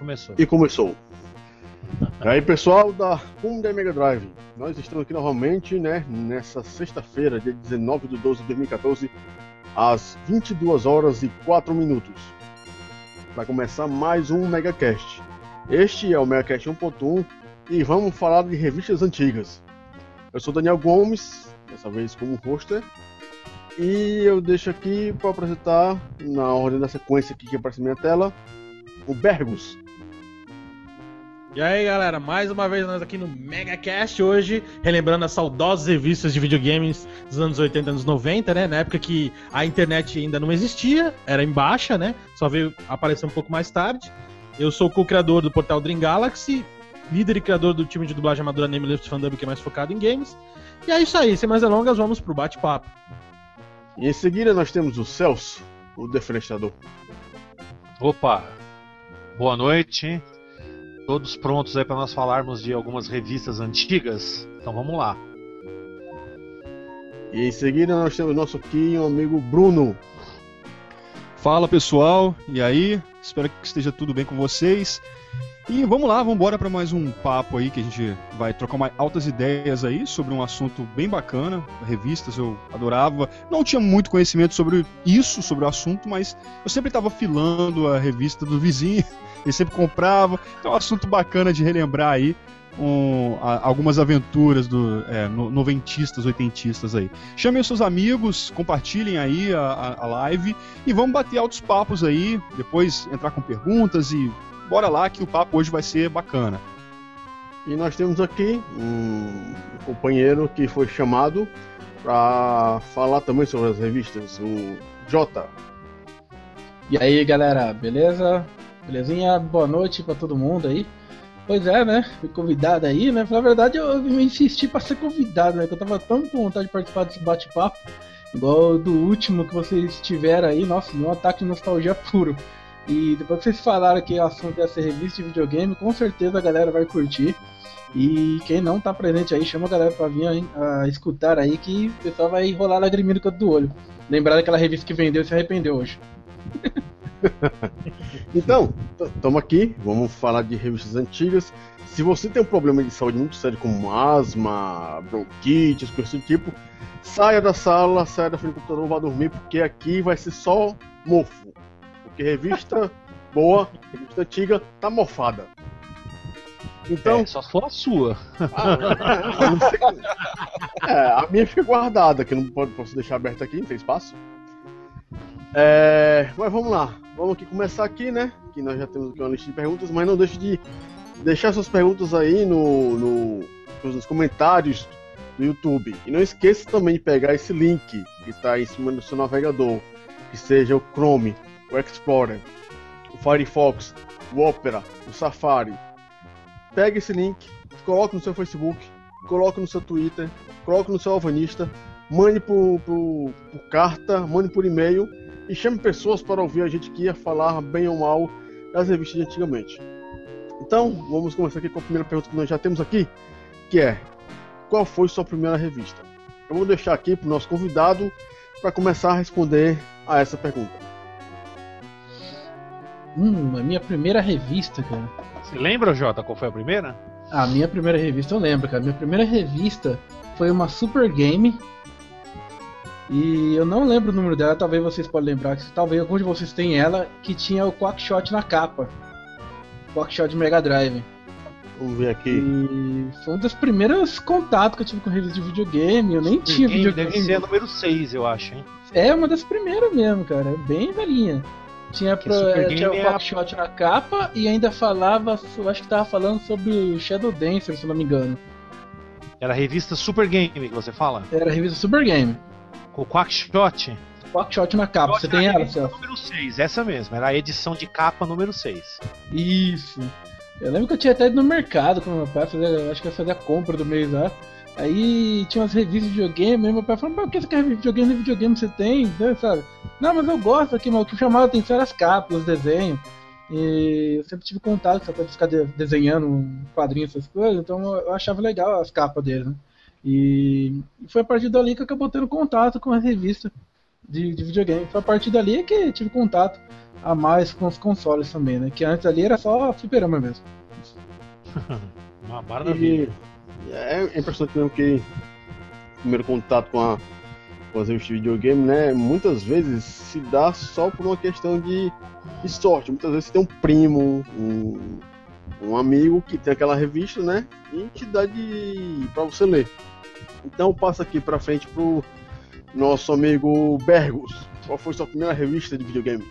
Começou. E começou. E aí, pessoal da Hyundai Mega Drive, nós estamos aqui novamente, né, nessa sexta-feira, dia 19 de 12 de 2014, às 22 horas e 4 minutos, para começar mais um MegaCast. Este é o MegaCast 1.1 e vamos falar de revistas antigas. Eu sou Daniel Gomes, dessa vez como hoster, e eu deixo aqui para apresentar, na ordem da sequência aqui que aparece na minha tela, o Bergus. E aí galera, mais uma vez nós aqui no MegaCast hoje, relembrando as saudosas revistas de videogames dos anos 80 e anos 90, né? Na época que a internet ainda não existia, era em baixa, né? Só veio aparecer um pouco mais tarde. Eu sou co-criador do portal Dream Galaxy, líder e criador do time de dublagem amadora Name Left Fandub, que é mais focado em games. E é isso aí, sem mais delongas, vamos pro bate-papo. E em seguida nós temos o Celso, o defenestador. Opa, boa noite. Todos prontos aí para nós falarmos de algumas revistas antigas? Então vamos lá. E em seguida nós temos nosso aqui amigo Bruno. Fala pessoal, e aí? Espero que esteja tudo bem com vocês. E vamos lá, vamos embora para mais um papo aí que a gente vai trocar uma, altas ideias aí sobre um assunto bem bacana. Revistas eu adorava. Não tinha muito conhecimento sobre isso, sobre o assunto, mas eu sempre estava filando a revista do vizinho e sempre comprava. Então é um assunto bacana de relembrar aí um, a, algumas aventuras do é, no, noventistas, oitentistas aí. Chamem os seus amigos, compartilhem aí a, a, a live e vamos bater altos papos aí, depois entrar com perguntas e bora lá que o papo hoje vai ser bacana. E nós temos aqui um companheiro que foi chamado para falar também sobre as revistas, o Jota. E aí galera, beleza? Belezinha? Boa noite para todo mundo aí. Pois é, né? Fui convidado aí, né? Na verdade, eu me insisti para ser convidado, né? Que eu tava tão com vontade de participar desse bate-papo, igual do último que vocês tiveram aí. Nossa, um ataque de nostalgia puro. E depois que vocês falaram que o assunto ia ser revista de videogame, com certeza a galera vai curtir. E quem não tá presente aí, chama a galera pra vir a, a escutar aí que o pessoal vai rolar lagriminha no canto do olho. Lembrar daquela revista que vendeu e se arrependeu hoje. então, estamos aqui, vamos falar de revistas antigas. Se você tem um problema de saúde muito sério, como asma, bronquite, coisas do tipo, saia da sala, saia da frente do computador, vá dormir, porque aqui vai ser só mofo. Porque revista boa, revista antiga, tá mofada. Então, é, só se for a sua. A, é, a minha fica guardada, que não posso deixar aberta aqui, não tem espaço. É, mas vamos lá, vamos aqui começar aqui, né? Que nós já temos aqui uma lista de perguntas, mas não deixe de deixar suas perguntas aí no, no, nos comentários do YouTube. E não esqueça também de pegar esse link que está em cima do seu navegador, que seja o Chrome, o Explorer, o Firefox, o Opera, o Safari. Pegue esse link, coloque no seu Facebook, coloque no seu Twitter, coloque no seu Alvanista, mande por, por, por carta, mande por e-mail e chame pessoas para ouvir a gente que ia falar bem ou mal das revistas de antigamente. Então, vamos começar aqui com a primeira pergunta que nós já temos aqui, que é: qual foi sua primeira revista? Eu vou deixar aqui para o nosso convidado para começar a responder a essa pergunta. Hum, a minha primeira revista, cara. Você lembra, Jota, qual foi a primeira? A minha primeira revista eu lembro, cara. Minha primeira revista foi uma Super Game e eu não lembro o número dela, talvez vocês podem lembrar, talvez algum de vocês tenha ela, que tinha o Quackshot na capa. Quackshot Mega Drive. Vamos ver aqui. E foi um dos primeiros contatos que eu tive com revista de videogame. Eu nem Super tinha Game videogame. Deve ser a número 6, eu acho, hein? É uma das primeiras mesmo, cara. Bem velhinha. Tinha, pro, tinha o é Quackshot a... na capa e ainda falava, eu acho que tava falando sobre o Shadow Dancer, se não me engano. Era a revista Super Game que você fala? Era a revista Super Game. Com o Quackshot. Quackshot na capa, você tem ela, Celso? Número 6, essa mesmo, era a edição de capa número 6. Isso. Eu lembro que eu tinha até ido no mercado com meu pai, fazer, acho que ia fazer a compra do mês lá. Aí tinha umas revistas de videogame, aí meu pai falou, por que você quer videogame? Videogame você tem, né, sabe? Não, mas eu gosto aqui, mas o que chamava a atenção era as capas, os desenhos. E eu sempre tive contato com essa de ficar desenhando um quadrinho, essas coisas, então eu achava legal as capas dele, né? E foi a partir dali que acabou tendo contato com a revista. de, de videogame. Foi a partir dali que tive contato a mais com os consoles também, né? Que antes ali era só fliperama mesmo. Uma maravilha. E é impressionante mesmo que o primeiro contato com, a, com as revistas de videogame, né? Muitas vezes se dá só por uma questão de, de sorte. Muitas vezes você tem um primo, um, um amigo que tem aquela revista, né? E te dá de para você ler. Então passa aqui pra frente pro nosso amigo Bergos. Qual foi sua primeira revista de videogame?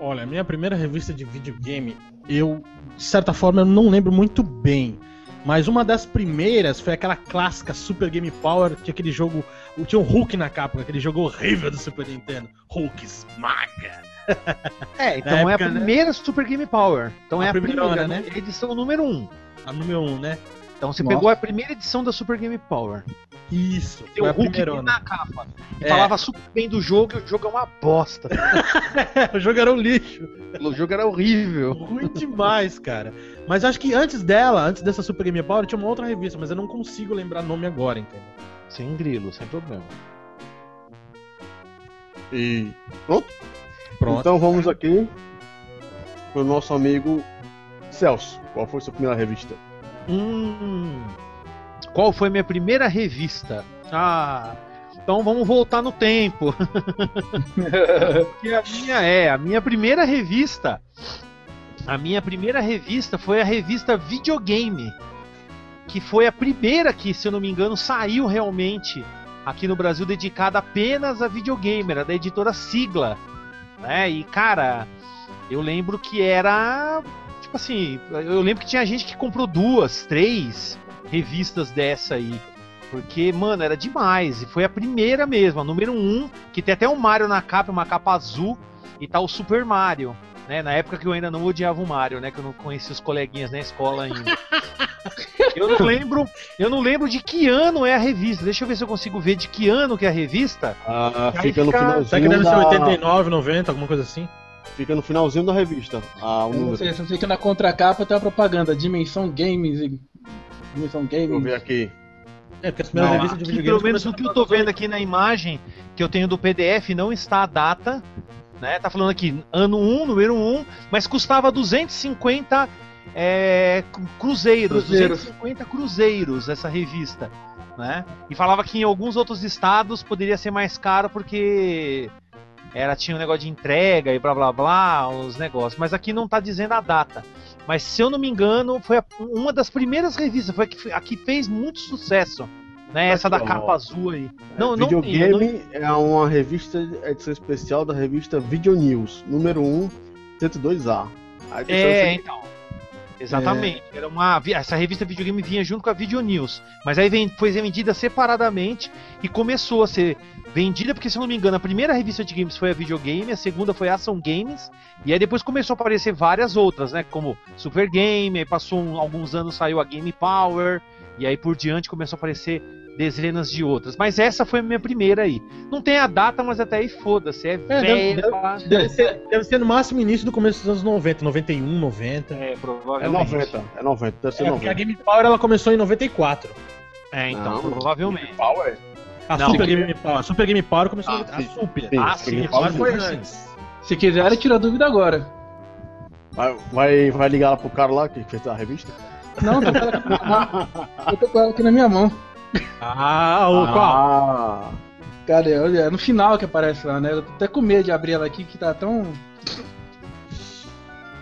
Olha, a minha primeira revista de videogame, eu, de certa forma, eu não lembro muito bem. Mas uma das primeiras foi aquela clássica Super Game Power, tinha aquele jogo. Tinha um Hulk na capa, aquele jogo horrível do Super Nintendo. Hulk esmaga. É, então Na é época, a né? primeira Super Game Power. Então A é a primeira, primeira, né? né? Edição número 1. A número 1, um, né? Então você Nossa. pegou a primeira edição da Super Game Power. Isso. Tem Foi o a Hulk na capa. E É. falava super bem do jogo e o jogo é uma bosta. o jogo era um lixo. o jogo era horrível. Ruim demais, cara. Mas acho que antes dela, antes dessa Super Game Power, tinha uma outra revista, mas eu não consigo lembrar nome agora, entendeu? Sem grilo, sem problema. E pronto? Pronto. Então vamos aqui pro nosso amigo Celso. Qual foi sua primeira revista? Hum. Qual foi minha primeira revista? Ah. Então vamos voltar no tempo. Porque a minha é, a minha primeira revista. A minha primeira revista foi a revista Videogame. Que foi a primeira que, se eu não me engano, saiu realmente aqui no Brasil dedicada apenas a videogame, era da editora Sigla. Né? E cara, eu lembro que era. Tipo assim, eu lembro que tinha gente que comprou duas, três revistas dessa aí. Porque, mano, era demais. E foi a primeira mesmo, a número um, que tem até um Mario na capa, uma capa azul, e tá o Super Mario. Né? Na época que eu ainda não odiava o Mario, né? Que eu não conhecia os coleguinhas na escola ainda. eu não lembro. Eu não lembro de que ano é a revista. Deixa eu ver se eu consigo ver de que ano que é a revista. Ah, fica no finalzinho. Será que deve ser da... 89, 90, alguma coisa assim? Fica no finalzinho da revista. Ah, o Eu não sei, só sei que na contracapa tem a propaganda Dimensão Games. e- Dimensão Deixa eu Games. ver aqui. É, porque as primeiras Não, revistas de videogame. pelo menos no que eu tô vendo aqui na imagem que eu tenho do PDF, não está a data. Né? Tá falando aqui, ano 1, número 1, mas custava 250 é, cru- cruzeiros, Cruzeiros. 250 cruzeiros essa revista. Né? E falava que em alguns outros estados poderia ser mais caro porque era tinha um negócio de entrega e blá blá blá, os negócios. Mas aqui não tá dizendo a data. Mas se eu não me engano, foi a- uma das primeiras revistas, foi a que, a que fez muito sucesso. Né? Essa da capa azul aí. Não, não tem, eu Videogame é uma revista, edição especial da revista Video News, número 1, 102A. Aí É, então. Exatamente. Era uma, essa revista videogame vinha junto com a Video News. Mas aí vem- foi vendida separadamente e começou a ser vendida, porque se eu não me engano, a primeira revista de games foi a Videogame, a segunda foi a Ação Games, e aí depois começou a aparecer várias outras, né? Como Super Game, aí passou um- alguns anos, saiu a Game Power, e aí por diante começou a aparecer dezenas de outras. Mas essa foi a minha primeira aí. Não tem a data, mas até aí foda-se. É, deve- velho. deve- Deve ser, deve ser no máximo início do começo dos anos 90, 91, 90. É, É provavelmente. 90, é 90, deve ser É, porque a 90. Game Power ela começou em 94. É, então, Não. provavelmente. Power? A Não. Super Game Power. A Super Game Power começou Ah, em a sim. Super. Sim, Ah, Super Game A Power foi antes. Se quiser, tira a dúvida agora. Vai, vai, vai ligar lá pro cara lá que fez a revista? Não, tô com ela aqui na minha mão. Eu tô com ela aqui na minha mão. Ah, o qual? Ah, Cara, é é no final que aparece lá, né? Eu tô até com medo de abrir ela aqui, que tá tão.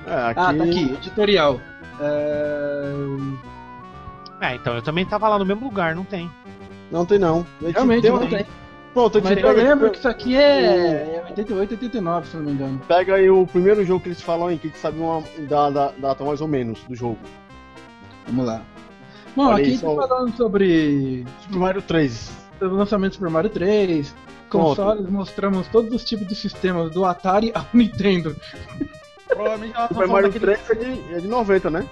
é, aqui... Ah, tá aqui, editorial. É... É, então eu também tava lá no mesmo lugar, não tem. Não tem não. Realmente tem não tem. Pronto, Mas gente eu lembro que isso aqui é, é 88, 89, se não me engano. pega aí o primeiro jogo que eles falam aí, que a gente sabe uma da, da data mais ou menos do jogo. Vamos lá. Bom, Olha aqui aí, a gente tá só- falando sobre Super Mario 3. o lançamento do Super Mario 3, Pronto. consoles, mostramos todos os tipos de sistemas, do Atari ao Nintendo. Provavelmente ela, Super falava Mario daquele, 3 é de, é de 90, né?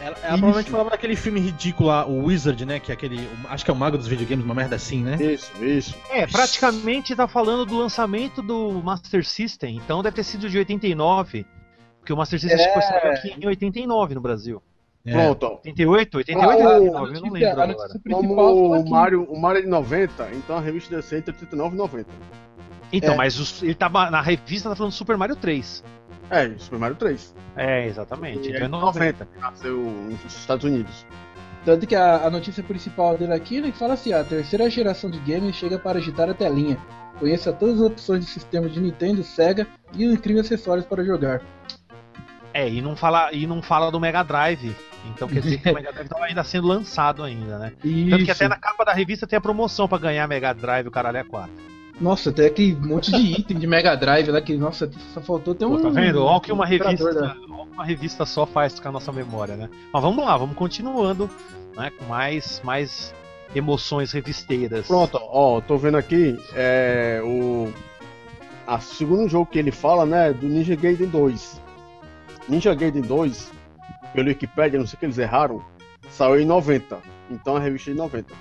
Ela, ela provavelmente falava daquele filme ridículo lá, o Wizard, né? Que é aquele. Acho que é o mago dos videogames, uma merda assim, né? Isso, isso. É, praticamente tá falando do lançamento do Master System, então deve ter sido de 89. Porque o Master System É. foi saiu aqui em 89 no Brasil. É. Pronto, ó. 88? 88 Ah, ou a 89? Eu não lembro agora. Como o Mario, o Mario é de 90, então a revista deve ser entre 89 e 90. Então, É. mas os- ele tava na revista tá falando Super Mario 3. É, Super Mario 3. É, exatamente. E Então é é 90. 90, nasceu nos Estados Unidos. Tanto que a, a notícia principal dele aqui ele fala assim: a terceira geração de games chega para agitar a telinha. Conheça todas as opções de sistema de Nintendo, Sega e os incríveis acessórios para jogar. É, e não fala, e não fala do Mega Drive. Então quer dizer que o Mega Drive tava ainda sendo lançado ainda, né? Tanto que até na capa da revista tem a promoção pra ganhar Mega Drive o caralho é 4. Nossa, tem aquele monte de item de Mega Drive lá que, nossa, só faltou ter um. Pô, tá vendo? Olha o que uma um revista, da- que uma revista só faz com a nossa memória, né? Mas vamos lá, vamos continuando, né? Com mais, mais emoções revisteiras. Pronto, ó, tô vendo aqui, é o a segundo jogo que ele fala, né, do Ninja Gaiden 2. Ninja Gaiden 2, pelo Wikipedia, não sei o que eles erraram, saiu em 90. Então a revista é em 90.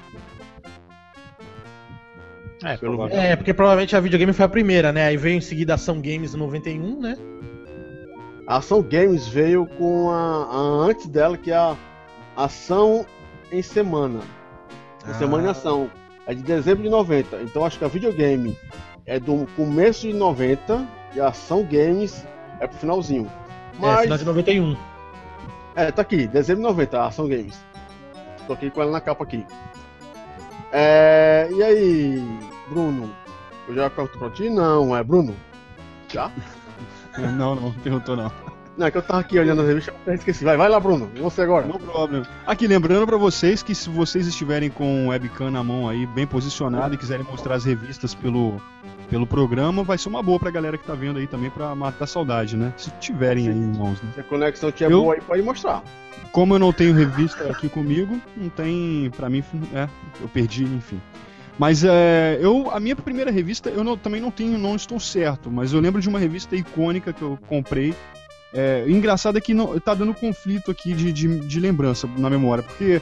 É, pelo-. É, porque provavelmente a videogame foi a primeira, né? Aí veio em seguida a Ação Games em 91, né? A Ação Games veio com a, a antes dela, que é a Ação em Semana. Em Ah. Semana em Ação. É de dezembro de 90. Então acho que a videogame é do começo de 90 e a Ação Games é pro finalzinho. É, Mas, final de 91. É, tá aqui, dezembro de 90, a Ação Games. Tô aqui com ela na capa aqui. É, e aí, Bruno? Eu já pergunto pra ti? Não, é Bruno? Já? Não, não, não perguntou não. Não, é que eu tava aqui olhando as revistas, eu esqueci. Vai, vai lá, Bruno. Você agora? No problem. Aqui, lembrando pra vocês que se vocês estiverem com o webcam na mão aí, bem posicionado e quiserem mostrar as revistas pelo, pelo programa, vai ser uma boa pra galera que tá vendo aí também pra matar a saudade, né? Se tiverem aí em mãos, né? Se a conexão tiver Eu- boa aí, pode mostrar. Como eu não tenho revista aqui comigo, não tem. Pra mim, é, eu perdi, enfim. Mas é, eu, a minha primeira revista, eu não- também não tenho, não estou certo, mas eu lembro de uma revista icônica que eu comprei. É, o engraçado é que não, tá dando conflito aqui de, de, de lembrança na memória, porque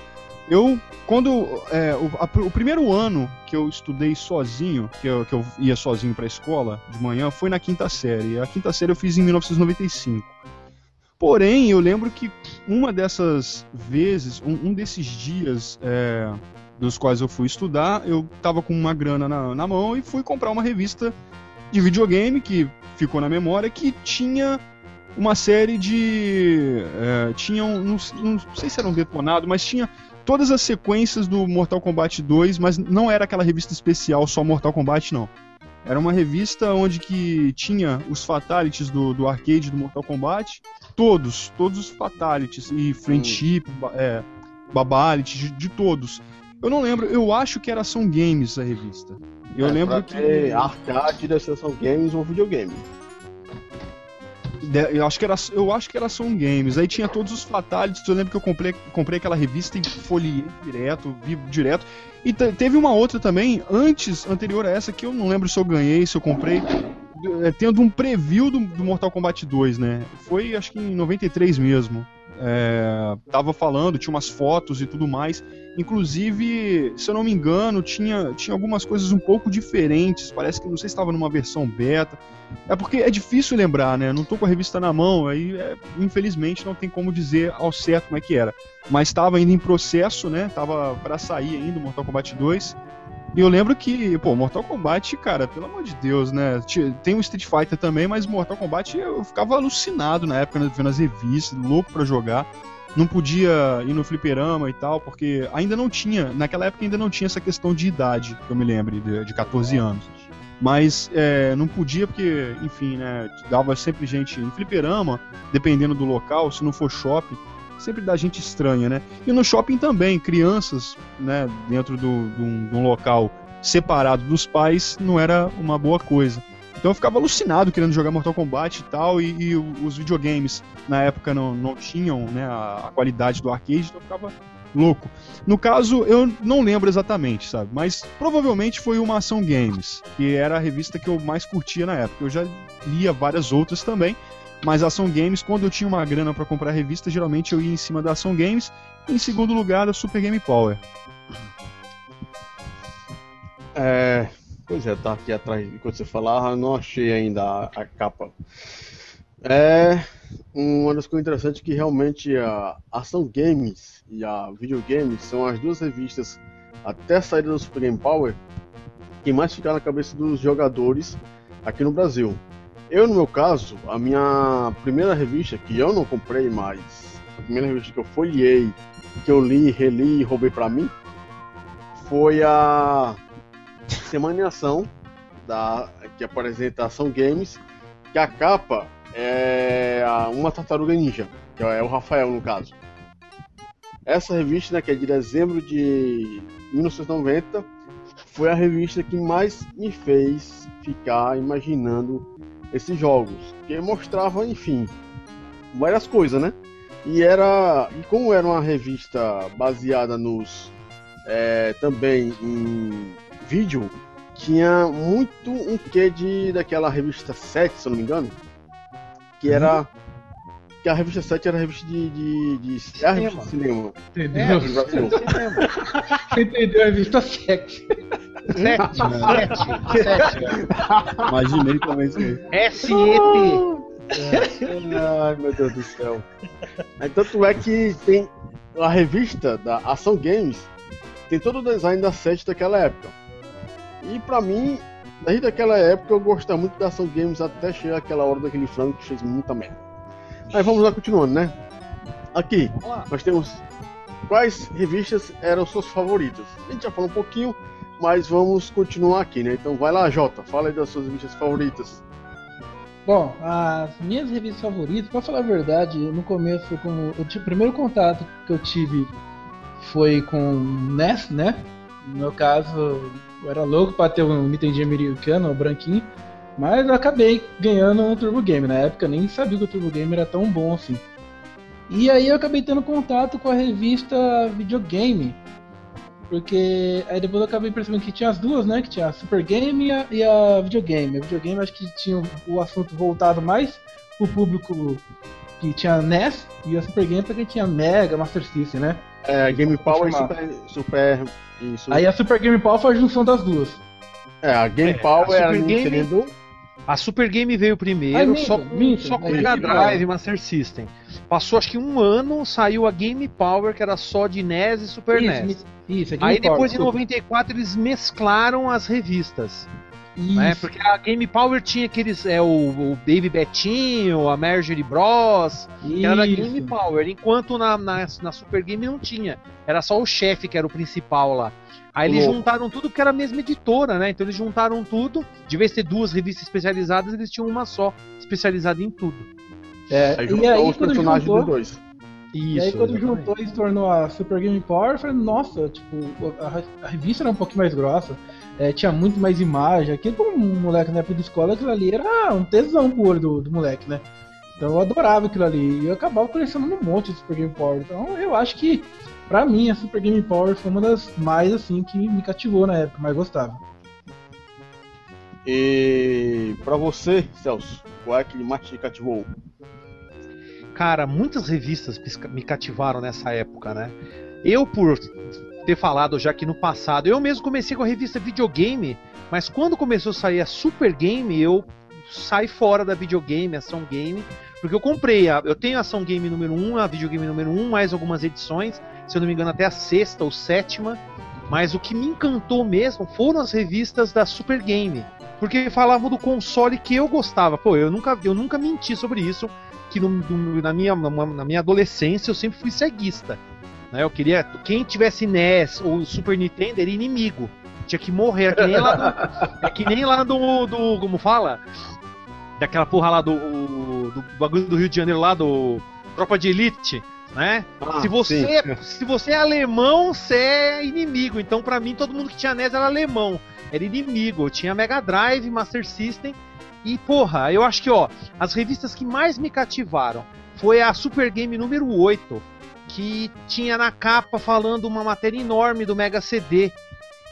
eu, quando. é, o, a- o primeiro ano que eu estudei sozinho, que eu, que eu ia sozinho pra escola de manhã, foi na quinta série. A quinta série eu fiz em 1995. Porém, eu lembro que uma dessas vezes, um, um desses dias é, dos quais eu fui estudar, eu tava com uma grana na, na mão e fui comprar uma revista de videogame que ficou na memória que tinha uma série de. é, tinha um, não, não sei se era um detonado, mas tinha todas as sequências do Mortal Kombat 2, mas não era aquela revista especial só Mortal Kombat, não. Era uma revista onde que tinha os fatalities do, do arcade do Mortal Kombat, todos, todos os fatalities e friendship, ba- é, babality, de, de todos. Eu não lembro, eu acho que era Ação Games a revista. Eu É, lembro que ter arcade da Sessão Games ou videogame. Eu acho que era, eu acho que era Ação Games. Aí tinha todos os Fatalities. Eu lembro que eu comprei, comprei aquela revista e folhei direto, vi direto. E te- teve uma outra também, antes, anterior a essa, que eu não lembro se eu ganhei, se eu comprei, é, tendo um preview do, do Mortal Kombat 2, né? Foi acho que em 93 mesmo. É, tava falando, tinha umas fotos e tudo mais. Inclusive, se eu não me engano, tinha, tinha algumas coisas um pouco diferentes. Parece que não sei se estava numa versão beta. É porque é difícil lembrar, né? Não tô com a revista na mão, aí é, infelizmente não tem como dizer ao certo como é que era. Mas estava ainda em processo, né? Tava para sair ainda Mortal Kombat 2. E eu lembro que, pô, Mortal Kombat, cara, pelo amor de Deus, né? Tem o Street Fighter também, mas Mortal Kombat eu ficava alucinado na época, né, vendo as revistas, louco pra jogar. Não podia ir no fliperama e tal, porque ainda não tinha, naquela época ainda não tinha essa questão de idade, que eu me lembre, de, de 14 anos. Mas é, não podia porque, enfim, né, dava sempre gente em fliperama, dependendo do local, se não for shopping, sempre dá gente estranha, né? E no shopping também, crianças, né, dentro do- de um, um local separado dos pais, não era uma boa coisa. Então eu ficava alucinado querendo jogar Mortal Kombat e tal, e, e os videogames na época não, não tinham né, a, a qualidade do arcade, então eu ficava louco. No caso, eu não lembro exatamente, sabe? Mas provavelmente foi uma Ação Games, que era a revista que eu mais curtia na época. Eu já lia várias outras também, mas a Ação Games, quando eu tinha uma grana pra comprar revista, geralmente eu ia em cima da Ação Games, em segundo lugar da Super Game Power. É. Pois é, tá aqui atrás, enquanto você falava, não achei ainda a, a capa. É. Uma das coisas interessantes é que realmente a Ação Games e a Videogames são as duas revistas, até a saída do Super Game Power, que mais ficaram na cabeça dos jogadores aqui no Brasil. Eu, no meu caso, a minha primeira revista, que eu não comprei, mas a primeira revista que eu folhei, que eu li, reli e roubei pra mim, foi a Semana em Ação, da, que apresenta Ação Games, que a capa é uma tartaruga ninja, que é o Rafael no caso. Essa revista, né, que é de dezembro de 1990, foi a revista que mais me fez ficar imaginando esses jogos, que mostrava, enfim, várias coisas, né? E era, e como era uma revista baseada nos é, também em vídeo, tinha muito um quê de daquela revista 7, se eu não me engano, que era que a revista 7 era a revista de, de, de, de, a revista de cinema. Entendeu? É, Você entendeu a revista 7. 7, 7, 7. Imaginei também isso aí. S-E-T. Ai, meu Deus do céu. É, tanto é que tem a revista da Ação Games, tem todo o design da 7 daquela época. E pra mim, desde aquela época eu gostava muito da Ação Games até chegar aquela hora daquele frango que fez muita merda. Aí vamos lá continuando, né? Aqui, nós temos quais revistas eram suas favoritas. A gente já falou um pouquinho, mas vamos continuar aqui, né? Então vai lá, Jota, fala aí das suas revistas favoritas. Bom, as minhas revistas favoritas, pra falar a verdade, no começo, como o primeiro contato que eu tive foi com NES, né? No meu caso, eu era louco pra ter um Nintendo americano, o branquinho. Mas eu acabei ganhando um Turbo Game. Na época eu nem sabia que o Turbo Game era tão bom assim. E aí eu acabei tendo contato com a revista Videogame. Porque aí depois eu acabei percebendo que tinha as duas, né? Que tinha a Super Game e a, e a Videogame. A Videogame acho que tinha o assunto voltado mais pro público que tinha NES e a Super Game pra quem tinha Mega, Master System, né? É, Game Power e Super, Super isso. Aí a Super Game Power foi a junção das duas. É, a Game É, Power a era Super Game- Nintendo. A Super Game veio primeiro, Ai, minto, só com, minto, só com. Mega Drive e Master System. Passou acho que um ano, saiu a Game Power, que era só de NES e Super isso, NES. isso, é Aí Power, depois de desculpa. 94 eles mesclaram as revistas. Isso. Né? Porque a Game Power tinha aqueles. É, o, o Baby Betinho, a Marjorie Bros. Que era da Isso. Game Power, enquanto na, na, na Super Game não tinha. Era só o chefe que era o principal lá. Aí eles Louco. juntaram tudo porque era a mesma editora, né? Então eles juntaram tudo. De vez em ter duas revistas especializadas, eles tinham uma só, especializada em tudo. É, Aí e juntou aí os quando personagens juntou, dos dois. E aí quando juntou e se tornou a Super Game Power, eu falei, nossa, tipo, a, a revista era um pouquinho mais grossa, é, tinha muito mais imagem. Aquilo para um moleque na época de escola, aquilo ali era um tesão pro olho do, do moleque, né? Então eu adorava aquilo ali. E eu acabava colecionando um monte de Super Game Power. Então eu acho que, pra mim, a Super Game Power foi uma das mais, assim, que me cativou na época, mais gostava. E pra você, Celso, qual é que mais te cativou? Cara, muitas revistas me cativaram nessa época, né? Eu, por ter falado já que no passado, eu mesmo comecei com a revista Videogame, mas quando começou a sair a Super Game, eu saí fora da videogame, ação game, porque eu comprei, a, eu tenho a ação game número 1, a videogame número 1, mais algumas edições, se eu não me engano até a sexta ou sétima, mas o que me encantou mesmo foram as revistas da Super Game, porque falavam do console que eu gostava. Pô, eu nunca, eu nunca menti sobre isso, que no- no- na, minha, na, na minha adolescência eu sempre fui ceguista. Né? Eu queria. Quem tivesse NES ou Super Nintendo era inimigo. Tinha que morrer. É que nem lá do. é que nem lá do, do. Como fala? Daquela porra lá do. Do bagulho do Rio de Janeiro lá, do. Tropa de Elite, né? Ah, se, você, se você é alemão, você é inimigo. Então, pra mim, todo mundo que tinha NES era alemão. Era inimigo. Eu tinha Mega Drive, Master System. E, porra, eu acho que, ó, as revistas que mais me cativaram foi a Super Game número 8, que tinha na capa falando uma matéria enorme do Mega CD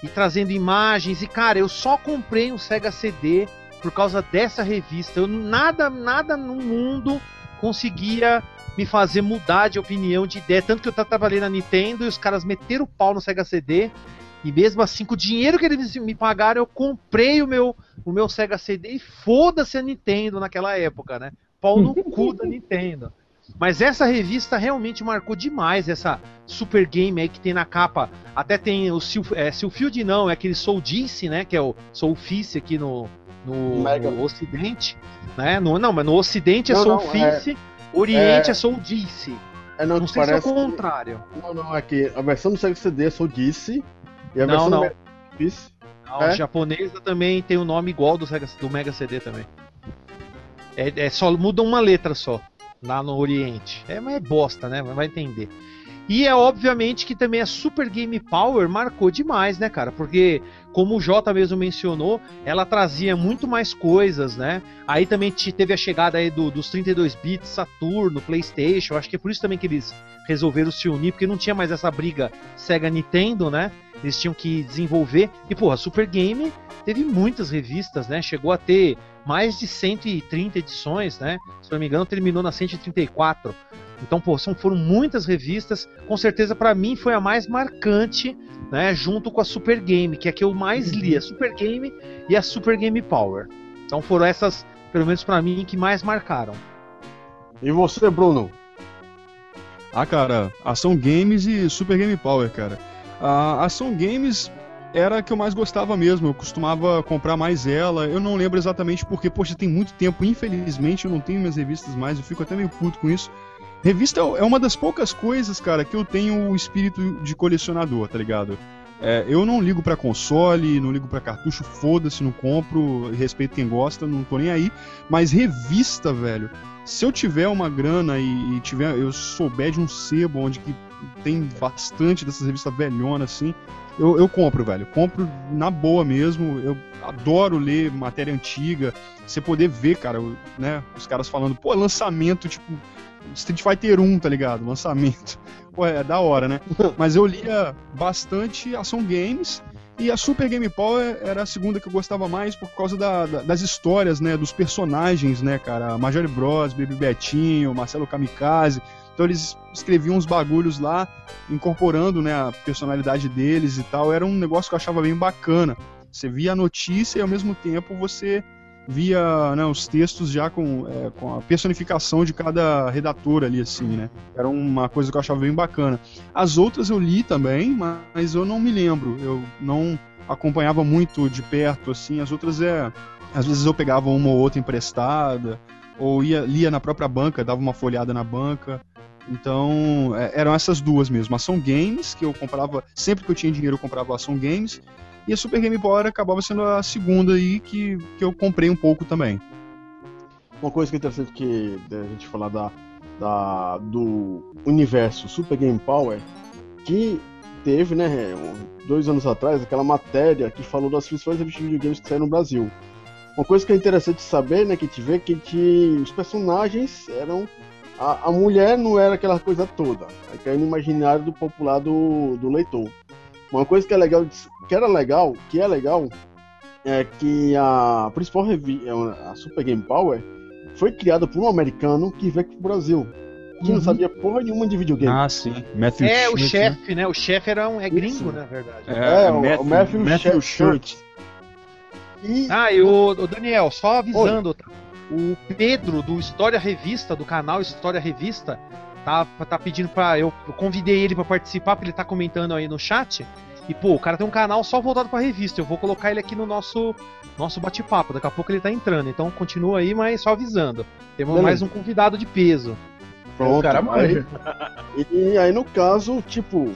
e trazendo imagens. E, cara, eu só comprei um Sega CD por causa dessa revista. Eu nada, nada no mundo conseguia me fazer mudar de opinião, de ideia. Tanto que eu trabalhei na Nintendo e os caras meteram o pau no Sega CD. E mesmo assim, com o dinheiro que eles me pagaram, eu comprei o meu, o meu Sega CD e foda-se a Nintendo naquela época, né? Pau no cu da Nintendo. Mas essa revista realmente marcou demais, essa Super Game aí que tem na capa. Até tem o Sil, é, Silfield não, é aquele Soul Dice, né? Que é o Soul Fice aqui no, no, no Ocidente, né? No, não, mas no Ocidente é Não, Soul não, Fice, Oriente é- é, Soul Dice. É, não, Não que sei se é o contrário. Não, não, é que a versão do Sega CD é Soul Disse e a Não, versão não. do Disse. Não, É? A japonesa também tem um nome igual do, Sega- do Mega CD também. É, é só muda uma letra só lá no Oriente. É, mas é bosta, né? Vai entender. E é obviamente que também a Super Game Power marcou demais, né, cara? Porque, como o Jota mesmo mencionou, ela trazia muito mais coisas, né? Aí também te- teve a chegada aí do- dos 32 bits, Saturno, PlayStation. Acho que é por isso também que eles resolveram se unir, porque não tinha mais essa briga Sega Nintendo, né? Eles tinham que desenvolver. E, porra, a Super Game teve muitas revistas, né? Chegou a ter mais de 130 edições, né? Se não me engano, terminou na 134. Então, pô, são, foram muitas revistas. Com certeza, pra mim, foi a mais marcante, né? Junto com a Super Game, que é a que eu mais li, a Super Game e a Super Game Power. Então foram essas, pelo menos pra mim, que mais marcaram. E você, Bruno? Ah, cara, Ação Games e Super Game Power, cara. A Ação Games era a que eu mais gostava mesmo, eu costumava comprar mais ela. Eu não lembro exatamente porque, poxa, tem muito tempo, infelizmente eu não tenho minhas revistas mais, eu fico até meio puto com isso. Revista é uma das poucas coisas, cara, que eu tenho o espírito de colecionador, tá ligado? É, eu não ligo pra console, não ligo pra cartucho, foda-se, não compro, respeito quem gosta, não tô nem aí. Mas revista, velho, se eu tiver uma grana e, e tiver, eu souber de um sebo onde que tem bastante dessas revistas velhonas assim, eu, eu compro, velho. Compro na boa mesmo. Eu adoro ler matéria antiga. Você poder ver, cara, né, os caras falando, pô, lançamento, tipo, Street Fighter 1, tá ligado? Lançamento. Pô, é da hora, né? Mas eu lia bastante Ação Games. E a Super Game Power era a segunda que eu gostava mais por causa da- da- das histórias, né? Dos personagens, né, cara? Major Bros, Baby Betinho, Marcelo Kamikaze. Então eles escreviam uns bagulhos lá, incorporando, né, a personalidade deles e tal. Era um negócio que eu achava bem bacana. Você via a notícia e ao mesmo tempo você via né, os textos já com, é, com a personificação de cada redator ali, assim, né? Era uma coisa que eu achava bem bacana. As outras eu li também, mas eu não me lembro. Eu não acompanhava muito de perto, assim. As outras é. Às vezes eu pegava uma ou outra emprestada, ou ia, lia na própria banca, dava uma folhada na banca. Então, é, eram essas duas mesmo. Ação Games, que eu comprava, sempre que eu tinha dinheiro eu comprava Ação Games, e a Super Game Power acabava sendo a segunda aí que, que eu comprei um pouco também. Uma coisa que é interessante que a gente falar da, da, do universo Super Game Power, que teve, né, dois anos atrás, aquela matéria que falou das principais revistas de videogames que saíram no Brasil. Uma coisa que é interessante saber, né, que a gente vê que a gente- os personagens eram. A, a mulher não era aquela coisa toda. Aí caiu no imaginário do popular do, do leitor. Uma coisa que é legal, que era legal, que é legal, é que a principal revista, a Super Game Power, foi criada por um americano que veio aqui pro Brasil. Que não Uhum. sabia porra nenhuma de videogame. Ah, sim. Matthew É, o chefe, né? O chefe era um, é Isso. gringo, na verdade. né? É, o- o Matthew Matthew Shirt. E Ah, e o, o Daniel, só avisando, tá? o Pedro do História Revista, do canal História Revista, tá, tá pedindo pra. Eu, eu convidei ele pra participar, porque ele tá comentando aí no chat. E, pô, o cara tem um canal só voltado pra revista. Eu vou colocar ele aqui no nosso, nosso bate-papo. Daqui a pouco ele tá entrando. Então continua aí, mas só avisando. Temos Beleza. mais um convidado de peso. pronto. o cara manja. e aí, no caso, tipo.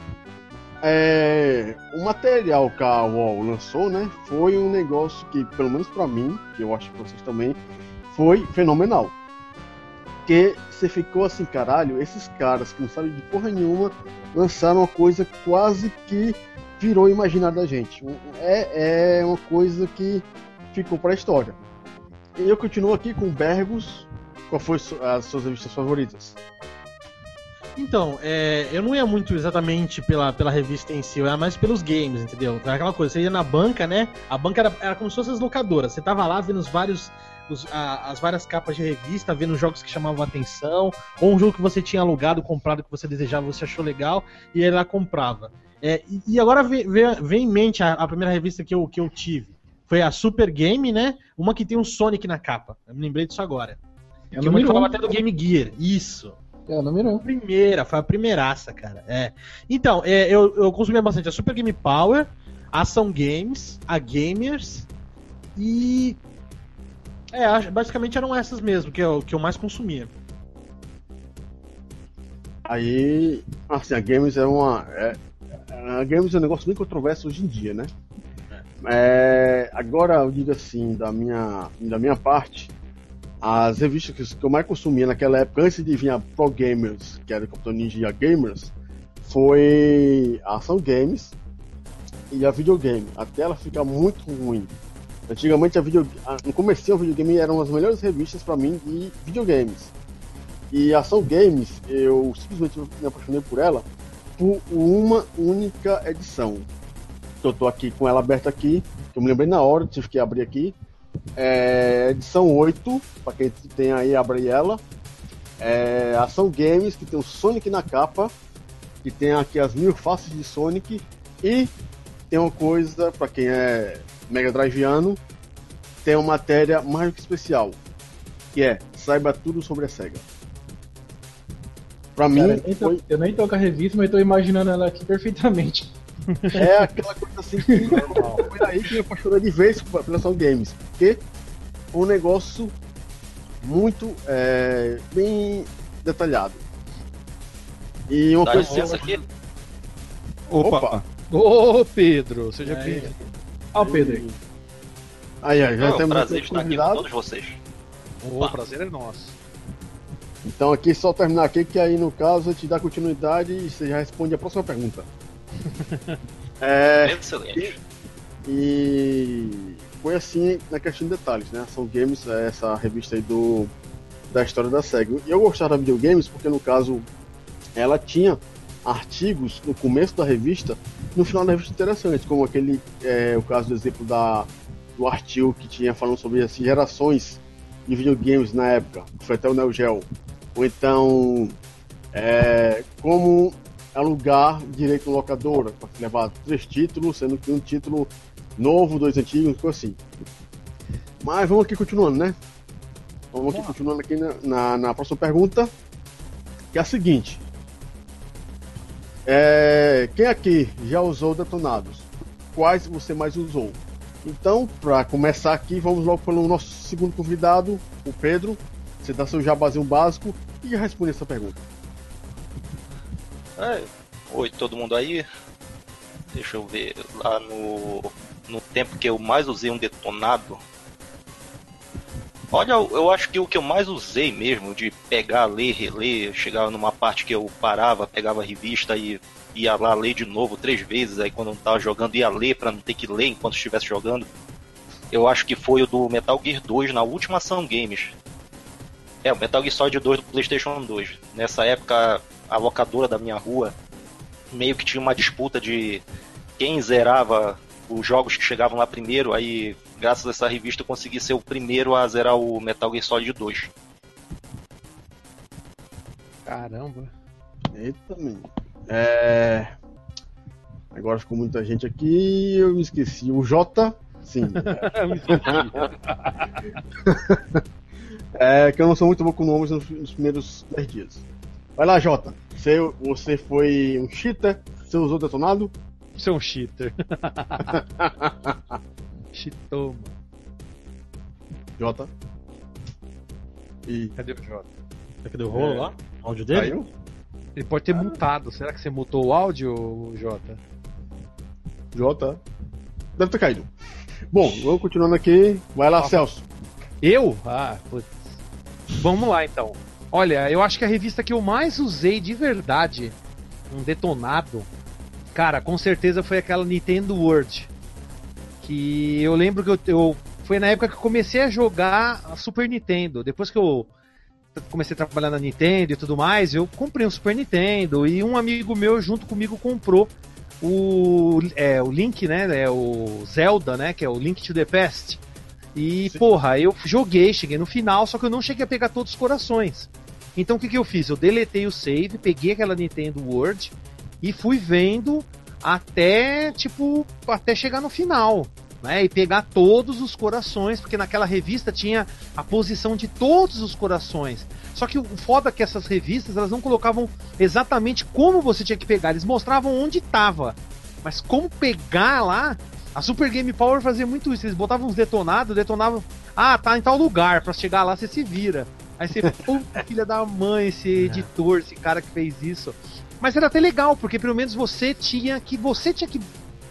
É, o material que a UOL lançou, né? Foi um negócio que, pelo menos pra mim, que eu acho que vocês também, foi fenomenal. Porque você ficou assim, caralho, esses caras que não sabem de porra nenhuma lançaram uma coisa quase que virou o imaginário da gente. É, é uma coisa que ficou pra história. E eu continuo aqui com Bergos. Qual foi as suas revistas favoritas? Então, é, eu não ia muito exatamente pela, pela revista em si, eu ia mais pelos games, entendeu? Aquela coisa, você ia na banca, né? A banca era, era como se fossem as locadoras. Você tava lá vendo os vários. os- a- as várias capas de revista, vendo jogos que chamavam a atenção, ou um jogo que você tinha alugado, comprado, que você desejava, você achou legal, e aí lá comprava. É, e, agora vem, vem- em mente a, a primeira revista que eu, que eu tive. Foi a Super Game, né? Uma que tem um Sonic na capa. Eu me lembrei disso agora. É que uma que falava até do Game Gear. Isso. É o número um. Primeira, foi a primeiraça, cara. É. Então, é, eu, eu consumia bastante a Super Game Power, a Ação Games, a Gamers e. É, basicamente eram essas mesmo, que eu, que eu mais consumia. Aí, assim, a Games é uma. É, a Games é um negócio bem controverso hoje em dia, né? É, agora eu digo assim, da minha, da minha parte, as revistas que, eu mais consumia naquela época, antes de vir a Pro Gamers, que era o Capitão Ninja a Gamers, foi a Ação Games e a Videogame. Até ela ficar muito ruim. Antigamente a video, a- no começo o videogame eram as melhores revistas pra mim de videogames. E a Ação Games, eu simplesmente me apaixonei por ela por uma única edição. Eu tô aqui com ela aberta aqui, que eu me lembrei na hora, tive que abrir aqui. É, edição 8, pra quem tem aí, abre ela. É, Ação Games, que tem o Sonic na capa, que tem aqui as mil faces de Sonic. E tem uma coisa, pra quem é Mega Driveano, tem uma matéria mais que especial, que é Saiba Tudo sobre a SEGA. Pra mim, Cara, eu, nem tô, foi, eu nem tô com a revista, mas tô imaginando ela aqui perfeitamente. É aquela coisa assim que foi aí que me apaixonei de vez pela Ação Games. Porque um negócio muito é, bem detalhado. E uma Dá coisa licença aqui. Opa! Opa. Ô, Pedro, seja bem-vindo. Ó, o Pedro aí. Aí, aí, já É um temos prazer estar aqui com todos vocês. O prazer é nosso. Então aqui só terminar aqui que aí no caso eu te dá continuidade e você já responde a próxima pergunta. é, Excelente. e foi assim na questão de detalhes, né? Ação Games é essa revista aí do da história da SEGA. E eu gostava da videogames porque no caso ela tinha artigos no começo da revista, no final da revista interessantes, como aquele é, o caso do exemplo da do artigo que tinha falando sobre as gerações de videogames na época, que foi até o Neo Geo. Ou então é, como alugar direito locadora, para levar três títulos, sendo que um título novo, dois antigos, ficou assim. Mas vamos aqui continuando, né? Vamos aqui continuando aqui na, na, na próxima pergunta, que é a seguinte. É, quem aqui já usou detonados? Quais você mais usou? Então, para começar aqui, vamos logo pelo nosso segundo convidado, o Pedro. Você dá seu jabazinho básico e responde essa pergunta. Oi, todo mundo aí? Deixa eu ver. Lá no, no tempo que eu mais usei um detonado. Olha, eu acho que o que eu mais usei mesmo, de pegar, ler, reler, chegava numa parte que eu parava, pegava a revista e ia lá ler de novo três vezes, aí quando eu tava jogando ia ler pra não ter que ler enquanto estivesse jogando. Eu acho que foi o do Metal Gear 2 na última ação games. É, o Metal Gear Solid 2 do PlayStation 2. Nessa época, a locadora da minha rua meio que tinha uma disputa de quem zerava os jogos que chegavam lá primeiro, aí graças a essa revista eu consegui ser o primeiro a zerar o Metal Gear Solid 2. Caramba. Eita, menino. É... Agora ficou muita gente aqui eu me esqueci. O J, sim. é que eu não sou muito bom com nomes nos, nos primeiros 10 dias. Vai lá, Jota. Você, você foi um cheater? Você usou detonado? Você é um cheater. Cheatou, mano. Jota. E Cadê o Jota? Será que deu rolo É. lá? O áudio dele? caiu? Ele pode ter mutado. Será que você mutou o áudio, Jota? Jota. Deve ter caído. Bom, vamos continuando aqui. Vai lá, Celso. Eu? Ah, putz. Vamos lá então. Olha, eu acho que a revista que eu mais usei de verdade, um detonado, cara, com certeza foi aquela Nintendo World. Que eu lembro que eu, eu- foi na época que eu comecei a jogar a Super Nintendo. Depois que eu comecei a trabalhar na Nintendo e tudo mais, eu comprei um Super Nintendo e um amigo meu junto comigo comprou o, é, o Link, né? É o Zelda, né? Que é o Link to the Past. E, Sim. porra, eu joguei, cheguei no final, só que eu não cheguei a pegar todos os corações. Então o que, que eu fiz? Eu deletei o save, peguei aquela Nintendo World e fui vendo até, tipo, até chegar no final. Né, e pegar todos os corações, porque naquela revista tinha a posição de todos os corações. Só que o foda é que essas revistas elas não colocavam exatamente como você tinha que pegar, eles mostravam onde estava. Mas como pegar lá, a Super Game Power fazia muito isso. Eles botavam uns detonados, detonavam Ah, tá em tal lugar, pra chegar lá você se vira. Aí você, puta filha da mãe, esse editor, esse cara que fez isso. Mas era até legal, porque pelo menos você tinha que. Você tinha que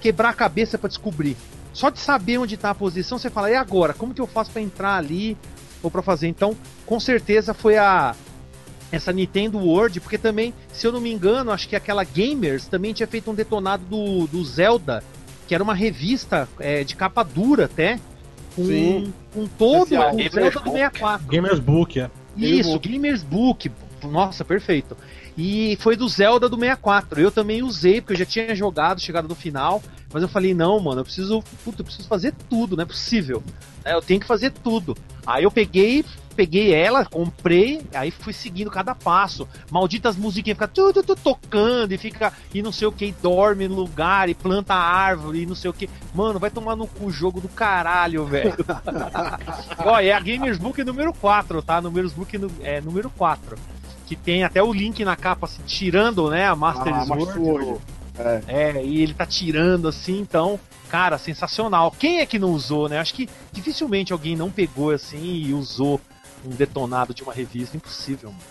quebrar a cabeça pra descobrir. Só de saber onde tá a posição, você fala, e agora? Como que eu faço pra entrar ali ou pra fazer? Então, com certeza foi a. Essa Nintendo World, porque também, se eu não me engano, acho que aquela Gamers também tinha feito um detonado do, do Zelda, que era uma revista é, de capa dura até, com, Sim. com todo o Zelda do 64. Gamers Book, é. Isso, Gamers Book. Nossa, perfeito. E foi do Zelda do 64. Eu também usei, porque eu já tinha jogado, chegado no final. Mas eu falei, não, mano, eu preciso. Puta, eu preciso fazer tudo, não é possível. É, eu tenho que fazer tudo. Aí eu peguei, peguei ela, comprei, aí fui seguindo cada passo. Malditas musiquinhas ficam tudo, tocando e fica. E não sei o que, e dorme no lugar, e planta árvore, e não sei o que. Mano, vai tomar no cu jogo do caralho, velho. Ó, é a Gamers Book número 4, tá? Gamers Book é número 4. Que tem até o link na capa, assim, tirando, né, a Master Ah, Sword. É. É, e ele tá tirando assim, então, cara, sensacional. Quem é que não usou, né? Acho que dificilmente alguém não pegou assim e usou um detonado de uma revista. Impossível, mano.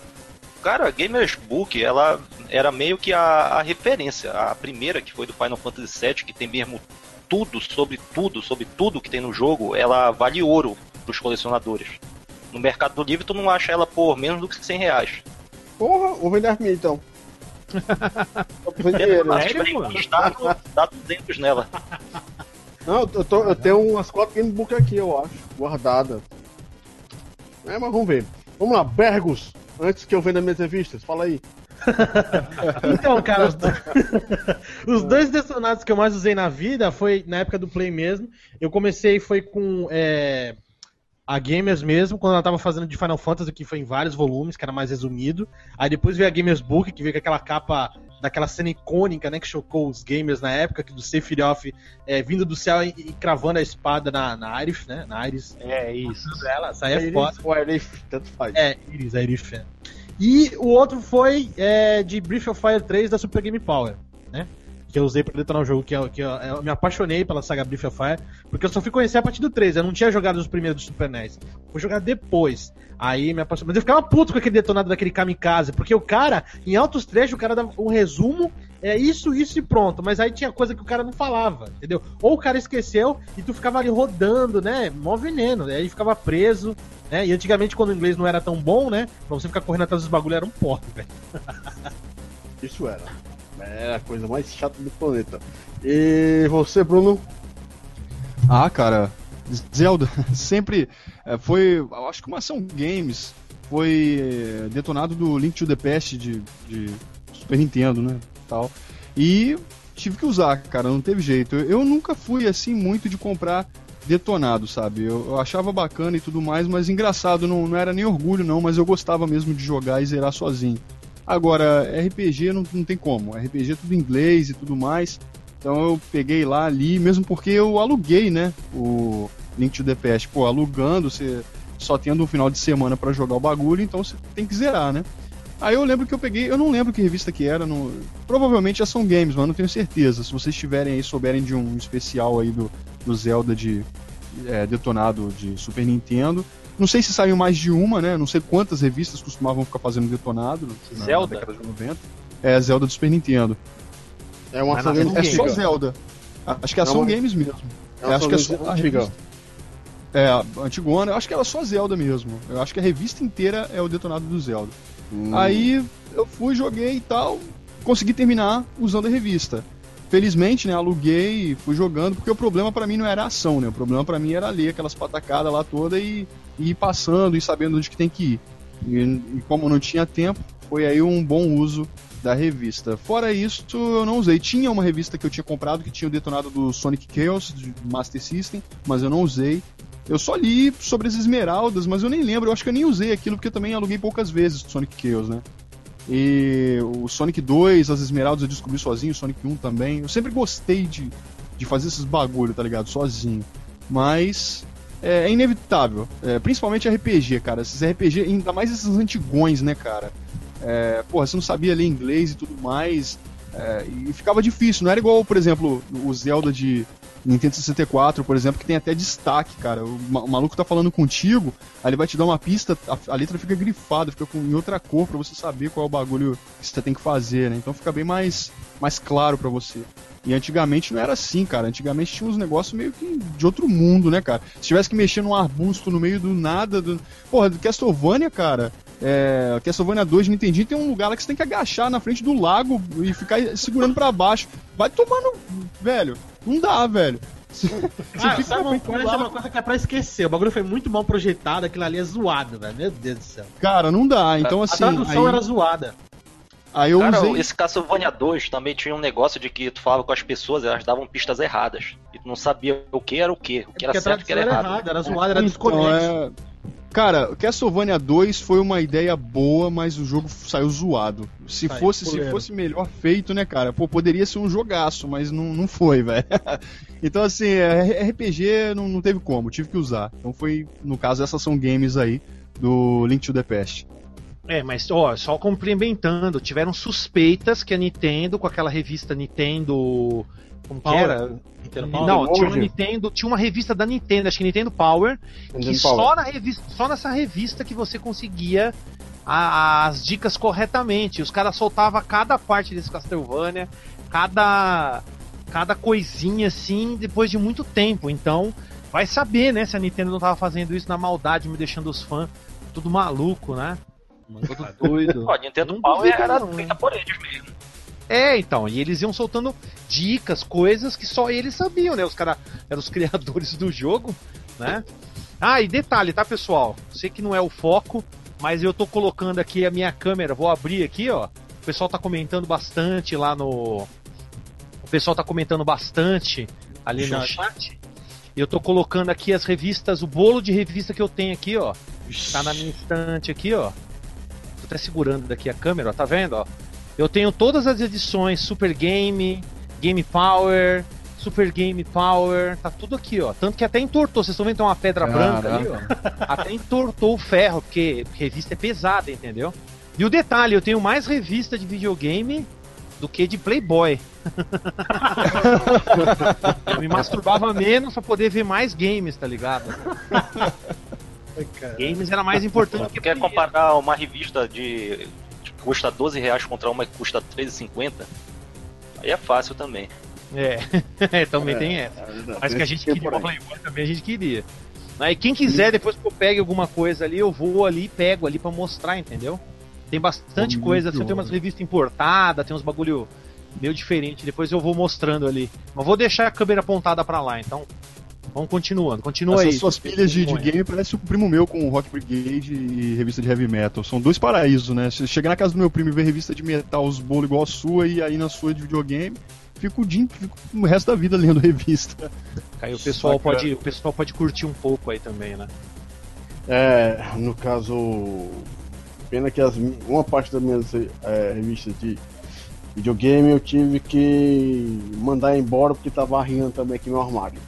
Cara, a Gamers Book, ela era meio que a, a referência. A primeira, que foi do Final Fantasy VII, que tem mesmo tudo sobre tudo, sobre tudo que tem no jogo, ela vale ouro pros colecionadores. No Mercado do Livre, tu não acha ela por menos do que 100 reais. Porra, vou vender então. Dinheiro. Mano? encostado, dá 200 nela. Não, eu, tô- eu tenho umas quatro gamebook aqui, eu acho, guardada. É, mas vamos ver. Vamos lá, Bergos, antes que eu venda minhas revistas, fala aí. Então, cara, os, do- os dois detonados que eu mais usei na vida foi na época do Play mesmo. Eu comecei foi com é, a Gamers mesmo, quando ela tava fazendo de Final Fantasy, que foi em vários volumes, que era mais resumido. Aí depois veio a Gamers Book, que veio com aquela capa daquela cena icônica, né, que chocou os gamers na época, que do Sephiroth é, vindo do céu e, e cravando a espada na, na Iris, né, na Iris É isso. dela. Essa aí é foda. Iris ou Arif, tanto faz. É, Iris, a Iris é. E o outro foi é, de Breath of Fire 3 da Super Game Power, né? Que eu usei pra detonar o jogo, que, eu, que eu, eu me apaixonei pela saga Breath of Fire, porque eu só fui conhecer a partir do 3, eu não tinha jogado os primeiros do Super NES. Fui jogar depois. Aí me apaixonei. Mas eu ficava puto com aquele detonado daquele kamikaze, porque o cara, em altos trechos, o cara dava um resumo, é isso, isso e pronto. Mas aí tinha coisa que o cara não falava, entendeu? Ou o cara esqueceu e tu ficava ali rodando, né? Mó veneno, né? aí ficava preso, né? E antigamente, quando o inglês não era tão bom, né? Pra você ficar correndo atrás dos bagulho era um porre, velho. Isso era. Era a coisa mais chata do planeta. E você, Bruno? Ah, cara, Zelda sempre é, foi, acho que uma ação games foi é, detonado do Link to the Past de, de Super Nintendo, né, tal. E tive que usar, cara, não teve jeito. Eu, eu nunca fui assim muito de comprar detonado, sabe? Eu, eu achava bacana e tudo mais, mas engraçado, não, não era nem orgulho não, mas eu gostava mesmo de jogar e zerar sozinho. Agora, RPG não, não tem como. RPG é tudo em inglês e tudo mais. Então eu peguei lá ali, mesmo porque eu aluguei, né? O Link to the Past. Pô, alugando, você só tendo um final de semana pra jogar o bagulho, então você tem que zerar, né? Aí eu lembro que eu peguei, eu não lembro que revista que era, no, provavelmente Ação Games, mas não tenho certeza. Se vocês tiverem aí, souberem de um especial aí do, do Zelda de é, detonado de Super Nintendo. Não sei se saiu mais de uma, né? Não sei quantas revistas costumavam ficar fazendo detonado na, Zelda? na década de 90. É, Zelda do Super Nintendo. É uma ação É Game. só. Zelda. Acho que é Ação mas- Games mesmo. É Eu acho ação que é só a antiga. revista. É, a Antigona, eu acho que ela é só Zelda mesmo. Eu acho que a revista inteira é o detonado do Zelda. Hum. Aí eu fui, joguei e tal, consegui terminar usando a revista. Felizmente, né, aluguei e fui jogando, porque o problema pra mim não era a ação, né? O problema pra mim era ler aquelas patacadas lá toda e, e ir passando e sabendo onde que tem que ir. E, e como não tinha tempo, foi aí um bom uso da revista. Fora isso, eu não usei. Tinha uma revista que eu tinha comprado que tinha o detonado do Sonic Chaos, de Master System, mas eu não usei. Eu só li sobre as esmeraldas, mas eu nem lembro. Eu acho que eu nem usei aquilo porque eu também aluguei poucas vezes o Sonic Chaos, né? E o Sonic 2, as esmeraldas eu descobri sozinho, o Sonic 1 também. Eu sempre gostei de, de fazer esses bagulho, tá ligado? Sozinho. Mas é, é inevitável. É, principalmente RPG, cara. Esses RPG, ainda mais esses antigões, né, cara? É, porra, você não sabia ler inglês e tudo mais. é, e ficava difícil. Não era igual, por exemplo, o Zelda de, Nintendo 64, por exemplo, que tem até destaque, cara. O, ma- o maluco tá falando contigo, aí ele vai te dar uma pista, a, a letra fica grifada, fica com, em outra cor pra você saber qual é o bagulho que você tem que fazer, né? Então fica bem mais, mais claro pra você. E antigamente não era assim, cara. Antigamente tinha uns negócios meio que de outro mundo, né, cara? Se tivesse que mexer num arbusto no meio do nada. Do... Porra, do Castlevania, cara. É, Castlevania 2 de Nintendinho tem um lugar lá que você tem que agachar na frente do lago e ficar segurando pra baixo. Vai tomando. Velho, não dá, velho. Você, Ah, fica sabe uma coisa, lago, uma coisa que é pra esquecer. O bagulho foi muito mal projetado, aquilo ali é zoado, velho. Meu Deus do céu. Cara, não dá. Então, a assim. tradução aí, era zoada. Aí eu Cara, usei. esse Castlevania 2 também tinha um negócio de que tu falava com as pessoas, elas davam pistas erradas. E tu não sabia o que era o que, o que É era certo e o que era era errado. errada, era zoada, era Então, desconexo. é... Cara, Castlevania 2 foi uma ideia boa, mas o jogo saiu zoado. Se Saiu fosse, se fosse melhor feito, né, cara? Pô, poderia ser um jogaço, mas não, não foi, velho. então, assim, é, RPG não, não teve como, tive que usar. Então foi, no caso, essas são games aí do Link to the Past. É, mas ó, só complementando, tiveram suspeitas que a Nintendo, com aquela revista Nintendo. Como que Power. era? Nintendo Power. Não, tinha uma. Nintendo, tinha uma revista da Nintendo, acho que Nintendo Power, que Nintendo só Power. na revista, só nessa revista que você conseguia a- as dicas corretamente. Os caras soltavam cada parte desse Castlevania, cada cada coisinha assim, depois de muito tempo. Então, vai saber, né, se a Nintendo não tava fazendo isso na maldade, me deixando os fãs tudo maluco, né? Todo doido. Ó, Nintendo Não Power duvido, era não. feita por eles mesmo. É, então, e eles iam soltando dicas, coisas que só eles sabiam, né? Os caras eram os criadores do jogo, né? Ah, e detalhe, tá, pessoal? Sei que não é o foco, mas eu tô colocando aqui a minha câmera, vou abrir aqui, ó. O pessoal tá comentando bastante lá no. O pessoal tá comentando bastante ali no Chat. E eu tô colocando aqui as revistas, o bolo de revista que eu tenho aqui, ó. Tá na minha estante aqui, ó. Até segurando daqui a câmera, ó. Tá vendo, ó? Eu tenho todas as edições Super Game, Game Power, Super Game Power, tá tudo aqui, ó. Tanto que até entortou, vocês estão vendo que tem uma pedra branca ali, ó. Até entortou o ferro, porque revista é pesada, entendeu? E o detalhe, eu tenho mais revista de videogame do que de Playboy. eu me masturbava menos pra poder ver mais games, tá ligado? Games era mais importante que quer comparar uma revista de que custa 12 reais contra uma que custa 13,50? Aí é fácil também. É, também tem essa. Mas que a gente queria uma uma Playboy também a gente queria. Aí quem quiser, depois que eu pegue alguma coisa ali, eu vou ali e pego ali pra mostrar, entendeu? Tem bastante Pô, coisa, muito assim, tem umas revistas importadas, tem uns bagulho meio diferente, depois eu vou mostrando ali. Mas vou deixar a câmera apontada pra lá, então vamos continuando. Continua Essas aí. suas pilhas de, de game parece o primo meu com o Rock Brigade e revista de heavy metal. São dois paraísos, né? Se chegar na casa do meu primo e ver revista de metal, os bolos igual a sua, e aí na sua de videogame, fico o dia, fico o resto da vida lendo revista. Aí o pessoal, pode, o pessoal pode curtir um pouco aí também, né? É, no caso, pena que as, uma parte das minhas é, revistas de videogame eu tive que mandar embora porque tava arriando também aqui no armário.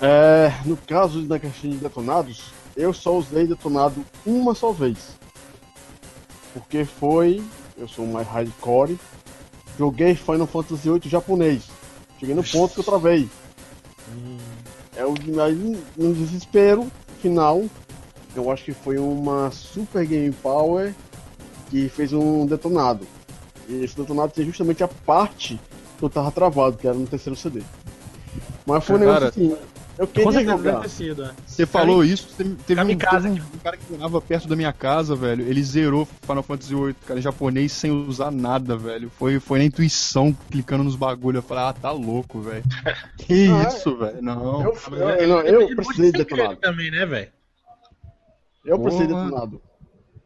É, no caso da questão de detonados, eu só usei detonado uma só vez. Porque foi, eu sou mais hardcore, joguei Final Fantasy VIII japonês. Cheguei no ponto que eu travei. É o aí, no desespero final, eu acho que foi uma Super Game Power que fez um detonado. E esse detonado tinha justamente a parte que eu tava travado, que era no terceiro CD. Mas foi um negócio assim, eu queria jogar. é. Você falou isso, teve, teve um, teve um cara que morava perto da minha casa, velho. Ele zerou Final Fantasy VIII, cara, em japonês, sem usar nada, velho. Foi, foi na intuição, clicando nos bagulho. Eu falei, ah, tá louco, velho. Que Ah, isso, velho? Não. Eu, eu, eu, não, eu Ele precisei detonado. também, né, velho? Eu precisei de Porra. detonado.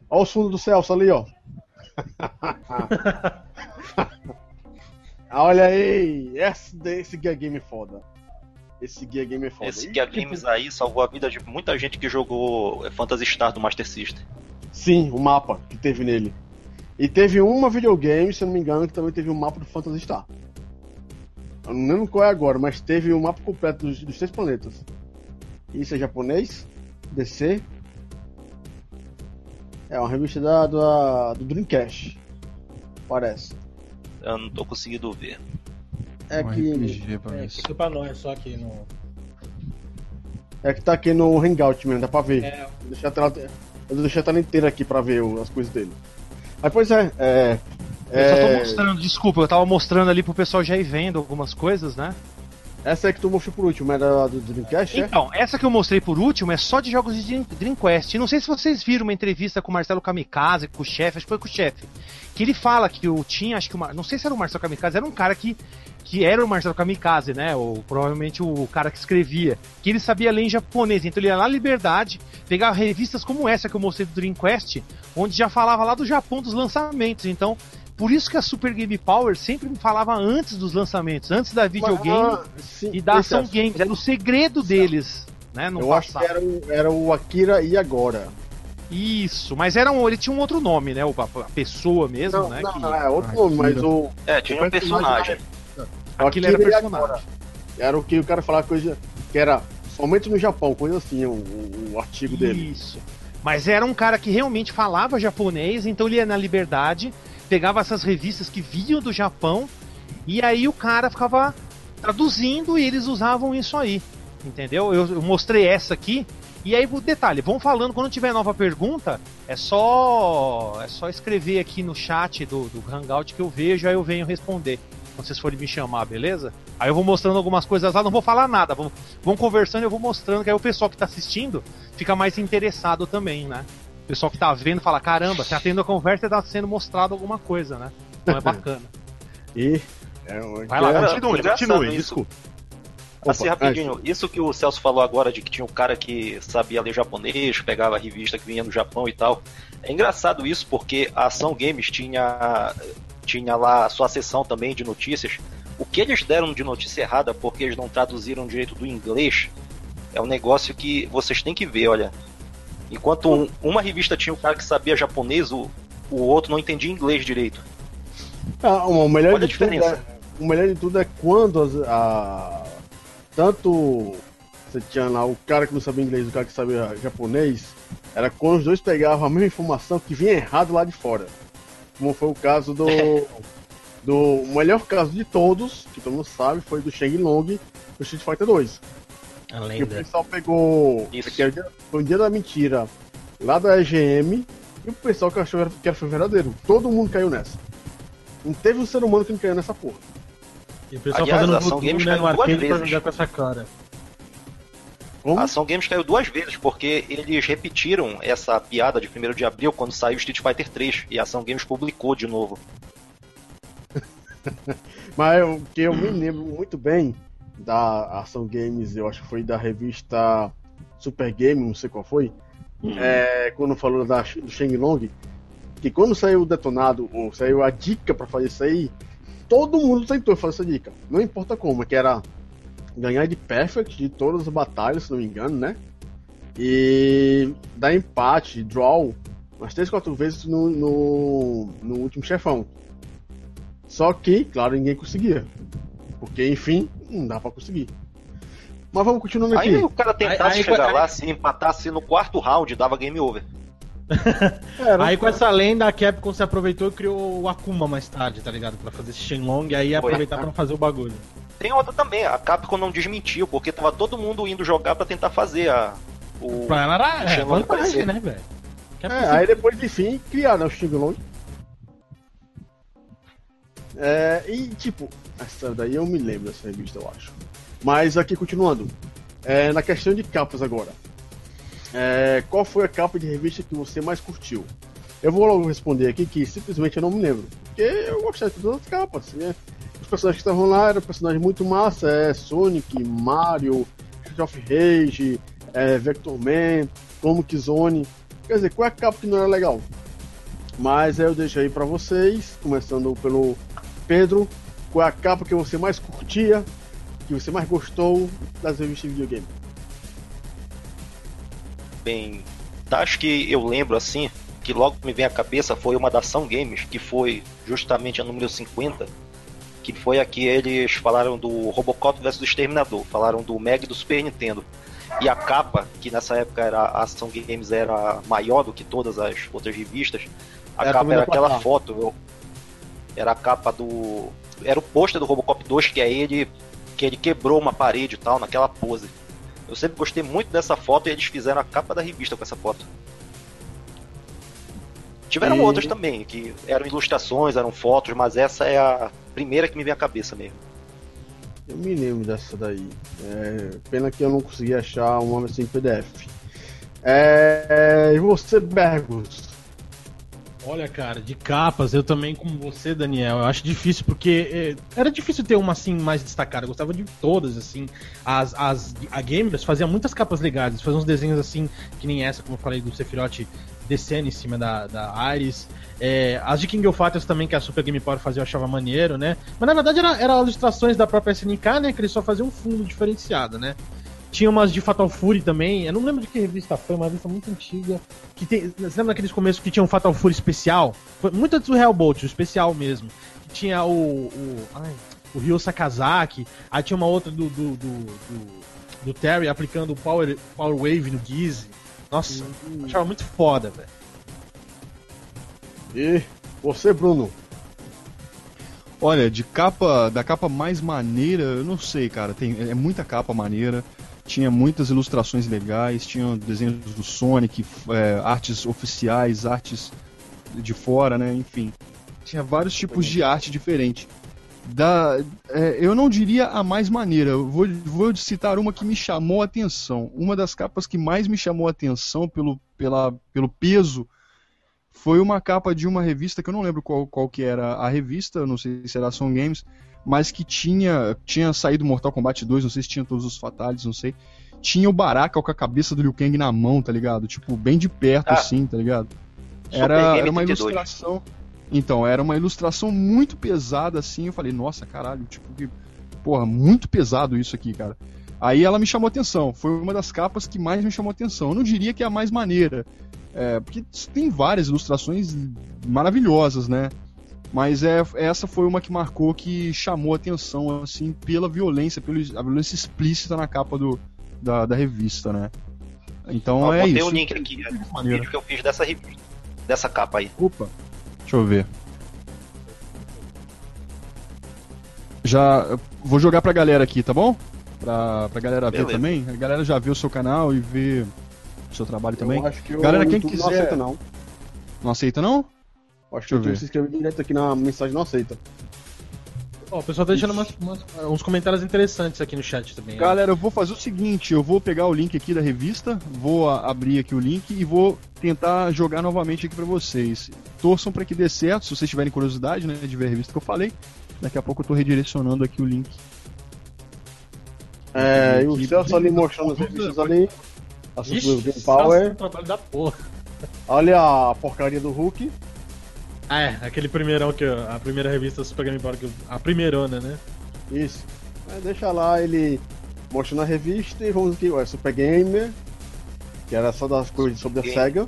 Olha o fundo do Celso ali, ó. Olha aí! Esse, esse Game é foda. Esse Gear Game é foda. Esse Gear Games aí salvou a vida de muita gente que jogou Phantasy Star do Master System. Sim, o mapa que teve nele. E teve uma videogame, se eu não me engano, que também teve um mapa do Phantasy Star. Eu não lembro qual é agora, mas teve o um mapa completo dos, dos três planetas. Isso é japonês? DC? É uma revista da, da- do Dreamcast. Parece. Eu não tô conseguindo ver. É um que, RPG pra É, isso. pra nós, só aqui no. é que tá aqui no Hangout mesmo, dá pra ver. É, Vou deixar a tela, eu vou deixar a tela inteira aqui pra ver o- as coisas dele. Mas pois é, é. Eu só tô é mostrando, desculpa, eu tava mostrando ali pro pessoal já ir vendo algumas coisas, né? essa é que tu mostrou por último, era do Dreamcast, é? Então, essa que eu mostrei por último é só de jogos de Dream- Dreamcast. Não sei se vocês viram uma entrevista com o Marcelo Kamikaze, com o chefe, acho que foi com o chefe. Que ele fala que o tinha, acho que uma, não sei se era o Marcelo Kamikaze, era um cara que que era o Marcelo Kamikaze, né? Ou provavelmente o cara que escrevia, que ele sabia ler em japonês. Então ele ia lá na Liberdade, pegar revistas como essa que eu mostrei do Dreamcast, onde já falava lá do Japão dos lançamentos. Então, por isso que a Super Game Power sempre me falava antes dos lançamentos, antes da videogame Ah, sim, e da ação é- games. Era o segredo deles, né? No Eu acho passado. que era o, era o Akira e agora. Isso, mas era um, ele tinha um outro nome, né? O, a, pessoa mesmo, Não, né? não, que- não, é outro nome, mas o. É, tinha um O personagem- personagem. Aquilo era personagem. agora. Era o que o cara falava coisa que era somente no Japão, coisa assim, o, o- o artigo dele. Isso. Mas era um cara que realmente falava japonês, então ele ia na liberdade, pegava essas revistas que vinham do Japão, e aí o cara ficava traduzindo e eles usavam isso aí. Entendeu? Eu, eu mostrei essa aqui. E aí, o detalhe, vão falando, quando tiver nova pergunta, é só é só escrever aqui no chat do, do Hangout que eu vejo, aí eu venho responder. Quando vocês forem me chamar, beleza? Aí eu vou mostrando algumas coisas lá, não vou falar nada, vão, vão conversando e eu vou mostrando, que aí o pessoal que tá assistindo fica mais interessado também, né? O pessoal que tá vendo fala, caramba, tá tendo a conversa e tá sendo mostrado alguma coisa, né? Então é bacana. E. É, Vai lá, é- continue, continue, isso. desculpa. Assim, Opa, rapidinho, isso que o Celso falou agora de que tinha um cara que sabia ler japonês, pegava a revista que vinha do Japão e tal. É engraçado isso porque a Ação Games tinha, tinha lá a sua seção também de notícias. O que eles deram de notícia errada porque eles não traduziram direito do inglês é um negócio que vocês têm que ver, olha. Enquanto um- uma revista tinha o cara que sabia japonês, o, o outro não entendia inglês direito. Ah, o melhor Olha de tudo é, o melhor de tudo é quando as- a, tanto você tinha lá o cara que não sabia inglês e o cara que sabia japonês, era quando os dois pegavam a mesma informação que vinha errado lá de fora. Como foi o caso do do o melhor caso de todos, que todo mundo sabe, foi do Shang Long do Street Fighter 2. A Que o lenda. pessoal pegou. Isso. que era o dia- foi o dia da mentira lá da EGM e o pessoal que achou que era foi verdadeiro. Todo mundo caiu nessa. Não teve um ser humano que não caiu nessa porra. E o pessoal Aliás, fazendo voodoo, né, no arcade pra jogar com essa cara. Como? A Ação Games caiu duas vezes, porque eles repetiram essa piada de 1 de abril quando saiu Street Fighter 3 e a Ação Games publicou de novo. Mas o que eu me lembro muito bem da Ação Games, eu acho que foi da revista Super Game, não sei qual foi, é, quando falou da, do Shang Long, que quando saiu o detonado, ou saiu a dica pra fazer isso aí, todo mundo tentou fazer essa dica. Não importa como, que era ganhar de perfect de todas as batalhas, se não me engano, né? E dar empate, draw, umas 3, 4 vezes no, no, no último chefão. Só que, claro, ninguém conseguia. Porque, enfim, não dá pra conseguir. Mas vamos continuando aqui. Aí o cara tentasse Aí- aí- chegar aí- lá, se empatasse no quarto round, dava game over. Era, Aí com essa lenda, a Capcom se aproveitou e criou o Akuma mais tarde, tá ligado? Pra fazer esse Shenlong e aí aproveitar pra fazer o bagulho. Tem outra também, a Capcom não desmentiu, porque tava todo mundo indo jogar pra tentar fazer a. O... Pra ela era é, Shenlong vantagem, né, velho? Capcom É, aí depois, enfim, criaram o Xing Long. É, e, tipo, essa daí eu me lembro dessa revista, eu acho. Mas aqui, continuando. É, na questão de capas agora. É, qual foi a capa de revista que você mais curtiu? Eu vou logo responder aqui que simplesmente eu não me lembro. Porque eu gostei de todas as capas. Né? Personagens que estavam lá eram personagens muito massa. É Sonic, Mario, Street of Rage, é, Vector Man, Comic Zone. Quer dizer, qual é a capa que não era legal? Mas eu deixo aí pra vocês, começando pelo Pedro, qual é a capa que você mais curtia, que você mais gostou das revistas de videogame? Bem, acho que eu lembro assim, que logo me vem à cabeça foi uma da Ação Games, que foi justamente a número 50, que foi a que eles falaram do Robocop vs Exterminador, falaram do Meg do Super Nintendo. E a capa, que nessa época era, a Ação Games era maior do que todas as outras revistas, a Era capa era aquela placar. foto, eu- era a capa do era o pôster do Robocop 2, que é ele que ele quebrou uma parede e tal, naquela pose. Eu sempre gostei muito dessa foto e eles fizeram a capa da revista com essa foto. Tiveram E- outras também, que eram ilustrações, eram fotos, mas essa é a primeira que me vem à cabeça mesmo. Eu me lembro dessa daí. É, pena que eu não consegui achar uma versão em PDF. É, e você, Bergus? Olha, cara, de capas, eu também, como você, Daniel, eu acho difícil, porque é, era difícil ter uma assim mais destacada. Eu gostava de todas, assim. As, as, a Gamers fazia muitas capas legais, fazia uns desenhos assim, que nem essa, como eu falei, do Sephiroth descendo em cima da, da Ares. É, as de King of Fighters também, que a Super Game Power fazia, eu achava maneiro, né? Mas na verdade era, era ilustrações da própria SNK, né? Que eles só faziam um fundo diferenciado, né? Tinha umas de Fatal Fury também. Eu não lembro de que revista foi, uma revista muito antiga. Que tem, você lembra daqueles começos que tinha um Fatal Fury especial? Foi muito antes do Hellbolt, o especial mesmo. Que tinha o. o, ai, o Ryo Sakazaki. Aí tinha uma outra do. do, do, do- do Terry aplicando o Power, Power Wave no Gizzy. Nossa, eu achava muito foda, velho. E você, Bruno? Olha, de capa, da capa mais maneira, eu não sei, cara. Tem, é muita capa maneira. Tinha muitas ilustrações legais, tinha desenhos do Sonic, é, artes oficiais, artes de fora, né? Enfim. Tinha vários tipos de arte diferente. Da, é, eu não diria a mais maneira, vou, vou citar uma que me chamou a atenção. Uma das capas que mais me chamou a atenção pelo, pela, pelo peso foi uma capa de uma revista que eu não lembro qual, qual que era a revista, não sei se era Ação Games, mas que tinha tinha saído Mortal Kombat 2, não sei se tinha todos os fatales, não sei. Tinha o Baraka com a cabeça do Liu Kang na mão, tá ligado? Tipo, bem de perto Ah. assim, tá ligado? Era, era uma 32. ilustração. Então, era uma ilustração muito pesada assim, eu falei, nossa, caralho, tipo que porra, muito pesado isso aqui, cara. Aí ela me chamou atenção, foi uma das capas que mais me chamou atenção. Eu não diria que é a mais maneira, é, porque tem várias ilustrações maravilhosas, né? Mas é, essa foi uma que marcou, que chamou atenção, assim, pela violência, pela a violência explícita na capa do, da, da revista, né? Então Ó, é botei isso. o link aqui, é, o vídeo que eu fiz dessa revista, dessa capa aí. Opa, deixa eu ver. Já vou jogar pra galera aqui, tá bom? Pra, pra galera ver Beleza. também. A galera já vê o seu canal e vê o seu trabalho também. Eu acho que Galera, quem YouTube não quiser- aceita, não. Não aceita não? Acho Deixa que eu ver. se inscreve direto aqui na mensagem não aceita. Ó, o pessoal tá deixando umas- umas- uns comentários interessantes aqui no chat também. né? Galera, eu vou fazer o seguinte, eu vou pegar o link aqui da revista, vou a- abrir aqui o link e vou tentar jogar novamente aqui pra vocês. Torçam pra que dê certo, se vocês tiverem curiosidade, né, de ver a revista que eu falei. Daqui a pouco eu tô redirecionando aqui o link. É, e o Celso ali mostrando as revistas ali. A Ixi, Game Power. trabalho da porra. Olha a porcaria do Hulk. Ah, é, aquele primeirão que eu- a primeira revista Super Game Power, que eu- a primeirona, né? Isso. É, deixa lá ele mostrando a revista e vamos aqui, ó, Super Gamer. Que era só das coisas sobre a Game. SEGA.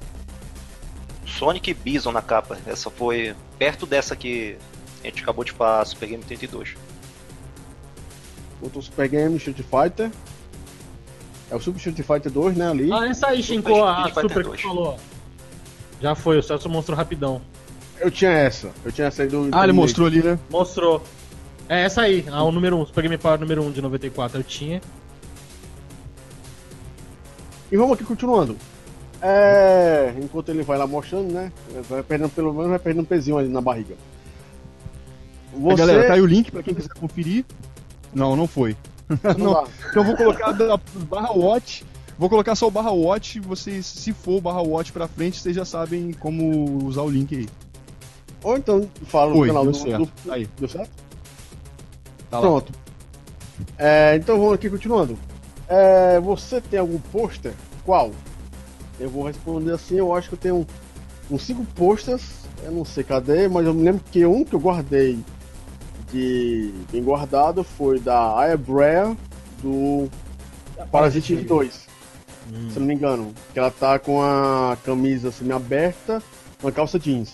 Sonic e Bison na capa. Essa foi perto dessa que a gente acabou de falar, Super Game 32. Outro Super Game, Street Fighter. É o Super Street Fighter 2, né, ali. Ah, essa aí, Super Shinko, a Fighter Super que 2. falou. Já foi, o Celso mostrou rapidão. Eu tinha essa. Eu tinha essa aí do. Ah, ele mostrou ali, né? Mostrou. É essa aí, a, o número 1, Super Game Power número 1 de 94 eu tinha. E vamos aqui continuando. É, enquanto ele vai lá mostrando, né? Vai perdendo, pelo menos vai perdendo um pezinho ali na barriga. Você... Galera, tá aí o link pra quem quiser conferir. Não, não foi. Não Não. Então eu vou colocar da barra watch. Vou colocar só o barra watch. Vocês, se for o barra watch pra frente, vocês já sabem como usar o link aí. Ou então fala no Foi, canal deu do, certo. do- Aí. Deu certo? Tá. Pronto. É, então vamos aqui continuando. É, você tem algum pôster? Qual? Eu vou responder assim, eu acho que eu tenho uns cinco posters, eu não sei cadê, mas eu me lembro que um que eu guardei de bem guardado foi da Aya Brea do Parasite 2, se eu não me engano. Que ela tá com a camisa semi-aberta, uma calça jeans.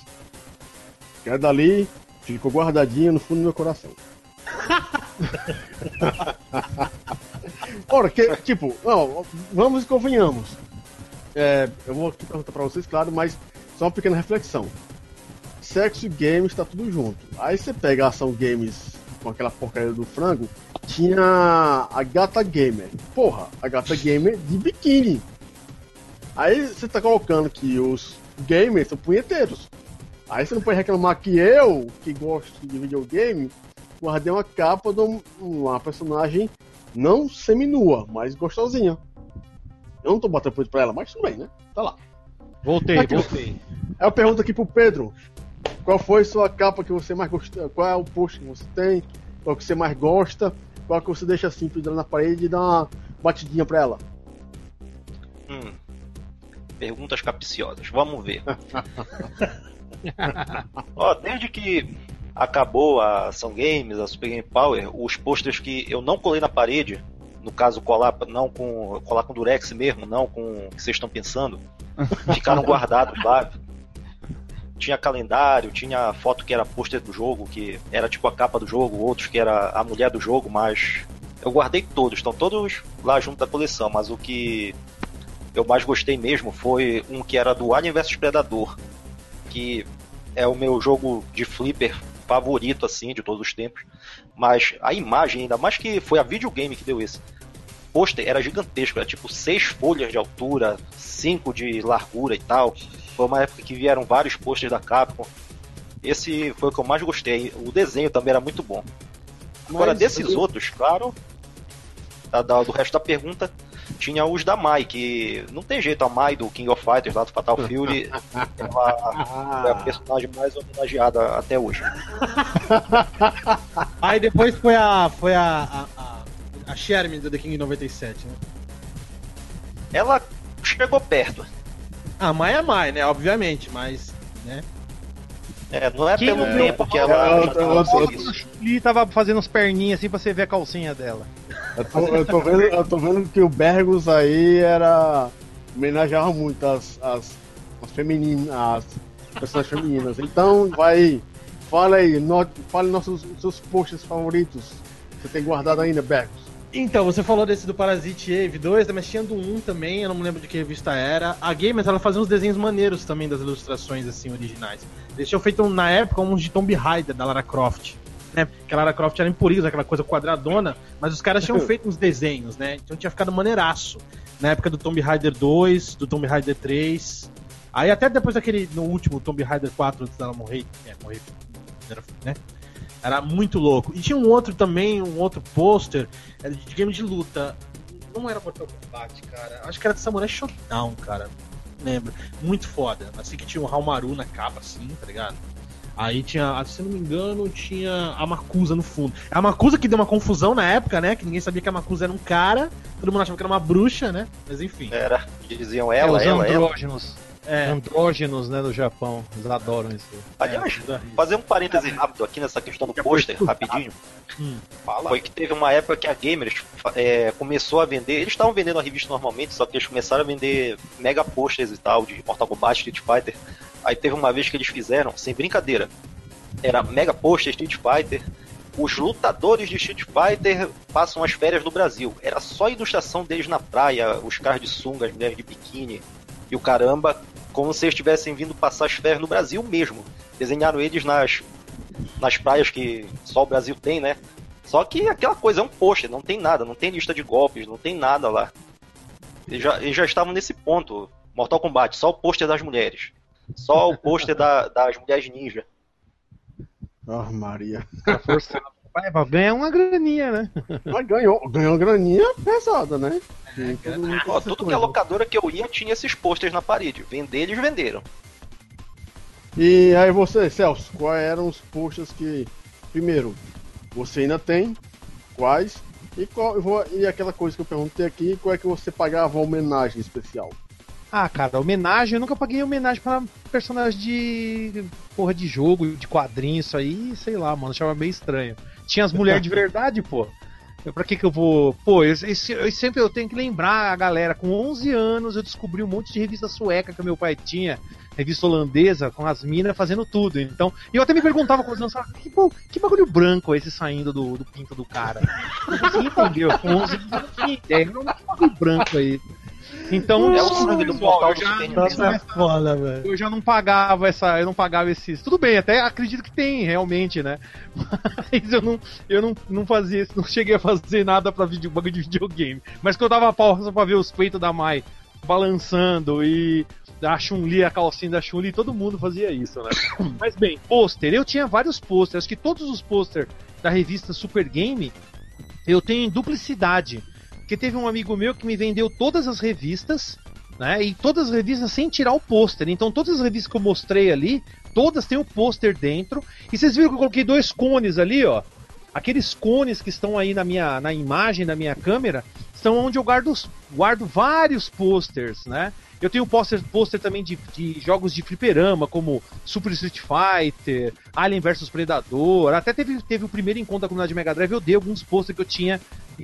É dali, ficou guardadinha no fundo do meu coração. Ora, que, tipo, não, vamos e convenhamos. É, eu vou aqui perguntar pra vocês, claro, mas só uma pequena reflexão. Sexo e games tá tudo junto. Aí você pega a ação games com aquela porcaria do frango, tinha a gata gamer. Porra, a gata gamer de biquíni. Aí você tá colocando que os gamers são punheteiros. Aí você não pode reclamar que eu, que gosto de videogame, guardei uma capa de um- uma personagem não seminua, mas gostosinha. Eu não tô botando punho pra ela, mas tudo bem, né? Tá lá. Voltei, Aqui. voltei. Aí eu pergunto aqui pro Pedro: qual foi sua capa que você mais gostou? Qual é o post que você tem? Qual que você mais gosta? Qual que você deixa assim, pendurando na parede e dá uma batidinha pra ela? Hum. Perguntas capciosas. Vamos ver. Ó, desde que acabou a Ação Games, a Super Game Power, os posters que eu não colei na parede, no caso colar não com colar com durex mesmo, não com o que vocês estão pensando, ficaram guardados lá. Tinha calendário, tinha foto que era pôster do jogo, que era tipo a capa do jogo, outros que era a mulher do jogo, mas eu guardei todos, estão todos lá junto da coleção, mas o que eu mais gostei mesmo foi um que era do Alien vs Predador, que é o meu jogo de flipper favorito assim de todos os tempos. Mas a imagem, ainda mais que foi a videogame que deu esse. O pôster era gigantesco, era tipo seis folhas de altura, cinco de largura e tal. Foi uma época que vieram vários posters da Capcom. Esse foi o que eu mais gostei. O desenho também era muito bom. Agora, Mas- desses outros, claro, da- da- do resto da pergunta, tinha os da Mai, que não tem jeito, a Mai do King of Fighters lá do Fatal Fury, ela é a personagem mais homenageada até hoje. Aí depois foi a. Foi a. A, a, a Sherman do The King 97, né? Ela chegou perto. Ah, Mai é Mai, né? Obviamente, mas. Né? É, não é Quem pelo tempo que É, ela no eu- serviço. Ele tava fazendo as perninhas assim pra você ver a calcinha dela. Eu tô, eu tô vendo, eu tô vendo que o Bergus aí era. homenageava muito as, as, as femininas, as pessoas femininas. Então, vai. Fala aí, no, fale nossos seus posts favoritos. Você tem guardado ainda, Bergus? Então, você falou desse do Parasite Eve 2, né, mas tinha do 1 também, eu não me lembro de que revista era. A Gamers, ela fazia uns desenhos maneiros também das ilustrações, assim, originais. Eles tinham feito, na época, uns de Tomb Raider, da Lara Croft. Né? Porque a Lara Croft era em purismo, aquela coisa quadradona, mas os caras tinham feito uns desenhos, né? Então tinha ficado maneiraço. Na época do Tomb Raider 2, do Tomb Raider 3. Aí até depois daquele, no último Tomb Raider 4, antes dela morrer, é, morrer, era, né? Era muito louco. E tinha um outro também, um outro pôster, era de game de luta. Não era Mortal Kombat, cara. Acho que era de Samurai Showdown, cara. Não lembro. Muito foda. Assim que tinha o Halmaru na capa, assim, tá ligado? Aí tinha, se eu não me engano, tinha a Makusa no fundo. A Makusa que deu uma confusão na época, né? Que ninguém sabia que a Makusa era um cara, todo mundo achava que era uma bruxa, né? Mas enfim. Era, diziam É, ela, os ela, ela. andrógenos. É. Andrógenos, né, do Japão. Eles adoram isso. Aliás, É, fazer um parêntese rápido aqui nessa questão do pôster, rapidinho. Hum. Foi que teve uma época que a Gamers é, começou a vender. Eles estavam vendendo a revista normalmente, só que eles começaram a vender mega posters e tal, de Mortal Kombat, Street Fighter. Aí teve uma vez que eles fizeram, sem brincadeira, era mega pôster Street Fighter. Os lutadores de Street Fighter passam as férias no Brasil. Era só a ilustração deles na praia, os caras de sunga, as mulheres de biquíni e o caramba, como se eles estivessem vindo passar as férias no Brasil mesmo. Desenharam eles nas, nas praias que só o Brasil tem, né? Só que aquela coisa é um pôster, não tem nada, não tem lista de golpes, não tem nada lá. Eles já, eles já estavam nesse ponto. Mortal Kombat, só o pôster das mulheres. Só o pôster da- das mulheres ninja. Ah, Maria. Pra forçar. Vai, pra ganhar uma graninha, né? Mas ganhou, ganhou uma graninha pesada, né? É, todo mundo Ó, tudo que é locadora que eu ia tinha esses posters na parede. Vender, eles venderam. E aí você, Celso, quais eram os posts que. Primeiro, você ainda tem? Quais? E, qual, e aquela coisa que eu perguntei aqui, qual é que você pagava a homenagem especial? Ah, cara, homenagem, eu nunca paguei homenagem pra personagem de. porra de jogo, de quadrinho, isso aí, sei lá, mano, achava meio estranho. Tinha as mulheres de verdade, pô. Eu, pra que que eu vou. Pô, eu, eu- eu sempre eu tenho que lembrar a galera, com 11 anos eu descobri um monte de revista sueca que meu pai tinha, revista holandesa, com as minas fazendo tudo. Então, e eu até me perguntava quando eu lançava, que, que bagulho branco é esse saindo do, do pinto do cara? Eu não consegui entender, com 11 anos eu não tinha ideia, não, que bagulho branco aí. Então, É o sangue do pessoal, portal eu do já-. Nossa, é foda, velho. eu já não pagava essa, eu não pagava esses. Tudo bem, até acredito que tem realmente, né? Mas eu não, eu não, não fazia, isso, não cheguei a fazer nada pra vídeo, bagulho de videogame. Mas quando eu dava pausa pra ver os peitos da Mai balançando e a Chun-Li, a calcinha da Chun-Li, todo mundo fazia isso, né? Mas bem, pôster, eu tinha vários pôsteres, acho que todos os pôster da revista Super Game eu tenho em duplicidade. Porque teve um amigo meu que me vendeu todas as revistas, né? E todas as revistas sem tirar o pôster. Então todas as revistas que eu mostrei ali, todas têm o pôster dentro. E vocês viram que eu coloquei dois cones ali, ó. Aqueles cones que estão aí na minha na imagem da minha câmera são onde eu guardo, guardo vários posters, né? Eu tenho pôster pôster também de, de jogos de fliperama, como Super Street Fighter, Alien vs Predador. Até teve, teve o primeiro encontro da comunidade Mega Drive, eu dei alguns posters que eu tinha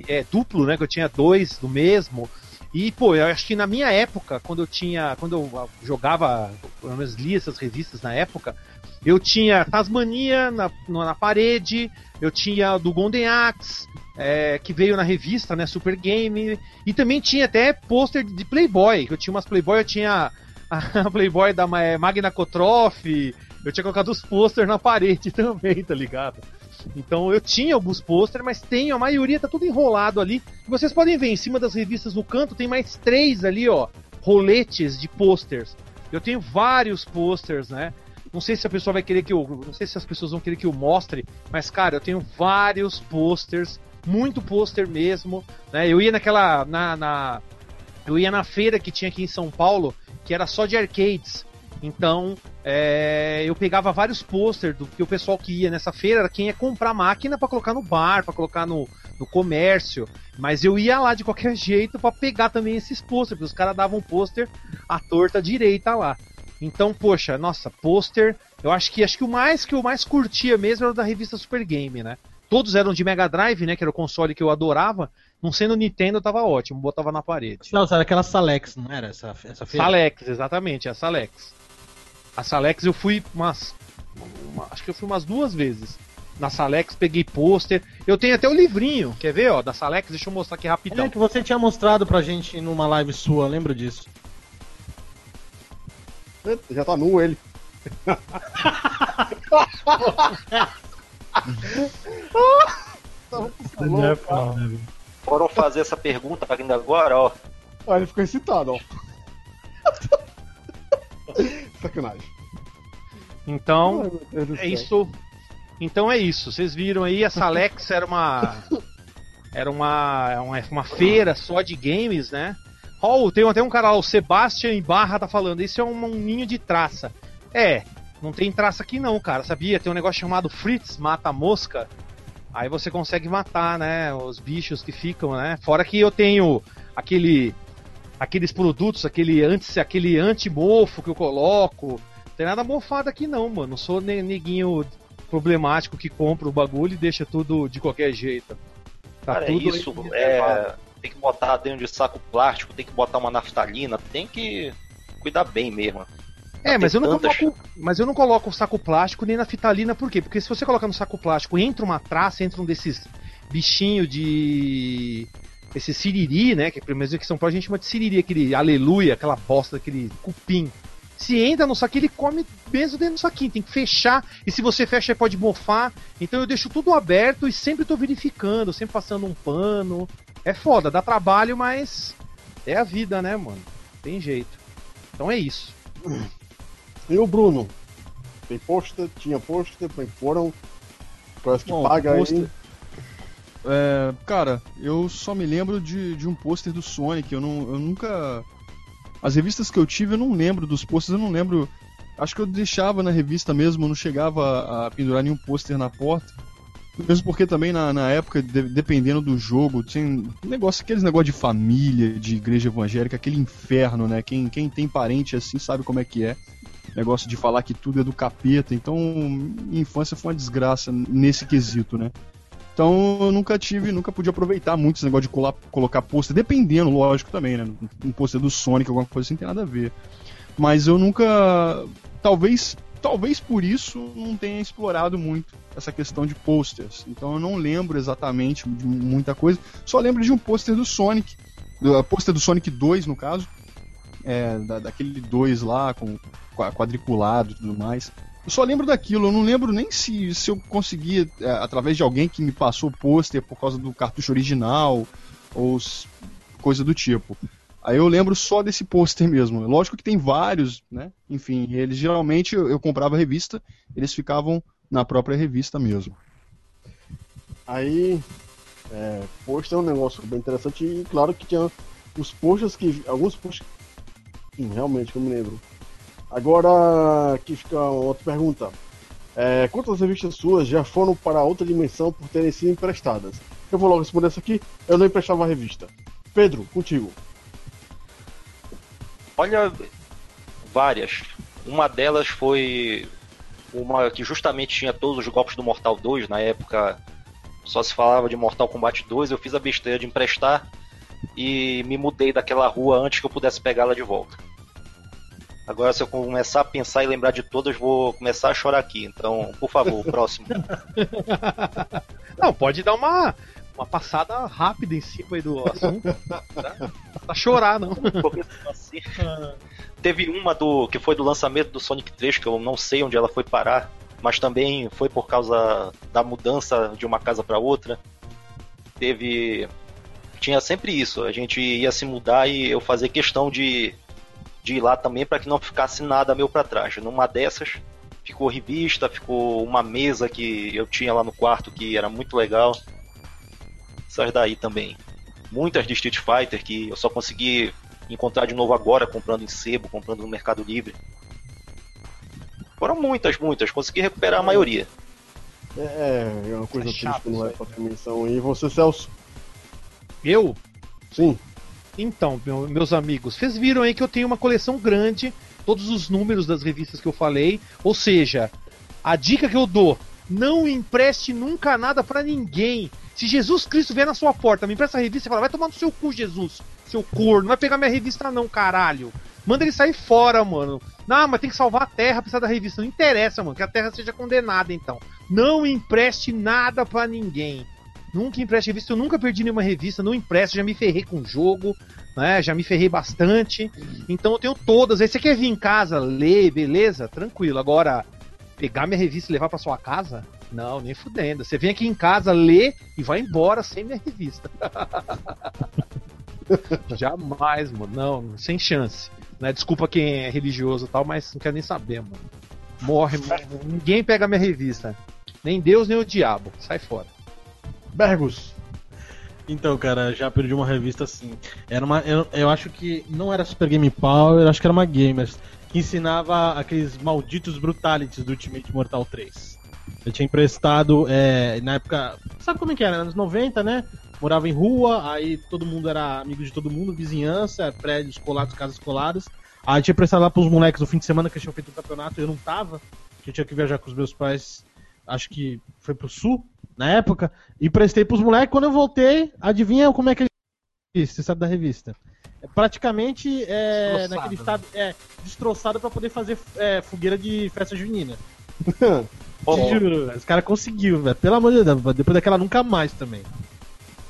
é, duplo, né? Que eu tinha dois do mesmo. E, pô, eu acho que na minha época, quando eu tinha. Quando eu ah, jogava, pelo menos lia essas revistas na época, eu tinha Tasmania na na parede, eu tinha do Golden Axe, é, que veio na revista, né? Super Game. E também tinha até pôster de Playboy, eu tinha umas Playboy, eu tinha a Playboy da Ma- Magna Cotroff, eu tinha colocado os pôster na parede também, tá ligado? Então eu tinha alguns pôster, mas tenho, a maioria tá tudo enrolado ali. Vocês podem ver, em cima das revistas no canto tem mais três ali, ó, roletes de posters. Eu tenho vários posters, né? Não sei se a pessoa vai querer que eu. Não sei se as pessoas vão querer que eu mostre, mas cara, eu tenho vários posters, muito pôster mesmo. Né? Eu ia naquela. Na, na- eu ia na feira que tinha aqui em São Paulo, que era só de arcades. Então, é, eu pegava vários posters do que o pessoal que ia nessa feira era quem ia comprar máquina para colocar no bar, para colocar no, no comércio. Mas eu ia lá de qualquer jeito para pegar também esses posters, porque os caras davam pôster à torta direita lá. Então, poxa, nossa, pôster, eu acho que acho que o mais que eu mais curtia mesmo era o da revista Super Game, né? Todos eram de Mega Drive, né? Que era o console que eu adorava. Não sendo Nintendo, tava ótimo, botava na parede. Não, era aquela Salex, não era essa, essa feira? Salex, exatamente, a Salex. A Salex eu fui umas. uma- acho que eu fui umas duas vezes. Na Salex peguei pôster. Eu tenho até o livrinho, quer ver, ó, da Salex? Deixa eu mostrar aqui rapidão. É que você tinha mostrado pra gente numa live sua, lembro disso. Já tá nu ele. Tava com calor, cara. Foram fazer essa pergunta ainda agora, ó. Aí ele ficou excitado, ó. Sacanagem. Então, Ai, é isso. Então é isso. Vocês viram aí, a Salex era uma. Era uma, uma, uma feira só de games, né? Oh, tem até um cara lá, o Sebastian Barra tá falando, isso é um, um ninho de traça. É, não tem traça aqui não, cara, sabia? Tem um negócio chamado Fritz Mata Mosca. Aí você consegue matar, né, os bichos que ficam, né? Fora que eu tenho aquele aqueles produtos, aquele anti aquele anti-mofo que eu coloco. Não tem nada mofado aqui não, mano. Não sou ne- neguinho problemático que compra o bagulho e deixa tudo de qualquer jeito. Tá Cara, é tudo isso. É, reservado. tem que botar dentro de saco plástico, tem que botar uma naftalina, tem que cuidar bem mesmo. É, mas eu não tantas- coloco, mas eu não coloco o saco plástico nem na fitalina, por quê? Porque se você coloca no saco plástico, entra uma traça, entra um desses bichinhos de esse siriri, né, que pelo menos aqui em São Paulo a gente chama de siriri, aquele aleluia, aquela bosta, aquele cupim. Se entra no saquinho, ele come mesmo dentro do saquinho, tem que fechar, e se você fecha, ele pode mofar. Então eu deixo tudo aberto e sempre tô verificando, sempre passando um pano. É foda, dá trabalho, mas é a vida, né, mano? Tem jeito. Então é isso. E o Bruno? Tem pôster? Tinha pôster? Como foram? Parece que Bom, paga aí. pôster- É, cara, eu só me lembro de, de um pôster do Sonic. Eu, não, eu nunca. As revistas que eu tive, eu não lembro dos pôsteres, eu não lembro. Acho que eu deixava na revista mesmo, eu não chegava a pendurar nenhum pôster na porta. Mesmo porque também na, na época, de- dependendo do jogo, tinha negócio, aqueles negócio de família, de igreja evangélica, aquele inferno, né? Quem, quem tem parente assim sabe como é que é. Negócio de falar que tudo é do capeta. Então, minha infância foi uma desgraça nesse quesito, né? Então eu nunca tive, nunca pude aproveitar muito esse negócio de colar, colocar pôster, dependendo, lógico, também, né? Um pôster do Sonic, alguma coisa assim, não tem nada a ver. Mas eu nunca. Talvez. Talvez por isso não tenha explorado muito essa questão de posters. Então eu não lembro exatamente de muita coisa. Só lembro de um pôster do Sonic do pôster do Sonic 2, no caso. É, da, daquele 2 lá, com quadriculado e tudo mais. Eu só lembro daquilo, eu não lembro nem se, se eu conseguia, é, através de alguém que me passou o pôster por causa do cartucho original, ou coisa do tipo. Aí eu lembro só desse pôster mesmo. Lógico que tem vários, né? Enfim, eles geralmente eu, eu comprava a revista, eles ficavam na própria revista mesmo. Aí, é, pôster é um negócio bem interessante e claro que tinha os posters que. Alguns posters. Sim, realmente, eu me lembro. Agora, aqui fica outra pergunta. É, quantas revistas suas já foram para outra dimensão por terem sido emprestadas? Eu vou logo responder essa aqui. Eu não emprestava a revista. Pedro, contigo. Olha, várias. Uma delas foi uma que justamente tinha todos os golpes do Mortal 2, na época só se falava de Mortal Kombat 2, eu fiz a besteira de emprestar e me mudei daquela rua antes que eu pudesse pegá-la de volta. Agora, se eu começar a pensar e lembrar de todas, vou começar a chorar aqui. Então, por favor, próximo. Não, pode dar uma, uma passada rápida em cima do assunto. Tá? Pra chorar, não. Assim, teve uma do que foi do lançamento do Sonic 3, que eu não sei onde ela foi parar, mas também foi por causa da mudança de uma casa para outra. Teve. Tinha sempre isso, a gente ia se mudar e eu fazia questão de, de ir lá também para que não ficasse nada meu para trás. Numa dessas, ficou revista, ficou uma mesa que eu tinha lá no quarto que era muito legal essas daí também. Muitas de Street Fighter que eu só consegui encontrar de novo agora, comprando em sebo, comprando no Mercado Livre. Foram muitas, muitas. Consegui recuperar a maioria. É, é uma coisa é triste que não é pra dimensão. E você, Celso? Eu? Sim. Então, meu, meus amigos, vocês viram aí que eu tenho uma coleção grande, todos os números das revistas que eu falei. Ou seja, a dica que eu dou: não empreste nunca nada para ninguém. Se Jesus Cristo vier na sua porta, me empresta a revista e fala, vai tomar no seu cu, Jesus, seu corno, não vai pegar minha revista não, caralho. Manda ele sair fora, mano. Não, mas tem que salvar a Terra, precisar da revista. Não interessa, mano, que a Terra seja condenada, então. Não empreste nada para ninguém. Nunca empreste revista, eu nunca perdi nenhuma revista, não empresto, já me ferrei com o jogo, né? Já me ferrei bastante. Então eu tenho todas. Aí você quer vir em casa, ler, beleza? Tranquilo. Agora, pegar minha revista e levar para sua casa? Não, nem fudendo. Você vem aqui em casa, lê e vai embora sem minha revista. Jamais, mano. Não, sem chance. Né? Desculpa quem é religioso e tal, mas não quero nem saber, mano. Morre, ninguém pega minha revista. Nem Deus, nem o diabo. Sai fora. Bergus. Então, cara, já perdi uma revista assim. Era uma. Eu, eu acho que não era Super Game Power, acho que era uma Gamers. Que ensinava aqueles malditos brutalities do Ultimate Mortal 3. Eu tinha emprestado, é, na época. Sabe como é que era? Anos 90, né? Morava em rua, aí todo mundo era amigo de todo mundo, vizinhança, prédios colados, casas coladas. Aí tinha emprestado lá pros moleques no fim de semana que tinham feito o campeonato e eu não tava. Que eu tinha que viajar com os meus pais, acho que foi pro sul, na época. E prestei pros moleques. Quando eu voltei, adivinha como é que ele. Você sabe da revista? É praticamente é, naquele estado é, destroçado para poder fazer é, fogueira de festa junina. Te juro, os caras conseguiu, velho. Pelo amor de Deus, depois daquela nunca mais também.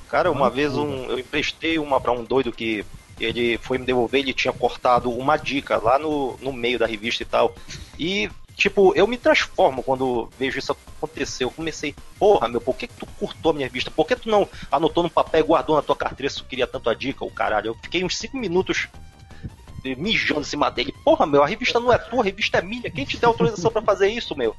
Cara, uma vez um, eu emprestei uma para um doido que ele foi me devolver, ele tinha cortado uma dica lá no, no meio da revista e tal. E, tipo, eu me transformo quando vejo isso acontecer. Eu comecei, porra, meu, por que, que tu cortou a minha revista? Por que tu não anotou no papel e guardou na tua carteira se tu queria tanto a dica, o caralho? Eu fiquei uns 5 minutos mijando em cima dele. Porra, meu, a revista não é tua, a revista é minha. Quem te deu autorização para fazer isso, meu?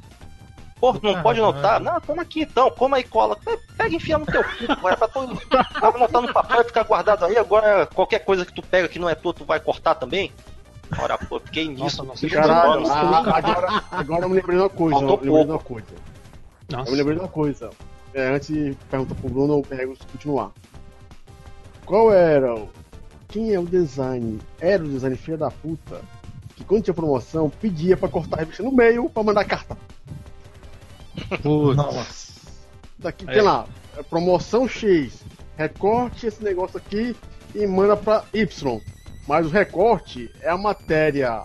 Porra, não pode anotar? Não, toma aqui então, coma aí cola. Pega e enfia no teu cu, agora pra tu anotar no papel e ficar guardado aí. Agora, qualquer coisa que tu pega que não é tua, tu vai cortar também? Ora, pô, fiquei nisso. Nossa, caralho, ah, agora, agora eu me lembrei de uma coisa. Faltou eu me lembrei de uma coisa. Nossa. Eu me lembrei de uma coisa. É, antes de perguntar pro Bruno, eu pego continuar. Qual era quem é o design? Era o design filha da puta que quando tinha promoção pedia pra cortar a revista no meio pra mandar carta. Nossa. Daqui é. tem lá, é promoção X, recorte esse negócio aqui e manda pra Y. Mas o recorte é a matéria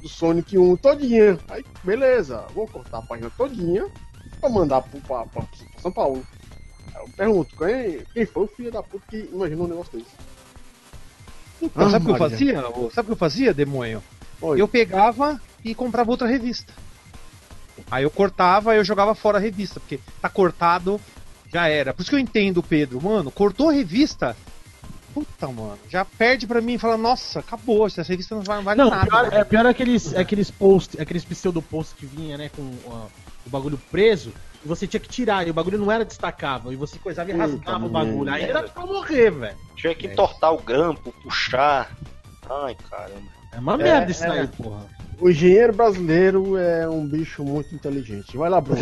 do Sonic 1 todinha. Aí, beleza, vou cortar a página todinha pra mandar pro, pra, pra, pra São Paulo. Aí eu pergunto, quem, quem foi o filho da puta que imaginou um negócio desse? Então, Ah, sabe o que eu Maria. fazia? Sabe o que eu fazia, demônio? Oi. Eu pegava e comprava outra revista. Aí eu cortava e eu jogava fora a revista, porque tá cortado, já era. Por isso que eu entendo, Pedro. Mano, cortou a revista. Puta, mano, já perde pra mim e fala, nossa, acabou, essa revista não vai- não vale Não, nada. pior, é pior aqueles, aqueles posts, aqueles pseudo posts que vinha, né, com ó, o bagulho preso, e você tinha que tirar, e o bagulho não era destacável, e você coisava e Puta rasgava o bagulho. Aí era pra morrer, velho. Tinha que entortar o grampo, puxar. Ai, caramba. É uma É, merda isso é. aí, porra. O engenheiro brasileiro é um bicho muito inteligente. Vai lá, Bruno.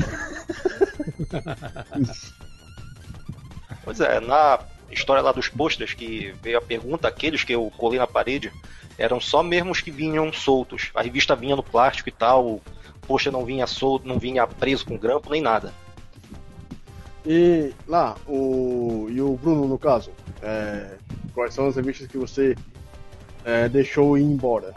Pois é, na história lá dos posters que veio a pergunta, aqueles que eu colei na parede, eram só mesmo os que vinham soltos. A revista vinha no plástico e tal, o pôster não vinha solto, não vinha preso com grampo, nem nada. E lá, o. E o Bruno, no caso, é, quais são as revistas que você é, deixou ir embora?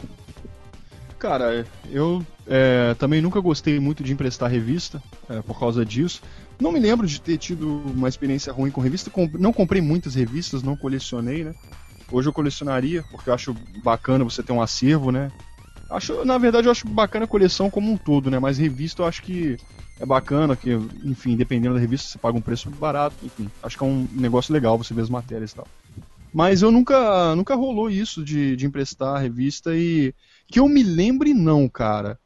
Cara, eu é, também nunca gostei muito de emprestar revista é, por causa disso. Não me lembro de ter tido uma experiência ruim com revista. Não comprei muitas revistas, não colecionei, né? Hoje eu colecionaria, porque eu acho bacana você ter um acervo, né? Acho, na verdade, eu acho bacana a coleção como um todo, né? Mas revista eu acho que é bacana, que, enfim, dependendo da revista, você paga um preço barato, enfim. Acho que é um negócio legal você ver as matérias e tal. Mas eu nunca, nunca rolou isso de, de emprestar a revista e. Que eu me lembre, não, cara.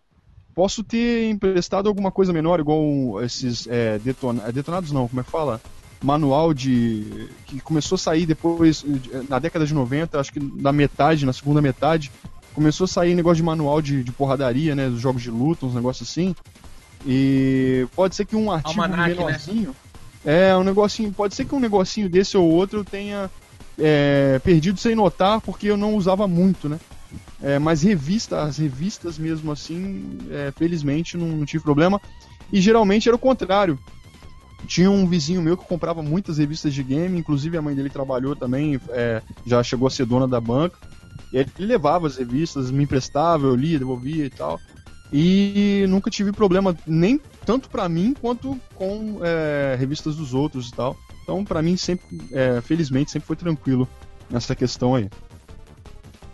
Posso ter emprestado alguma coisa menor, igual esses é, detona- é, detonados, não, como é que fala? Manual de. que começou a sair depois, na década de 90, acho que na metade, na segunda metade, começou a sair negócio de manual de, de porradaria, né? Dos jogos de luta, uns negócios assim. E pode ser que um artigo Almanac, né? menorzinho. É, um negocinho. Pode ser que um negocinho desse ou outro eu tenha é, perdido sem notar, porque eu não usava muito, né? É, mas revista, as revistas mesmo assim, é, felizmente não, não tive problema. E geralmente era o contrário. Tinha um vizinho meu que comprava muitas revistas de game, inclusive a mãe dele trabalhou também, é, já chegou a ser dona da banca. E ele levava as revistas, me emprestava, eu lia, devolvia e tal. E nunca tive problema, nem tanto pra mim quanto com é, revistas dos outros e tal. Então, pra mim, sempre, é, felizmente, sempre foi tranquilo nessa questão aí.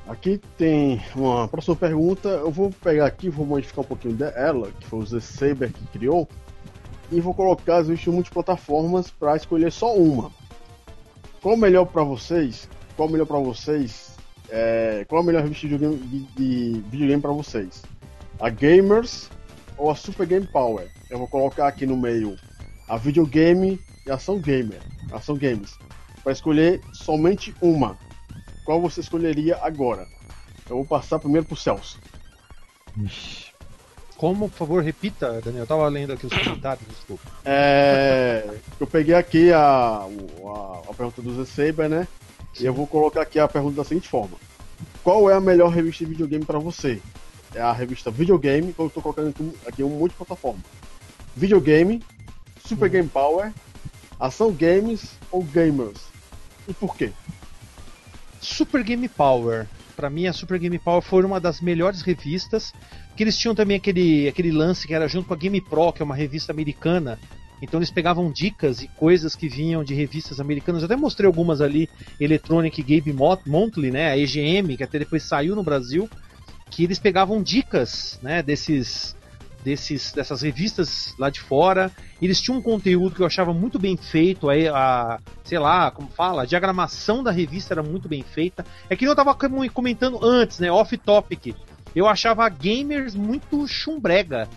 Aqui tem uma próxima pergunta. Eu vou pegar aqui, vou modificar um pouquinho dela, que foi o Z Saber que criou, e vou colocar as revistas multiplataformas para escolher só uma. Qual melhor para vocês? Qual melhor para vocês? É, qual a melhor revista de de, de videogame para vocês? A Gamers ou a Super Game Power? Eu vou colocar aqui no meio a videogame e a ação gamer, ação games, para escolher somente uma. Qual você escolheria agora? Eu vou passar primeiro pro Celso. Como, por favor, repita, Daniel. Eu tava lendo aqui os comentários, desculpa. É, eu peguei aqui a, a, a pergunta do Z Saber, né? E eu vou colocar aqui a pergunta da seguinte forma: Qual é a melhor revista de videogame para você? É a revista Videogame, que eu tô colocando aqui, um- aqui um multiplataforma. Videogame, Super Game Power, Ação Games ou Gamers? E por quê? Super Game Power. Pra mim, a Super Game Power foi uma das melhores revistas. Que eles tinham também aquele, aquele lance que era junto com a Game Pro, que é uma revista americana. Então eles pegavam dicas e coisas que vinham de revistas americanas. Eu até mostrei algumas ali, Electronic Game Mo- Monthly, né, a EGM, que até depois saiu no Brasil, que eles pegavam dicas, né, desses desses dessas revistas lá de fora. Eles tinham um conteúdo que eu achava muito bem feito, aí a, sei lá, como fala, a diagramação da revista era muito bem feita. É que eu tava com- comentando antes, né, off topic. Eu achava a Gamers muito chumbrega.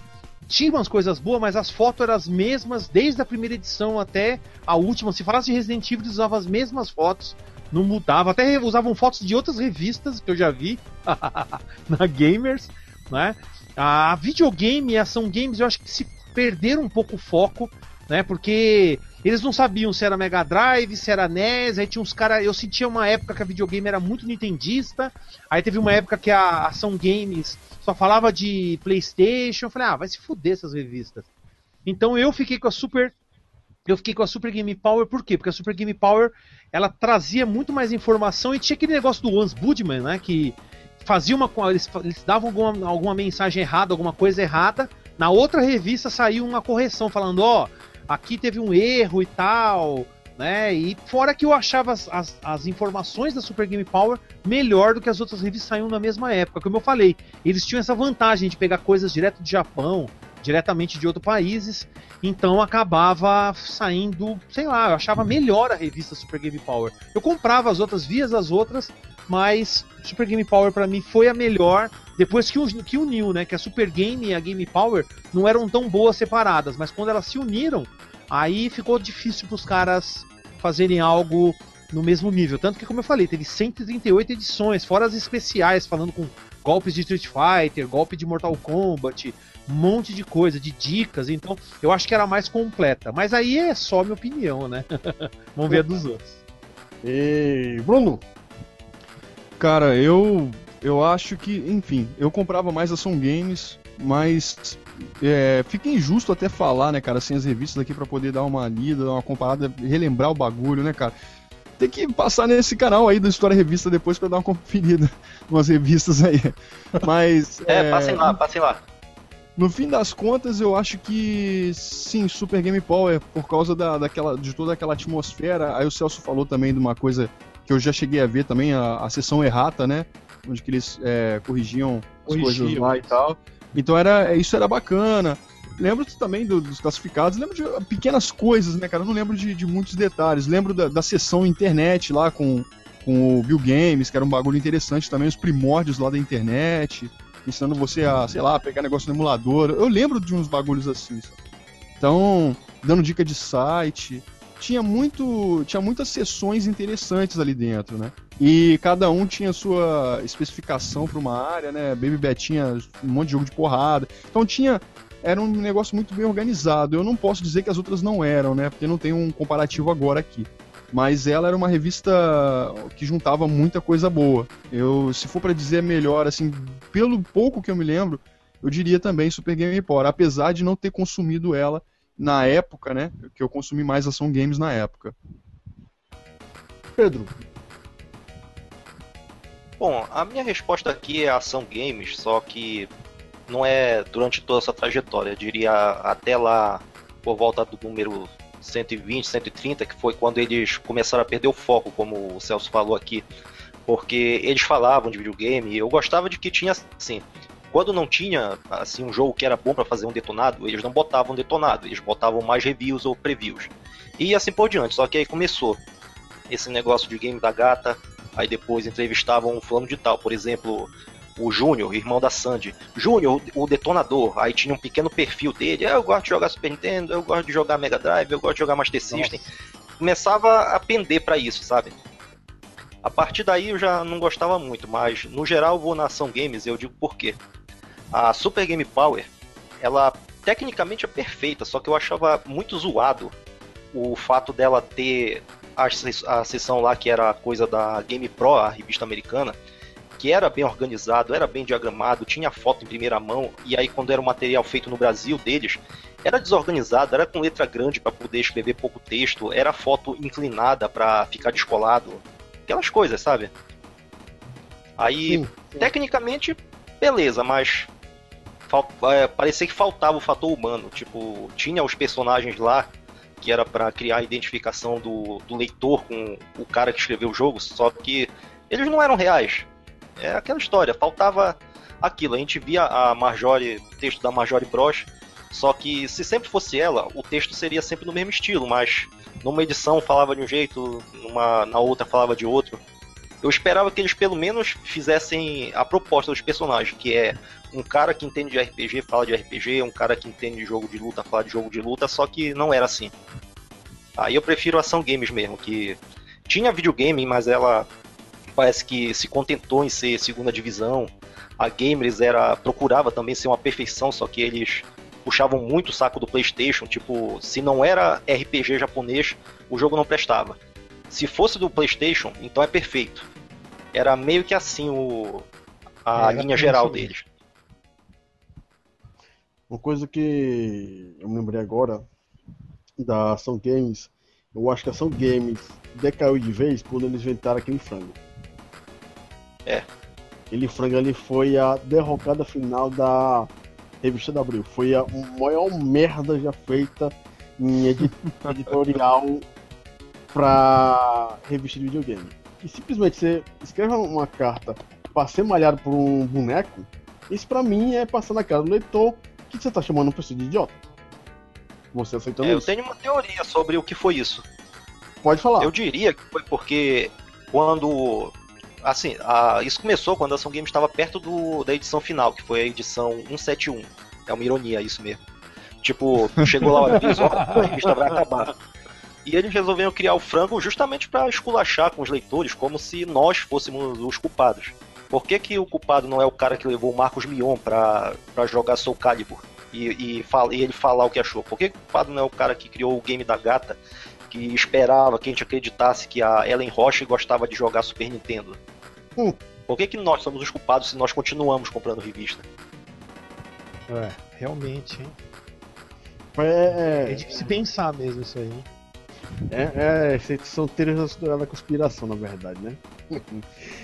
Tinha umas coisas boas, mas as fotos eram as mesmas desde a primeira edição até a última. Se falasse de Resident Evil, eles usavam as mesmas fotos, não mudava. Até usavam fotos de outras revistas que eu já vi na Gamers, né? A videogame e ação games eu acho que se perderam um pouco o foco, né? Porque eles não sabiam se era Mega Drive, se era NES, aí tinha uns caras. Eu sentia uma época que a videogame era muito nintendista, aí teve uma época que a ação games só falava de PlayStation. Eu falei, ah, vai se fuder essas revistas. Então eu fiquei com a Super. Eu fiquei com a Super Game Power, por quê? Porque a Super Game Power ela trazia muito mais informação e tinha aquele negócio do Hans Budman, né? Que fazia uma. Eles, eles davam alguma, alguma mensagem errada, alguma coisa errada. Na outra revista saiu uma correção falando, ó, aqui teve um erro e tal. né? E fora que eu achava as, as, as, informações da Super Game Power melhor do que as outras revistas saíam na mesma época. Como eu falei, eles tinham essa vantagem de pegar coisas direto do Japão, diretamente de outros países, então acabava saindo, sei lá, eu achava melhor a revista Super Game Power. Eu comprava as outras, via as outras, mas Super Game Power para mim foi a melhor depois que, que uniu, né? Que a Super Game e a Game Power não eram tão boas separadas, mas quando elas se uniram, aí ficou difícil para os caras fazerem algo no mesmo nível. Tanto que, como eu falei, teve 138 edições, fora as especiais, falando com golpes de Street Fighter, golpe de Mortal Kombat, um monte de coisa, de dicas. Então, eu acho que era mais completa. Mas aí é só minha opinião, né? Vamos ver a dos outros. E Bruno, Cara, eu eu acho que, enfim, eu comprava mais ação games, mas é, fica injusto até falar, né, cara, sem as revistas aqui para poder dar uma lida, dar uma comparada, relembrar o bagulho, né, cara. Tem que passar nesse canal aí da História Revista depois para dar uma conferida umas revistas aí. Mas. é, é, passem lá, passem lá. No fim das contas, eu acho que sim, Super Game Power, por causa da, daquela, de toda aquela atmosfera. Aí o Celso falou também de uma coisa que eu já cheguei a ver também, a, a sessão errata, né? Onde que eles é, corrigiam as coisas lá e tal. Então era, isso era bacana. Lembro também do, dos classificados, lembro de pequenas coisas, né, cara? Eu não lembro de, de muitos detalhes. Lembro da, da sessão internet lá com, com o Bill Games, que era um bagulho interessante também, os primórdios lá da internet, ensinando você a, sei lá, pegar negócio no emulador. Eu lembro de uns bagulhos assim, sabe? Então, dando dica de site tinha muito tinha muitas sessões interessantes ali dentro, né? E cada um tinha sua especificação para uma área, né? Baby Betinha, um monte de jogo de porrada. Então tinha era um negócio muito bem organizado. Eu não posso dizer que as outras não eram, né? Porque não tem um comparativo agora aqui. Mas ela era uma revista que juntava muita coisa boa. Eu, se for para dizer melhor, assim, pelo pouco que eu me lembro, eu diria também Super Game Power, apesar de não ter consumido ela na época, né? Que eu consumi mais ação games na época. Pedro. Bom, a minha resposta aqui é ação games, só que não é durante toda essa trajetória. Eu diria até lá por volta do número 120, 130, que foi quando eles começaram a perder o foco, como o Celso falou aqui. Porque eles falavam de videogame e eu gostava de que tinha, assim, quando não tinha assim um jogo que era bom para fazer um detonado, eles não botavam detonado, eles botavam mais reviews ou previews. E assim por diante. Só que aí começou esse negócio de game da gata, aí depois entrevistavam um fulano de tal, por exemplo, o Júnior, irmão da Sandy. Júnior, o detonador, aí tinha um pequeno perfil dele. Ah, eu gosto de jogar Super Nintendo, eu gosto de jogar Mega Drive, eu gosto de jogar Master System. Nossa. Começava a pender para isso, sabe? A partir daí eu já não gostava muito, mas no geral eu vou na ação games eu digo por quê. A Super Game Power, ela tecnicamente é perfeita, só que eu achava muito zoado o fato dela ter a, a sessão lá que era a coisa da Game Pro, a revista americana, que era bem organizado, era bem diagramado, tinha foto em primeira mão, e aí quando era o material feito no Brasil deles, era desorganizado, era com letra grande para poder escrever pouco texto, era foto inclinada para ficar descolado, aquelas coisas, sabe? Aí, sim, sim. tecnicamente, beleza, mas é, parecia que faltava o fator humano. Tipo, tinha os personagens lá que era para criar a identificação do, do leitor com o cara que escreveu o jogo, só que eles não eram reais. É aquela história, faltava aquilo. A gente via a Marjorie, o texto da Marjorie Bros, só que se sempre fosse ela, o texto seria sempre no mesmo estilo, mas numa edição falava de um jeito, numa, na outra falava de outro. Eu esperava que eles pelo menos fizessem a proposta dos personagens, que é um cara que entende de RPG fala de RPG, um cara que entende de jogo de luta fala de jogo de luta, só que não era assim. Aí eu prefiro ação games mesmo, que tinha videogame, mas ela parece que se contentou em ser segunda divisão. A Gamers era procurava também ser uma perfeição, só que eles puxavam muito o saco do PlayStation, tipo, se não era RPG japonês, o jogo não prestava. Se fosse do PlayStation, então é perfeito. Era meio que assim o a é, linha geral deles. Uma coisa que eu me lembrei agora da Ação Games, eu acho que a Ação Games decaiu de vez quando eles inventaram aquele frango. É. Aquele frango ali foi a derrocada final da revista da Abril. Foi a maior merda já feita em editorial pra revista de videogame. E simplesmente você escreve uma carta pra ser malhado por um boneco, isso pra mim é passar na cara do leitor que você tá chamando uma pessoa de idiota. Você aceitando É, eu isso? tenho uma teoria sobre o que foi isso. Pode falar. Eu diria que foi porque quando. Assim, a- isso começou quando a Ação Games estava perto do, da edição final, que foi a edição 171. É uma ironia isso mesmo. Tipo, chegou lá o aviso, ó, a revista vai acabar. E eles resolveram criar o frango justamente para esculachar com os leitores, como se nós fôssemos os culpados. Por que, que o culpado não é o cara que levou o Marcos Mion pra, pra jogar Soul Calibur e, e, fala- e ele falar o que achou? Por que, que o culpado não é o cara que criou o game da gata, que esperava que a gente acreditasse que a Ellen Roche gostava de jogar Super Nintendo? Hum. Por que, que nós somos os culpados se nós continuamos comprando revista? É, realmente, hein? É, É é, difícil pensar mesmo isso aí, hein? É, é, são teorias da conspiração, na verdade, né?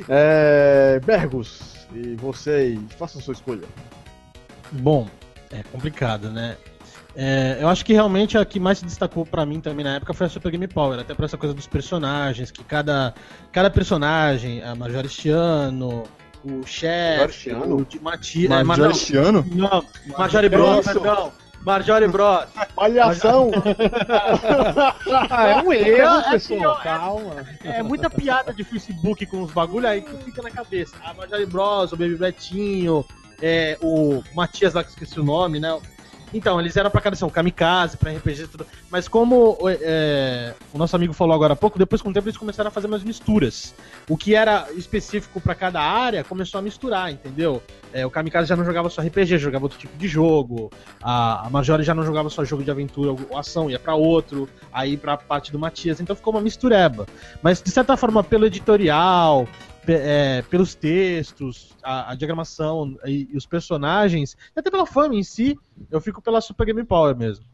é, Bergus, e você, faça a sua escolha. Bom, é complicado, né? É, eu acho que realmente a que mais se destacou pra mim também na época foi a Super Game Power, até por essa coisa dos personagens, que cada, cada personagem, a Majoristiano, o chefe, Majoristiano? o de Mati, é, não, Majoristiano? não, Majori Bros, isso? perdão, Marjorie Bros. Palhação! Ah, é um É, erro, é pessoal. é- Calma. É muita piada de Facebook com os bagulho aí que fica na cabeça. A Marjorie Bros, o Baby Betinho, é, o Matias lá que eu esqueci o nome, né? Então, eles eram pra cada assim, o Kamikaze, pra RPG e tudo. Mas como é, o nosso amigo falou agora há pouco, depois com o tempo eles começaram a fazer umas misturas. O que era específico pra cada área começou a misturar, entendeu? É, o Kamikaze já não jogava só RPG, jogava outro tipo de jogo. A, a Majori já não jogava só jogo de aventura ou ação, ia pra outro. Aí pra parte do Matias. Então ficou uma mistureba. Mas de certa forma, pelo editorial, é, pelos textos, a, a diagramação e, e os personagens, e até pela fama em si, eu fico pela Super Game Power mesmo.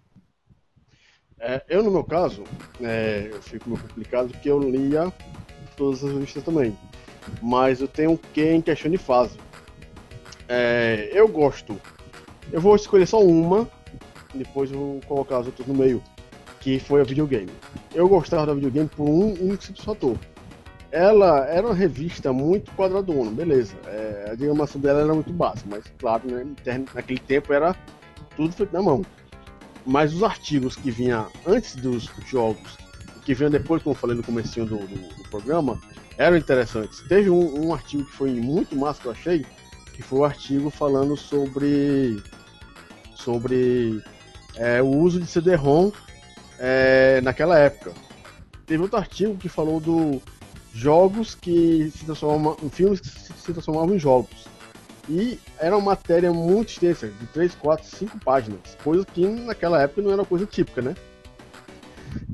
É, eu, no meu caso, é, eu fico meio complicado porque eu lia todas as revistas também. Mas eu tenho um quê em questão de fase. É, eu gosto. Eu vou escolher só uma, depois eu vou colocar as outras no meio, que foi a videogame. Eu gostava da videogame por um único simples fator. Ela era uma revista muito quadradona, beleza. É, a diagramação dela era muito básica, mas claro, né, naquele tempo era tudo feito na mão mas os artigos que vinha antes dos jogos, que vinha depois, como eu falei no comecinho do, do- do programa, eram interessantes. Teve um, um artigo que foi muito massa que eu achei, que foi o artigo falando sobre sobre é, o uso de CD-ROM é, naquela época. Teve outro artigo que falou do jogos que se transformam, filmes que se se transformavam em jogos. E era uma matéria muito extensa, de 3, 4, 5 páginas. Coisa que naquela época não era coisa típica, né?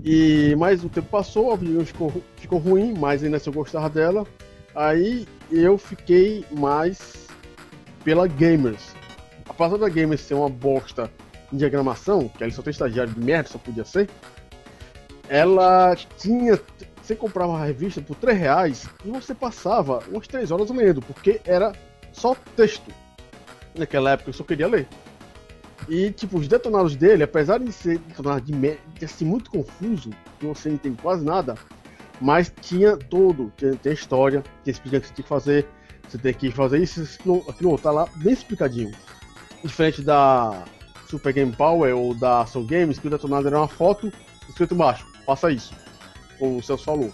E, mas o tempo passou, a videogame ficou, ficou ruim, mas ainda assim eu gostava dela. Aí eu fiquei mais pela Gamers. Apesar da Gamers ser uma bosta em diagramação, que ali só tem estagiário de merda, só podia ser, ela tinha. Você comprava a revista por 3 reais e você passava umas 3 horas lendo, porque era só texto. Naquela época eu só queria ler. E, tipo, os detonados dele, apesar de ser detonados de, de muito confuso, que você não entende quase nada, mas tinha todo, tinha, tinha história, tinha explicando o que você tinha que fazer, você tem que fazer isso, aquilo, tá lá bem explicadinho. Diferente da Super Game Power ou da Ação Games, que o detonado era uma foto escrito embaixo, faça isso, como o Celso falou.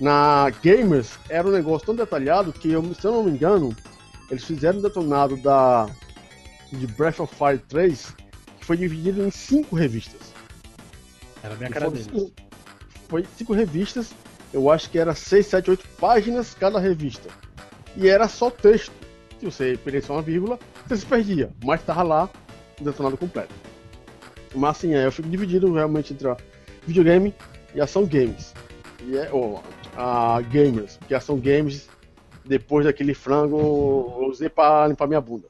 Na Gamers era um negócio tão detalhado que, eu, se eu não me engano, eles fizeram o detonado da de Breath of Fire 3, que foi dividido em cinco revistas. Era bem a E cara deles. cinco- Foi cinco revistas, eu acho que era 6, 7, 8 páginas cada revista. E era só texto. Se você perdesse uma vírgula, você se perdia, mas estava lá o detonado completo. Mas assim, é, eu fico dividido realmente entre videogame e ação games. E é, ou, a gamers, porque ação games, depois daquele frango, eu usei pra limpar minha bunda.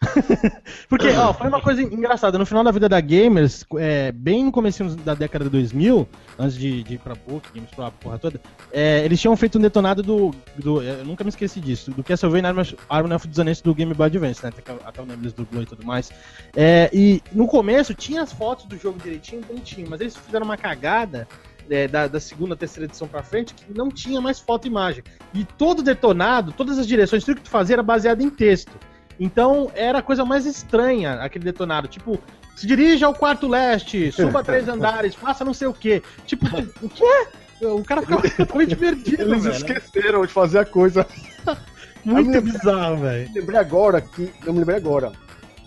Porque, ó, foi uma coisa engraçada. No final da vida da Gamers, é, bem no começo da década de 2000, antes de, de ir pra PUC, Games pra porra toda, é, eles tinham feito um detonado do, do- Eu nunca me esqueci disso, do Castlevania Arm- Arm of Dissonance do Game Boy Advance, né? Até, até o Nemesis dublou e tudo mais. É, e no começo tinha as fotos do jogo direitinho, bonitinho, mas eles fizeram uma cagada é, da, da, segunda, terceira edição pra frente que não tinha mais foto e imagem. E todo detonado, todas as direções, tudo que tu fazia era baseado em texto. Então era a coisa mais estranha aquele detonado. Tipo, se dirija ao quarto leste, suba três andares, faça não sei o quê. Tipo, o quê? O cara ficava totalmente perdido. Eles velho. esqueceram de fazer a coisa. Muito me bizarro, velho. Lembrei agora que. Eu me lembrei agora.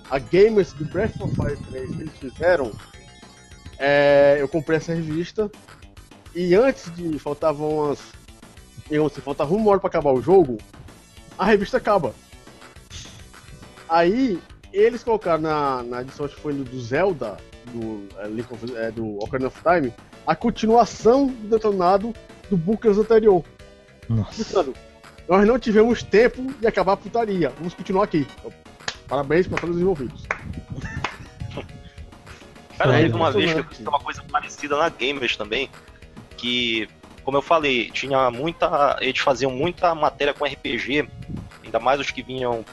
A Gamers do Breath of Fire 3 que eles fizeram. é, eu comprei essa revista. E antes de. Faltavam umas. Digamos assim, faltava uma hora pra acabar o jogo. A revista acaba. Aí eles colocaram na, na edição acho que foi do Zelda, do, é, Link of- é, do Ocarina of Time, a continuação do detonado do Bookers anterior. Nossa. Nós não tivemos tempo de acabar a putaria. Vamos continuar aqui. Então, parabéns para todos os envolvidos. Cara, É, teve uma vez que eu fiz uma coisa parecida na Gamers também, que, como eu falei, tinha muita. Eles faziam muita matéria com RPG, ainda mais os que vinham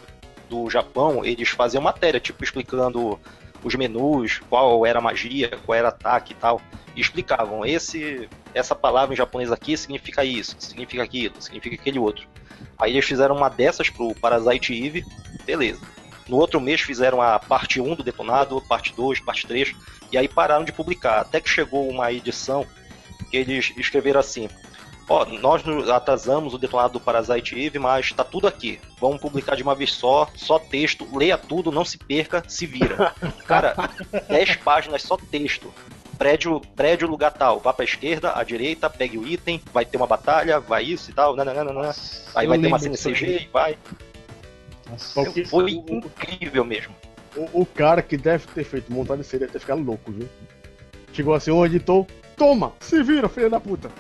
do Japão, eles faziam matéria, tipo, explicando os menus, qual era magia, qual era ataque e tal. E explicavam, esse, essa palavra em japonês aqui significa isso, significa aquilo, significa aquele outro. Aí eles fizeram uma dessas pro Parasite Eve, beleza. No outro mês fizeram a parte 1 do Detonado, parte 2, parte 3, e aí pararam de publicar. Até que chegou uma edição que eles escreveram assim: Ó, nós nos atrasamos o detonado do Parasite Eve, mas tá tudo aqui. Vamos publicar de uma vez só, só texto, leia tudo, não se perca, se vira. Cara, 10 páginas só texto. Prédio, prédio lugar tal, vá pra esquerda, à direita, pegue o item, vai ter uma batalha, vai isso e tal, nananana. aí Eu vai ter uma cena CG e vai. Nossa. Foi incrível mesmo. O, o cara que deve ter feito montagem deve ter ficado louco, viu? Chegou assim, um editor, toma, se vira, filho da puta.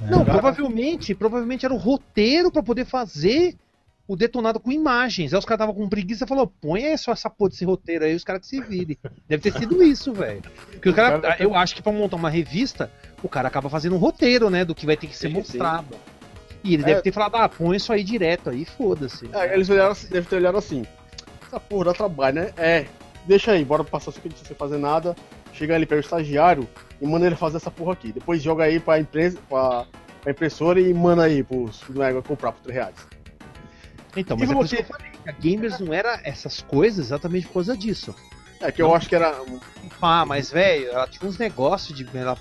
Não, Cara- provavelmente, provavelmente era o roteiro pra poder fazer o detonado com imagens. Aí os caras estavam com preguiça e falou: põe aí só essa porra desse roteiro aí, os caras que se virem. Deve ter sido isso, velho. Porque o cara, cara- eu acho que pra montar uma revista, o cara acaba fazendo um roteiro, né, do que vai ter que ser mostrado. E ele É. deve ter falado: ah, põe isso aí direto aí, foda-se. É, eles olharam assim, devem ter olhado assim. Essa porra dá trabalho, né? É, deixa aí, bora passar isso aqui sem fazer nada. Chega ali, pega o estagiário e manda ele fazer essa porra aqui. Depois joga aí pra, empresa, pra, pra impressora e manda aí pros né, comprar por 3 reais. Então, E mas é você- que eu falei, a Gamers não era essas coisas exatamente por causa disso. É que eu acho que era. Ah, mas velho, ela tinha uns negócios de. Ela,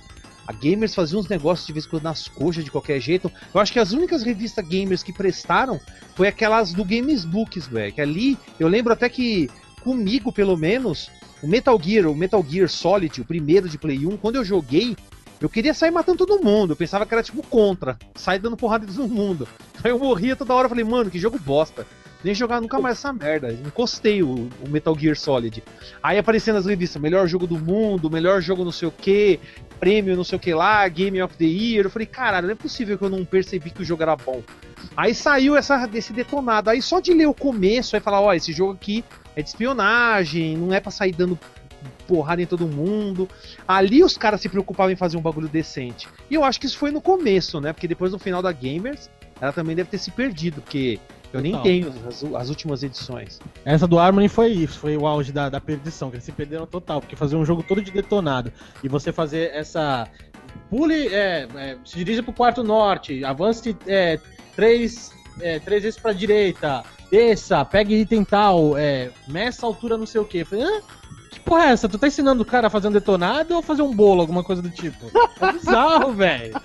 a Gamers fazia uns negócios de vez em quando nas coxas de qualquer jeito. Eu acho que as únicas revistas gamers que prestaram foi aquelas do Games Books, velho. Que ali, eu lembro até que comigo, pelo menos, o Metal Gear, o Metal Gear Solid, o primeiro de Play 1, quando eu joguei, eu queria sair matando todo mundo. Eu pensava que era tipo contra, sair dando porrada em todo mundo. Aí eu morria toda hora, falei, mano, que jogo bosta. Nem jogar nunca mais essa merda. Encostei o, o Metal Gear Solid. Aí aparecendo nas revistas, melhor jogo do mundo, melhor jogo não sei o que, prêmio não sei o que lá, Game of the Year. Eu falei, caralho, não é possível que eu não percebi que o jogo era bom. Aí saiu essa, desse detonado. Aí só de ler o começo, aí falar, ó, esse jogo aqui é de espionagem, não é pra sair dando porrada em todo mundo. Ali os caras se preocupavam em fazer um bagulho decente. E eu acho que isso foi no começo, né? Porque depois no final da Gamers, ela também deve ter se perdido, porque eu nem Total. tenho as, as últimas edições. Essa do Harmony foi isso, foi o auge da, da perdição, que eles se perderam total, porque fazer um jogo todo de detonado e você fazer essa. Pule, é, é, se dirija pro quarto norte, avance é, três, é, três vezes pra direita, desça, pegue item tal, é, meça a altura não sei o que. Falei, hã? Que porra é essa? Tu tá ensinando o cara a fazer um detonado ou fazer um bolo, alguma coisa do tipo? É bizarro, velho.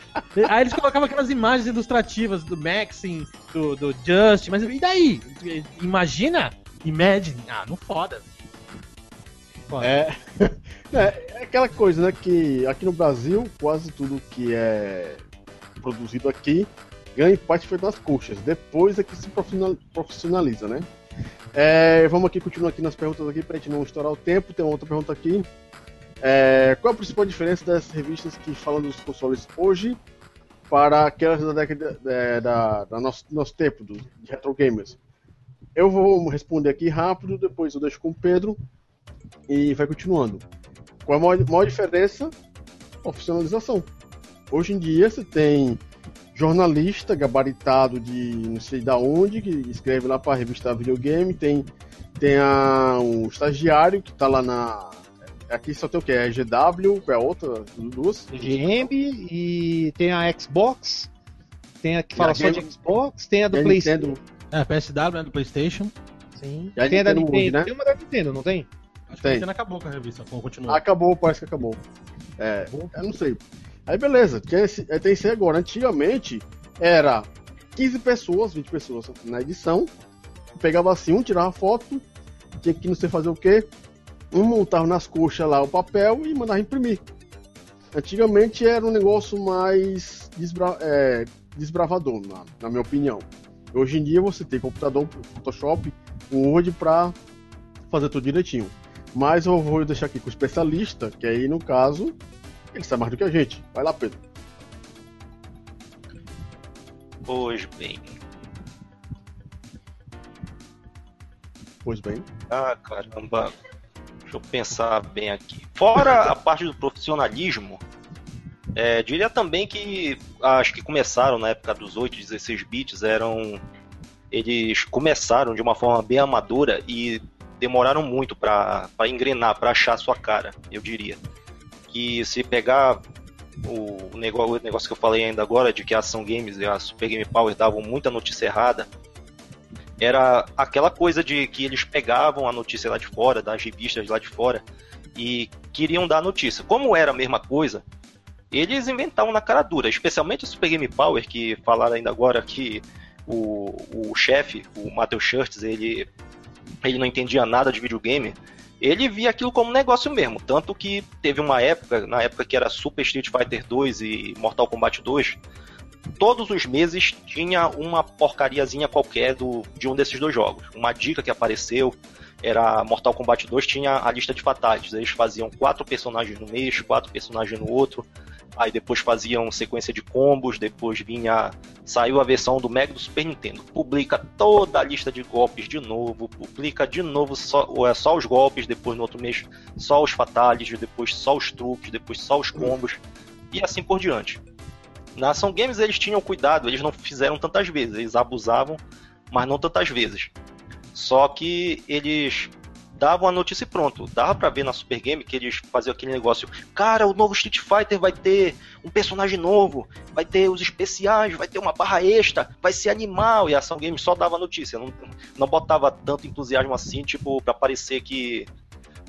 Aí eles colocavam aquelas imagens ilustrativas do Maxim, do, do Just, mas e daí? Imagina? Imagine? Ah, não foda. Foda. É, é, é aquela coisa, né? Que aqui no Brasil, quase tudo que é produzido aqui ganha parte feito nas coxas. Depois é que se profissional- profissionaliza, né? É, vamos aqui, continuar aqui nas perguntas aqui pra gente não estourar o tempo. Tem outra pergunta aqui. É, qual a principal diferença das revistas que falam dos consoles hoje para aquelas da década da, da, da nosso, nosso tempo, dos retro gamers? Eu vou responder aqui rápido, depois eu deixo com o Pedro e vai continuando. Qual a maior, maior diferença? Profissionalização. Hoje em dia você tem jornalista gabaritado de não sei da onde, que escreve lá para a revista Videogame, tem, tem a, um estagiário que está lá na aqui só tem o que? É GW, é outra? Duas? GM e tem a Xbox, tem a que fala a só de Game- Xbox, tem a do a PlayStation. Nintendo, É, PSW, né, do Playstation. Sim. E a Tem a da Nintendo hoje, né? tem uma da Nintendo, não tem? Acho que Tem. a Nintendo acabou com a revista, continua. acabou, parece que acabou. É, eu não sei. Aí beleza, é, tem esse agora. Antigamente era 15 pessoas, 20 pessoas na edição. Pegava assim, um tirava foto, tinha que não sei fazer o quê. Um montava nas coxas lá o papel e mandava imprimir. Antigamente era um negócio mais desbra é, desbravador, na, na minha opinião. Hoje em dia você tem computador, Photoshop, o Word pra fazer tudo direitinho. Mas eu vou deixar aqui com o especialista, que aí no caso, ele sabe mais do que a gente. Vai lá, Pedro. Pois bem. Pois bem. Ah, caramba. Deixa eu pensar bem aqui. Fora a parte do profissionalismo, é, diria também que acho que começaram na época dos 8, 16 bits, eram. Eles começaram de uma forma bem amadora e demoraram muito para engrenar, para achar a sua cara, eu diria. Que se pegar o, o negócio, o negócio que eu falei ainda agora, de que a Ação Games e a Super Game Power davam muita notícia errada, era aquela coisa de que eles pegavam a notícia lá de fora, das revistas lá de fora, e queriam dar a notícia. Como era a mesma coisa, eles inventavam na cara dura, especialmente a Super Game Power, que falaram ainda agora que o, o chefe, o Matthew Shirts, ele, ele não entendia nada de videogame. Ele via aquilo como negócio mesmo, tanto que teve uma época, na época que era Super Street Fighter 2 e Mortal Kombat 2, todos os meses tinha uma porcariazinha qualquer do, de um desses dois jogos. Uma dica que apareceu era Mortal Kombat 2 tinha a lista de fatalities. Eles faziam quatro personagens no mês, quatro personagens no outro. Aí depois faziam sequência de combos, depois vinha. Saiu a versão do Mega do Super Nintendo. Publica toda a lista de golpes de novo, publica de novo só, é só os golpes, depois no outro mês só os fatalities, depois só os truques, depois só os combos, e assim por diante. Na Ação Games eles tinham cuidado, eles não fizeram tantas vezes, eles abusavam, mas não tantas vezes. Só que eles davam a notícia e pronto. Dava pra ver na Super Game que eles faziam aquele negócio. Cara, o novo Street Fighter vai ter um personagem novo, vai ter os especiais, vai ter uma barra extra, vai ser animal. E a Ação Games só dava notícia, não, não botava tanto entusiasmo assim, tipo, pra parecer que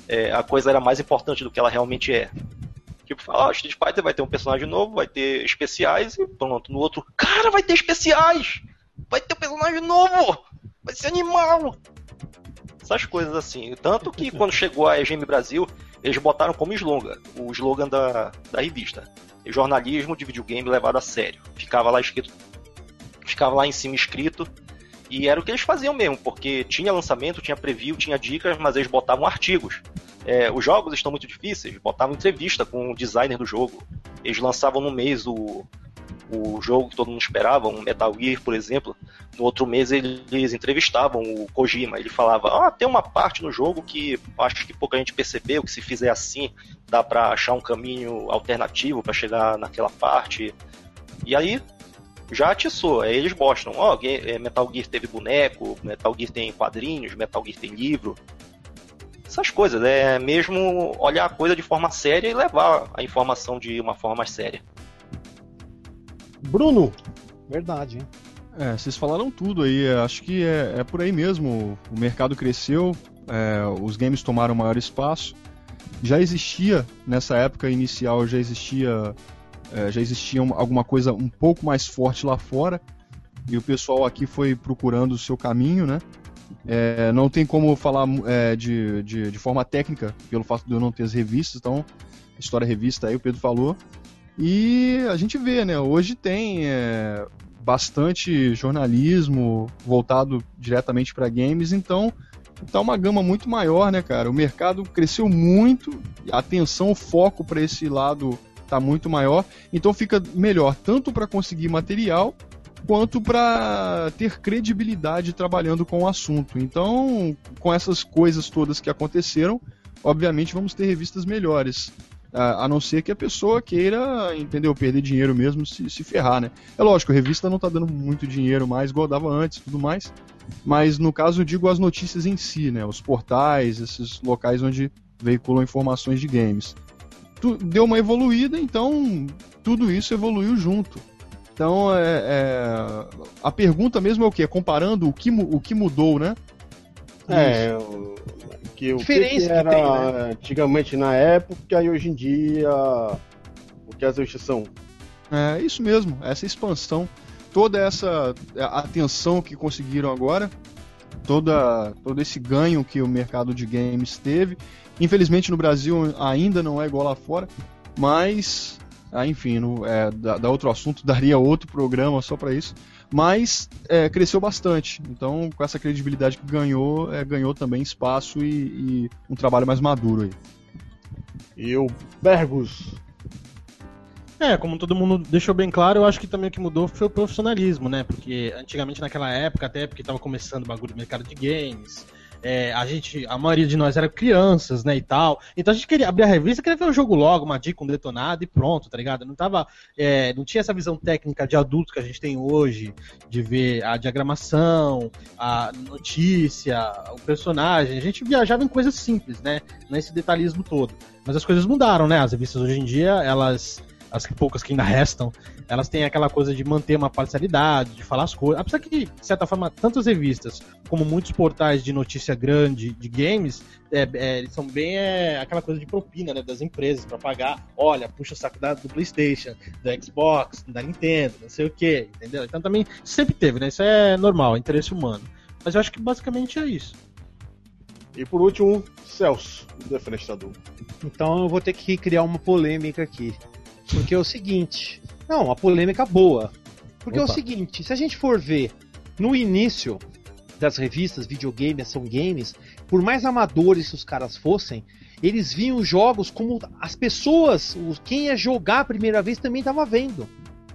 é, a coisa era mais importante do que ela realmente é. Tipo, fala, ó, Street Fighter vai ter um personagem novo, vai ter especiais e pronto. No outro, cara, vai ter especiais! Vai ter um personagem novo! Vai ser animal! Essas coisas assim. Tanto que quando chegou a EGM Brasil, eles botaram como slogan, o slogan da, da revista. Jornalismo de videogame levado a sério. Ficava lá escrito. Ficava lá em cima escrito. E era o que eles faziam mesmo, porque tinha lançamento, tinha preview, tinha dicas, mas eles botavam artigos. É, os jogos estão muito difíceis, botavam entrevista com o designer do jogo. Eles lançavam no mês o, o jogo que todo mundo esperava, um Metal Gear, por exemplo. No outro mês eles entrevistavam o Kojima. Ele falava: Ah, tem uma parte no jogo que acho que pouca gente percebeu, que se fizer assim dá pra achar um caminho alternativo para chegar naquela parte. E aí já atiçou. Aí eles mostram: Ó, oh, Metal Gear teve boneco, Metal Gear tem quadrinhos, Metal Gear tem livro essas coisas, é mesmo olhar a coisa de forma séria e levar a informação de uma forma mais séria. Bruno, Verdade, hein? É, vocês falaram tudo aí. Acho que é, é por aí mesmo. O mercado cresceu, é, os games tomaram maior espaço. Já existia nessa época inicial, já existia, é, já existia alguma coisa um pouco mais forte lá fora. E o pessoal aqui foi procurando o seu caminho, né? É, não tem como falar é, de, de, de, forma técnica, pelo fato de eu não ter as revistas, então, história revista aí, o Pedro falou. E a gente vê, né? Hoje tem é, bastante jornalismo voltado diretamente para games, então tá uma gama muito maior, né, cara? O mercado cresceu muito, a atenção, o foco para esse lado tá muito maior, então fica melhor tanto para conseguir material quanto para ter credibilidade trabalhando com o assunto. Então, com essas coisas todas que aconteceram, obviamente vamos ter revistas melhores. A não ser que a pessoa queira, entendeu, perder dinheiro mesmo, se, se ferrar, né? É lógico, a revista não tá dando muito dinheiro mais, igual dava antes tudo mais. Mas no caso, eu digo as notícias em si, né? Os portais, esses locais onde veiculam informações de games. Tu, deu uma evoluída, então tudo isso evoluiu junto. Então, é, é, a pergunta mesmo é o quê? Comparando o que, o que mudou, né? É, que, o que, que era tem, né? antigamente na época e hoje em dia o que as revistas são. É isso mesmo, essa expansão, toda essa atenção que conseguiram agora, toda, todo esse ganho que o mercado de games teve. Infelizmente no Brasil ainda não é igual lá fora, mas ah, enfim, no, é, da, da, outro assunto daria outro programa só para isso. Mas é, cresceu bastante. Então, com essa credibilidade que ganhou, é, ganhou também espaço e, e, um trabalho mais maduro aí. E o Bergus. É, como todo mundo deixou bem claro, eu acho que também o que mudou foi o profissionalismo, né? Porque antigamente naquela época, até porque estava começando o bagulho do mercado de games, é, a gente, a maioria de nós era crianças, né, e tal. Então a gente queria abrir a revista, queria ver o jogo logo, uma dica, um detonado e pronto, tá ligado? Não tava, é, não tinha essa visão técnica de adulto que a gente tem hoje, de ver a diagramação, a notícia, o personagem. A gente viajava em coisas simples, né, nesse detalhismo todo. Mas as coisas mudaram, né? As revistas hoje em dia, elas as poucas que ainda restam, elas têm aquela coisa de manter uma parcialidade, de falar as coisas. Apesar que, de certa forma, tantas revistas como muitos portais de notícia grande de games, é, é, eles são bem é, aquela coisa de propina né, das empresas para pagar. Olha, puxa o saco da, do PlayStation, do Xbox, da Nintendo, não sei o que, entendeu? Então também sempre teve, né? Isso é normal, é interesse humano. Mas eu acho que basicamente é isso. E por último, Celso, o defenestador. Então eu vou ter que criar uma polêmica aqui. Porque é o seguinte. Não, uma polêmica boa. Porque Opa. é o seguinte, se a gente for ver no início das revistas, videogame, ação games, por mais amadores que os caras fossem, eles viam os jogos como as pessoas, quem ia jogar a primeira vez também estava vendo.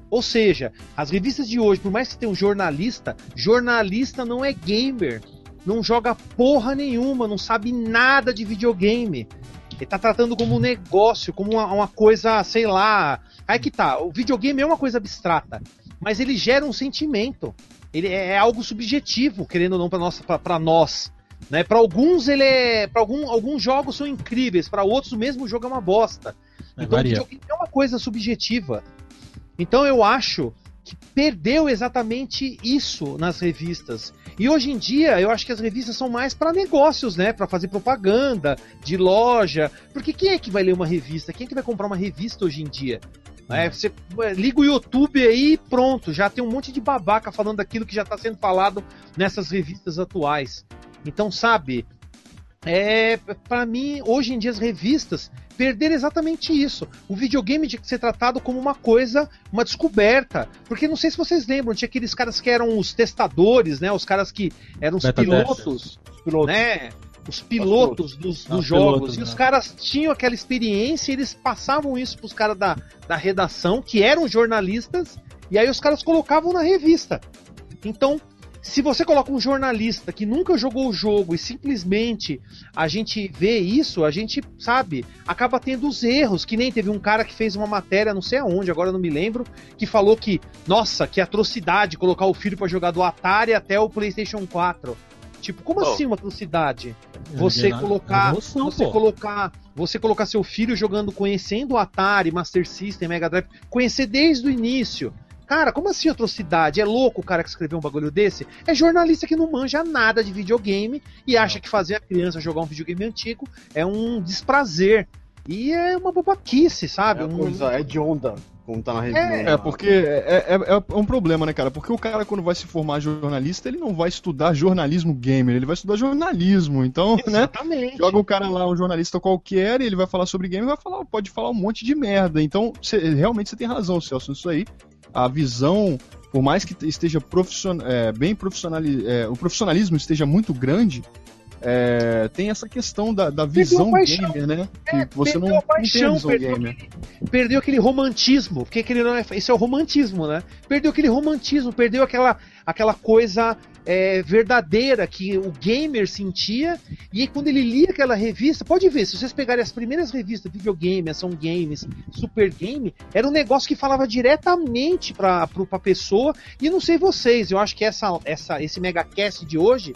Ou seja, as revistas de hoje, por mais que tenha um jornalista, jornalista não é gamer, não joga porra nenhuma, não sabe nada de videogame. Ele tá tratando como um negócio, como uma, uma coisa, sei lá. Aí que tá, o videogame é uma coisa abstrata, mas ele gera um sentimento. Ele é, é algo subjetivo, querendo ou não, para nós. Pra, pra nós né? Para alguns ele é, para algum, alguns jogos são incríveis, para outros o mesmo jogo é uma bosta. É, então varia. o videogame é uma coisa subjetiva. Então eu acho que perdeu exatamente isso nas revistas. E hoje em dia, eu acho que as revistas são mais para negócios, né? Para fazer propaganda de loja. Porque quem é que vai ler uma revista? Quem é que vai comprar uma revista hoje em dia? É, você liga o YouTube aí e pronto, já tem um monte de babaca falando daquilo que já está sendo falado nessas revistas atuais. Então, sabe, é, para mim, hoje em dia as revistas perder exatamente isso. O videogame tinha que ser tratado como uma coisa, uma descoberta. Porque não sei se vocês lembram, tinha aqueles caras que eram os testadores, né? Os caras que eram os pilotos, pilotos, né? Os pilotos dos, dos jogos. Pilotos, e os né? caras tinham aquela experiência e eles passavam isso pros caras da, da redação, que eram jornalistas, e aí os caras colocavam na revista. Então, se você coloca um jornalista que nunca jogou o jogo e simplesmente a gente vê isso, a gente, sabe, acaba tendo os erros. Que nem teve um cara que fez uma matéria, não sei aonde, agora eu não me lembro, que falou que, nossa, que atrocidade colocar o filho para jogar do Atari até o PlayStation 4. Tipo, como oh. assim uma atrocidade? Você colocar, emoção, você pô. colocar, você colocar seu filho jogando, conhecendo o Atari, Master System, Mega Drive, conhecer desde o início. Cara, como assim atrocidade? É louco o cara que escreveu um bagulho desse? É jornalista que não manja nada de videogame e acha que fazer a criança jogar um videogame antigo é um desprazer. E é uma bobaquice, sabe? É, uma coisa, é de onda como tá na revista. É, é porque é, é, é, um problema, né, cara? Porque o cara, quando vai se formar jornalista, ele não vai estudar jornalismo gamer, ele vai estudar jornalismo. Então, né, Exatamente. né? Joga o cara lá, um jornalista qualquer, e ele vai falar sobre game e vai falar, pode falar um monte de merda. Então, cê, realmente você tem razão, Celso, isso aí a visão, por mais que esteja profissional, é, bem profissional, é, o profissionalismo esteja muito grande, é, tem essa questão da, da visão gamer, né? É, que você não, não tem visão gamer. Aquele, perdeu aquele romantismo, porque aquele não é, esse é o romantismo, né? Perdeu aquele romantismo, perdeu aquela, aquela coisa é, verdadeira que o gamer sentia. E quando ele lia aquela revista, pode ver, se vocês pegarem as primeiras revistas, videogame, ação games, super game, era um negócio que falava diretamente para a pessoa. E não sei vocês, eu acho que essa, essa, esse megacast de hoje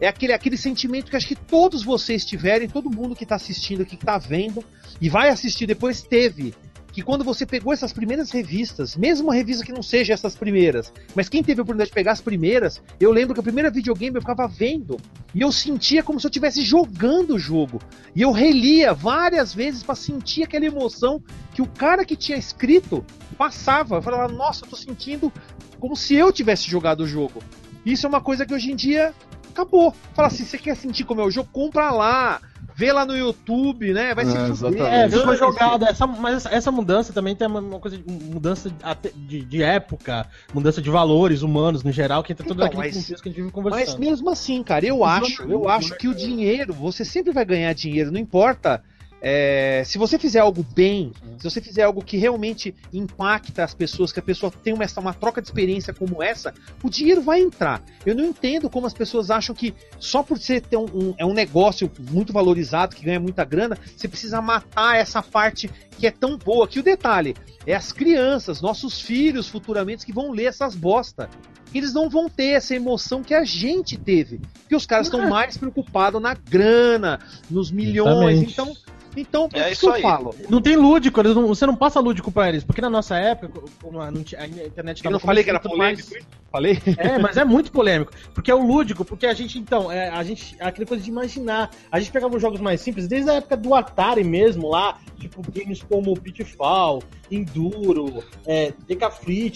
é aquele, aquele sentimento que acho que todos vocês tiverem, todo mundo que tá assistindo aqui, que tá vendo e vai assistir depois teve que quando você pegou essas primeiras revistas, mesmo uma revista que não seja essas primeiras, mas quem teve a oportunidade de pegar as primeiras, eu lembro que a primeira videogame eu ficava vendo e eu sentia como se eu estivesse jogando o jogo. E eu relia várias vezes para sentir aquela emoção que o cara que tinha escrito passava. Eu falava, nossa, eu tô sentindo como se eu tivesse jogado o jogo. Isso é uma coisa que hoje em dia acabou. Fala assim, você quer sentir como é o jogo? Compra lá vê lá no YouTube, né? Vai é, se fuder. É, ficou jogada. Essa, mas essa mudança também tem uma coisa de mudança de, de, época, mudança de valores humanos no geral, que entra todo então, aquele mas, contexto que a gente vive conversando. Mas mesmo assim, cara, eu acho, eu acho que o dinheiro, você sempre vai ganhar dinheiro, não importa é, se você fizer algo bem, se você fizer algo que realmente impacta as pessoas, que a pessoa tem uma, uma troca de experiência como essa, o dinheiro vai entrar. Eu não entendo como as pessoas acham que só por você ter um, um, é um negócio muito valorizado, que ganha muita grana, você precisa matar essa parte que é tão boa. Que o detalhe é as crianças, nossos filhos futuramente que vão ler essas bosta eles não vão ter essa emoção que a gente teve. Porque os caras estão mais preocupados na grana, nos milhões. Exatamente. Então, então, por é isso que eu aí. falo. Não tem lúdico, não, você não passa lúdico pra eles, porque na nossa época, como a, a internet Eu não falei que era polêmico, mais... Falei? É, mas é muito polêmico. Porque é o lúdico, porque a gente, então, é, a gente. É aquela coisa de imaginar. A gente pegava os jogos mais simples, desde a época do Atari mesmo, lá, tipo, games como Pitfall, Enduro, é,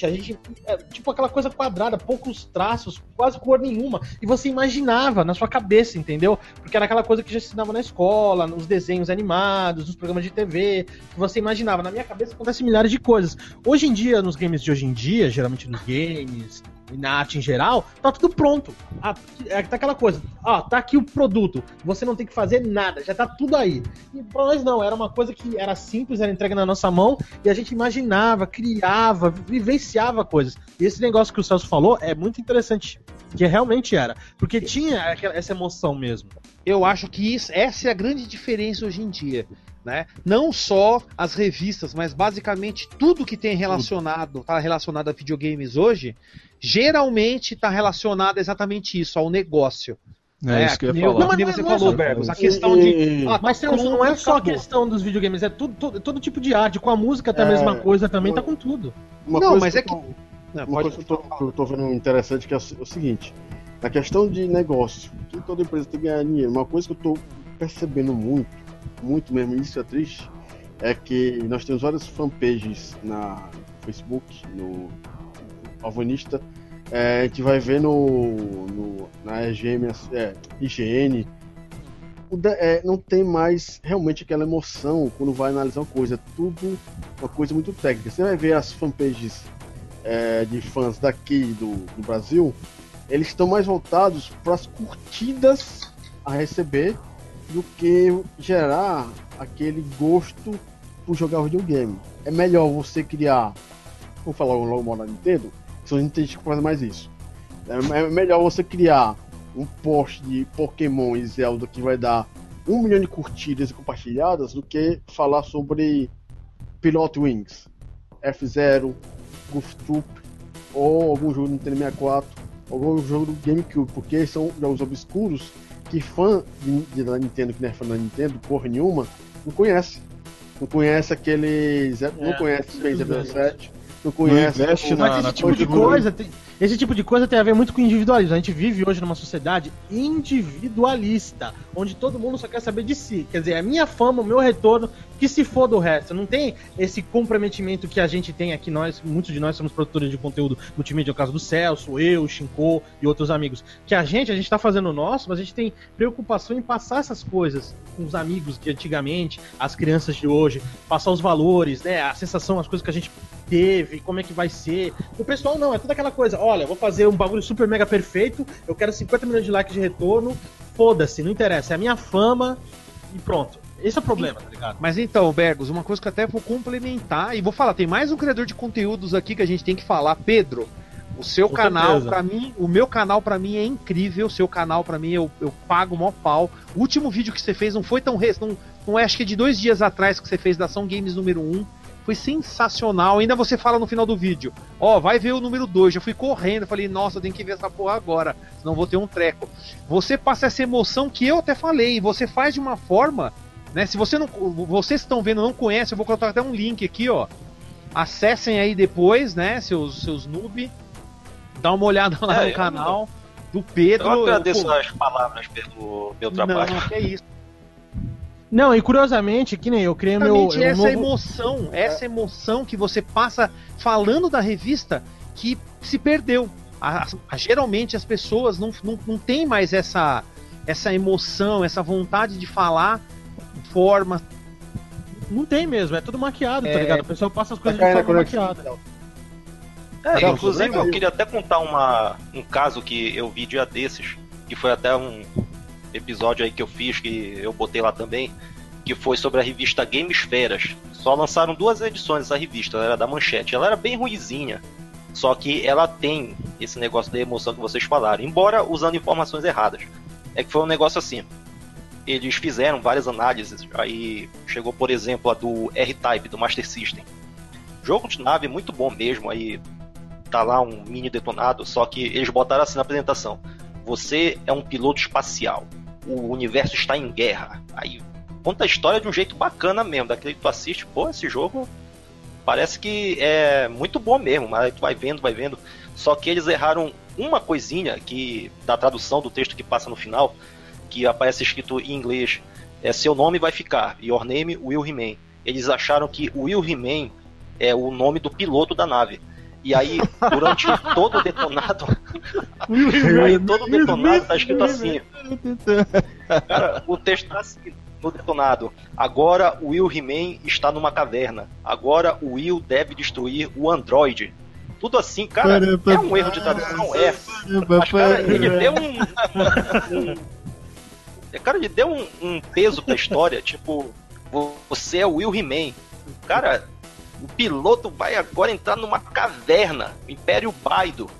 a gente. É, tipo aquela coisa quadrada, poucos traços, quase cor nenhuma. E você imaginava na sua cabeça, entendeu? Porque era aquela coisa que já ensinava na escola, nos desenhos animados, nos programas de TV, que você imaginava. Na minha cabeça acontece milhares de coisas. Hoje em dia, nos games de hoje em dia, geralmente nos games, e na arte em geral, tá tudo pronto. Ah, é, tá aquela coisa, ó, tá aqui o produto, você não tem que fazer nada, já tá tudo aí. E pra nós não, era uma coisa que era simples, era entregue na nossa mão e a gente imaginava, criava, vivenciava coisas. E esse negócio que o Celso falou é muito interessante, que realmente era, porque tinha aquela, essa emoção mesmo. Eu acho que isso, essa é a grande diferença hoje em dia. Né? Não só as revistas, mas basicamente tudo que tem relacionado, tá relacionado a videogames hoje, geralmente está relacionado exatamente isso, ao negócio. É, é isso que eu ia falar. Não, mas você não é falou, Bergos, a questão de. Ah, mas Celso, não é só a questão dos videogames, é tudo, todo, todo tipo de arte. Com a música tá a mesma coisa também, uma, tá com tudo. não, mas que é que. Não, uma coisa que eu tô, que eu tô, vendo interessante que é o seguinte: a questão de negócio, que toda empresa tem que ganhar dinheiro. Uma coisa que eu tô percebendo muito, muito mesmo, isso é triste, é que nós temos várias fanpages na Facebook, no Alvanista, é, a gente vai ver no, no na EGM, é, IGN, é, não tem mais realmente aquela emoção quando vai analisar uma coisa, é tudo uma coisa muito técnica. Você vai ver as fanpages é, de fãs daqui do, do Brasil, eles estão mais voltados para as curtidas a receber do que gerar aquele gosto por jogar videogame. É melhor você criar, vou falar logo modo da Nintendo, a gente tem que fazer mais isso. É, é melhor você criar um post de Pokémon e Zelda que vai dar um milhão de curtidas e compartilhadas do que falar sobre Pilot Wings, F0, Goof Troop ou algum jogo do Nintendo 64, algum jogo do GameCube, porque são jogos obscuros que fã de, de, da Nintendo, que não é fã da Nintendo, porra nenhuma, não conhece. Não conhece aqueles. É, não conhece bem 07, não conhece. Não investe na, esse tipo de coisa. Tem, esse tipo de coisa tem a ver muito com individualismo. A gente vive hoje numa sociedade individualista, onde todo mundo só quer saber de si. Quer dizer, a minha fama, o meu retorno, que se for do resto. Não tem esse comprometimento que a gente tem aqui, nós, muitos de nós somos produtores de conteúdo multimídia, é o caso do Celso, eu, Shinko e outros amigos. Que a gente, a gente tá fazendo o nosso, mas a gente tem preocupação em passar essas coisas com os amigos de antigamente, as crianças de hoje, passar os valores, né, a sensação, as coisas que a gente teve, como é que vai ser. O pessoal não, é toda aquela coisa, olha, vou fazer um bagulho super mega perfeito, eu quero 50 milhões de likes de retorno, foda-se, não interessa, é a minha fama e pronto. Esse é o problema, tá ligado? Mas então, Bergos, uma coisa que eu até vou complementar e vou falar, tem mais um criador de conteúdos aqui que a gente tem que falar, Pedro. O seu Com canal, para mim, o meu canal para mim é incrível. O seu canal para mim eu, eu pago mó pau. O último vídeo que você fez não foi tão não, não é acho que é de dois dias atrás que você fez da Ação Games número 1. Foi sensacional. Ainda você fala no final do vídeo, ó, vai ver o número 2. Já fui correndo, falei, nossa, eu tenho que ver essa porra agora, senão vou ter um treco. Você passa essa emoção que eu até falei, você faz de uma forma, né? Se você não, vocês estão vendo não conhecem, eu vou colocar até um link aqui, ó. Acessem aí depois, né, seus seus noob, dá uma olhada lá É, no eu- canal do Pedro. Eu agradeço pô, as palavras pelo meu trabalho. Não, é isso. Não, e curiosamente, que nem eu criei meu. Essa novo- emoção, essa emoção que você passa falando da revista que se perdeu. A- a- geralmente as pessoas não, não, não têm mais essa, essa emoção, essa vontade de falar de forma. Não tem mesmo, é tudo maquiado, tá É. ligado? O pessoal passa as coisas Tá de forma maquiada. É, Não, inclusive, eu queria até contar uma, um caso que eu vi dia desses, que foi até um episódio aí que eu fiz, que eu botei lá também, que foi sobre a revista Gamesferas. Só lançaram duas edições dessa revista, ela era da Manchete. Ela era bem ruizinha, só que ela tem esse negócio da emoção que vocês falaram, embora usando informações erradas. É que foi um negócio assim. Eles fizeram várias análises, aí chegou, por exemplo, a do R-Type, do Master System. Jogo de nave muito bom mesmo, aí tá lá um mini detonado, só que eles botaram assim na apresentação. Você é um piloto espacial. O universo está em guerra. Aí conta a história de um jeito bacana mesmo, daquele que tu assiste, pô, esse jogo parece que é muito bom mesmo, mas tu vai vendo, vai vendo. Só que eles erraram uma coisinha que da tradução do texto que passa no final, que aparece escrito em inglês, é seu nome vai ficar, your name Will He-Man. Eles acharam que Will He-Man é o nome do piloto da nave. E aí, durante todo o detonado, aí todo o detonado tá escrito assim. Cara, o texto tá assim, no detonado. Agora o Will He-Man está numa caverna. Agora o Will deve destruir o Android. Tudo assim, cara, é um erro de tradução, é. Mas, cara, ele deu um. cara, ele deu um, um peso pra história, tipo, você é o Will He-Man. Cara, o piloto vai agora entrar numa caverna, o Império Baido.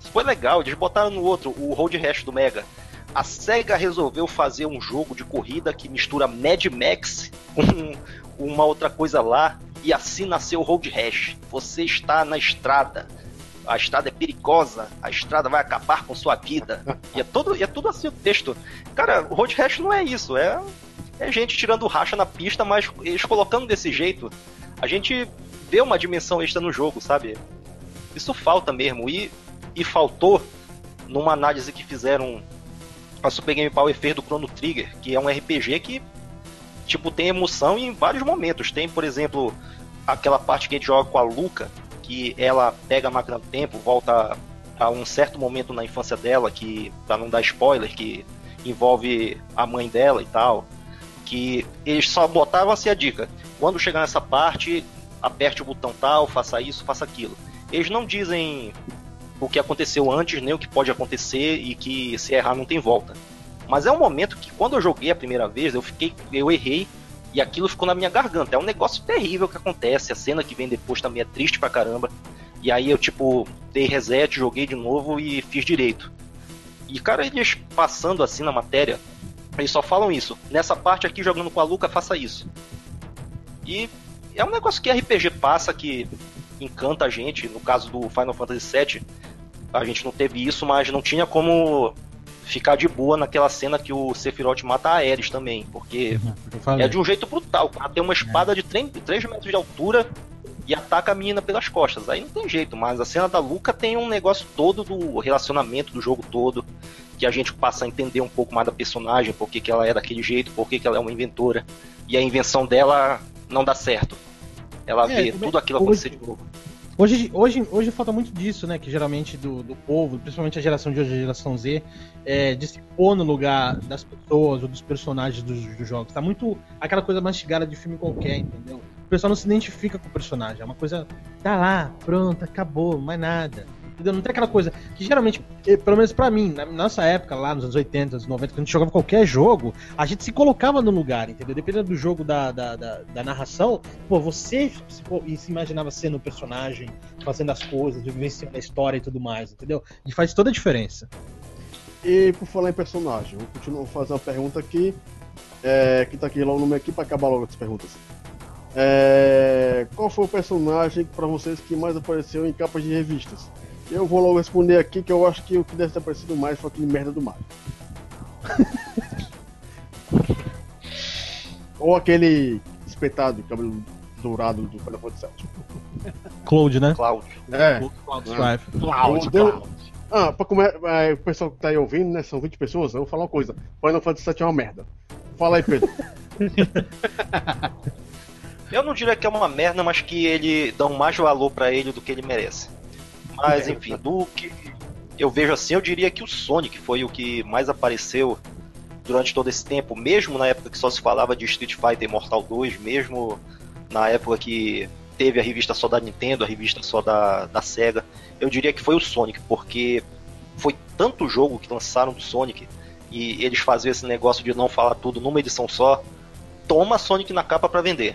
Isso foi legal, eles botaram no outro, o Road Rash do Mega. A SEGA resolveu fazer um jogo de corrida que mistura Mad Max com uma outra coisa lá, e assim nasceu o Road Rash. Você está na estrada, a estrada é perigosa, a estrada vai acabar com sua vida. E é, todo, é tudo assim o texto. Cara, o Road Rash não é isso, é, é gente tirando racha na pista, mas eles colocando desse jeito, a gente vê uma dimensão extra no jogo, sabe? Isso falta mesmo. E, e faltou numa análise que fizeram a Super Game Power fez do Chrono Trigger, que é um RPG que tipo tem emoção em vários momentos. Tem, por exemplo, aquela parte que a gente joga com a Luca, que ela pega a máquina do tempo, volta a um certo momento na infância dela, que para não dar spoiler, que envolve a mãe dela e tal, que eles só botavam assim a dica. Quando chegar nessa parte, aperte o botão tal, faça isso, faça aquilo. Eles não dizem o que aconteceu antes, nem o que pode acontecer e que se errar não tem volta. Mas é um momento que quando eu joguei a primeira vez, eu fiquei, eu errei e aquilo ficou na minha garganta. É um negócio terrível que acontece, a cena que vem depois também é triste pra caramba. E aí eu tipo dei reset, joguei de novo e fiz direito. E cara, eles passando assim na matéria, eles só falam isso. Nessa parte aqui jogando com a Luca, faça isso. E é um negócio que RPG passa que encanta a gente. No caso do Final Fantasy VII, a gente não teve isso, mas não tinha como ficar de boa naquela cena que o Sephiroth mata a Ares também, porque falei. é de um jeito brutal. O cara tem uma espada de 3, metros de altura e ataca a menina pelas costas. Aí não tem jeito, mas a cena da Luca tem um negócio todo do relacionamento do jogo todo, que a gente passa a entender um pouco mais da personagem, por que que ela é daquele jeito, por que que ela é uma inventora. E a invenção dela não dá certo. Ela É, vê também- tudo aquilo hoje- acontecer de novo. Hoje, hoje, hoje falta muito disso, né? Que geralmente do, do povo, principalmente a geração de hoje, a geração Z, é, de se pôr no lugar das pessoas ou dos personagens dos, dos jogos. Tá muito aquela coisa mastigada de filme qualquer, entendeu? Pessoal não se identifica com o personagem. É uma coisa. Tá lá, pronto, acabou, mais nada. Entendeu? Não tem aquela coisa que geralmente, eh, pelo menos pra mim, na nossa época, lá nos anos 80, anos 90, quando a gente jogava qualquer jogo, a gente se colocava no lugar, entendeu? Dependendo do jogo, da, da, da, da narração, pô, você se, pô, se imaginava sendo o personagem, fazendo as coisas, vivenciando a história e tudo mais, entendeu? E faz toda a diferença. E por falar em personagem, vou continuar fazer uma pergunta aqui. É, que tá aqui logo no meio aqui pra acabar logo as perguntas. É, qual foi o personagem pra vocês que mais apareceu em capas de revistas? Eu vou logo responder aqui que eu acho que o que deve ter aparecido mais foi aquele merda do Mario. Ou aquele espetado, cabelo dourado do Final Fantasy VII. Cloud, né? Cloud. É. Cloud Strife. Cloud, Cloud. Ah, pra comer, é, o pessoal que tá aí ouvindo, né? São 20 pessoas, eu vou falar uma coisa. Final Fantasy VII é uma merda. Fala aí, Pedro. Eu não diria que é uma merda, mas que ele dão mais valor pra ele do que ele merece. Mas enfim, do que eu vejo assim, eu diria que o Sonic foi o que mais apareceu durante todo esse tempo, mesmo na época que só se falava de Street Fighter e Mortal 2, mesmo na época que teve a revista só da Nintendo, a revista só da, da Sega, eu diria que foi o Sonic, porque foi tanto jogo que lançaram do Sonic e eles faziam esse negócio de não falar tudo numa edição só. Toma Sonic na capa pra vender.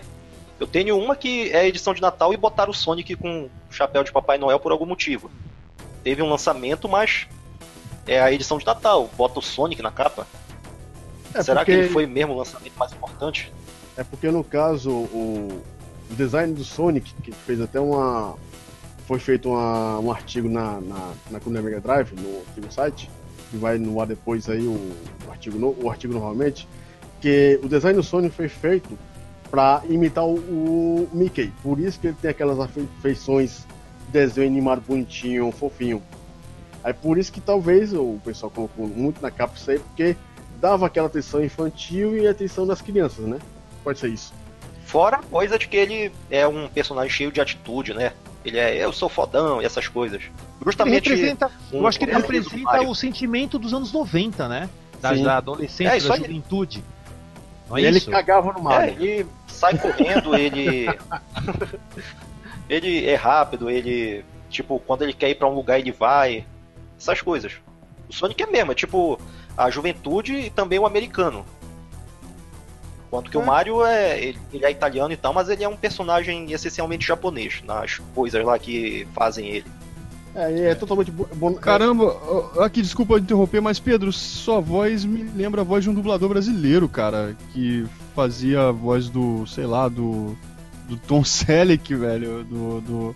Eu tenho uma que é a edição de Natal e botaram o Sonic com o chapéu de Papai Noel por algum motivo. Teve um lançamento, mas é a edição de Natal. Bota o Sonic na capa. É Será porque, que ele foi mesmo o lançamento mais importante? É porque no caso, o, o design do Sonic, que fez até uma. Foi feito uma- um artigo na, na, na Coluna Mega Drive, no artigo site, que vai no ar depois aí o, o artigo, no- o artigo novamente, que o design do Sonic foi feito para imitar o, o Mickey. Por isso que ele tem aquelas feições de desenho animado bonitinho, fofinho. Aí por isso que talvez o pessoal colocou muito na capa isso aí, porque dava aquela atenção infantil e atenção das crianças, né? Pode ser isso. Fora a coisa de que ele é um personagem cheio de atitude, né? Ele é eu sou fodão e essas coisas. Ele Justamente. representa, um- eu acho que ele representa o sentimento dos anos 90, né? Da, da adolescência, É, da aí. Não é e ele isso? cagava no É, Mario. ele sai correndo, ele. ele é rápido, ele. Tipo, quando ele quer ir pra um lugar, ele vai. Essas coisas. O Sonic é mesmo, é tipo a juventude e também o americano. Enquanto que o Mario é. Ele, ele é italiano e tal, mas ele é um personagem essencialmente japonês, nas coisas lá que fazem ele. É, e é totalmente bo- bom. Caramba, aqui, desculpa interromper, mas Pedro, sua voz me lembra a voz de um dublador brasileiro, cara, que fazia a voz do, sei lá, do. do Tom Selleck, velho, do. do...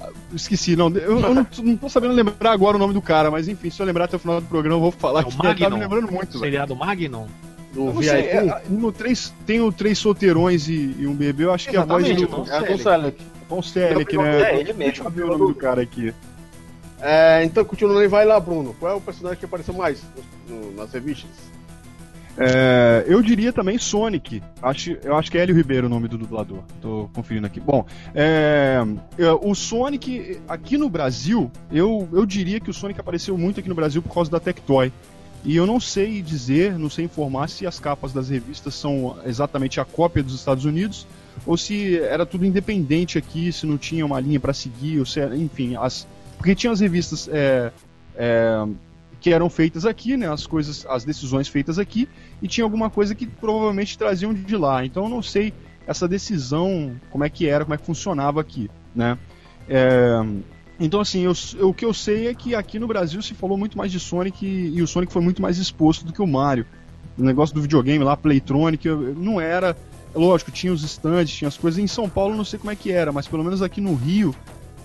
ah, Esqueci, não, eu, eu não, tô- não tô sabendo lembrar agora o nome do cara, mas enfim, se eu lembrar até o final do programa, eu vou falar É o que tá me lembrando muito, velho. Seriado Magnum? do não sei, é, no três, tem o Três Solteirões e, e um Bebê, eu acho que é a voz Exatamente, do o Tom É do Selleck. Tom Selleck, né? É, ele Deixa mesmo. eu ver o nome do cara aqui. É, então, continuando vai lá, Bruno. Qual é o personagem que apareceu mais no- nas revistas? É, eu diria também Sonic. Acho, eu acho que é Hélio Ribeiro o nome do dublador. Tô conferindo aqui. Bom, é, é, o Sonic aqui no Brasil, eu, eu diria que o Sonic apareceu muito aqui no Brasil por causa da Tectoy. E eu não sei dizer, não sei informar se as capas das revistas são exatamente a cópia dos Estados Unidos ou se era tudo independente aqui, se não tinha uma linha para seguir, ou se enfim, as, porque tinha as revistas é, é, que eram feitas aqui, né, as coisas, as decisões feitas aqui, e tinha alguma coisa que provavelmente traziam de lá. Então eu não sei essa decisão, como é que era, como é que funcionava aqui, né? É, então assim, eu- eu- o que eu sei é que aqui no Brasil se falou muito mais de Sonic e, e o Sonic foi muito mais exposto do que o Mario. O negócio do videogame lá, Playtronic, não era. Lógico, tinha os stands, tinha as coisas. Em São Paulo não sei como é que era, mas pelo menos aqui no Rio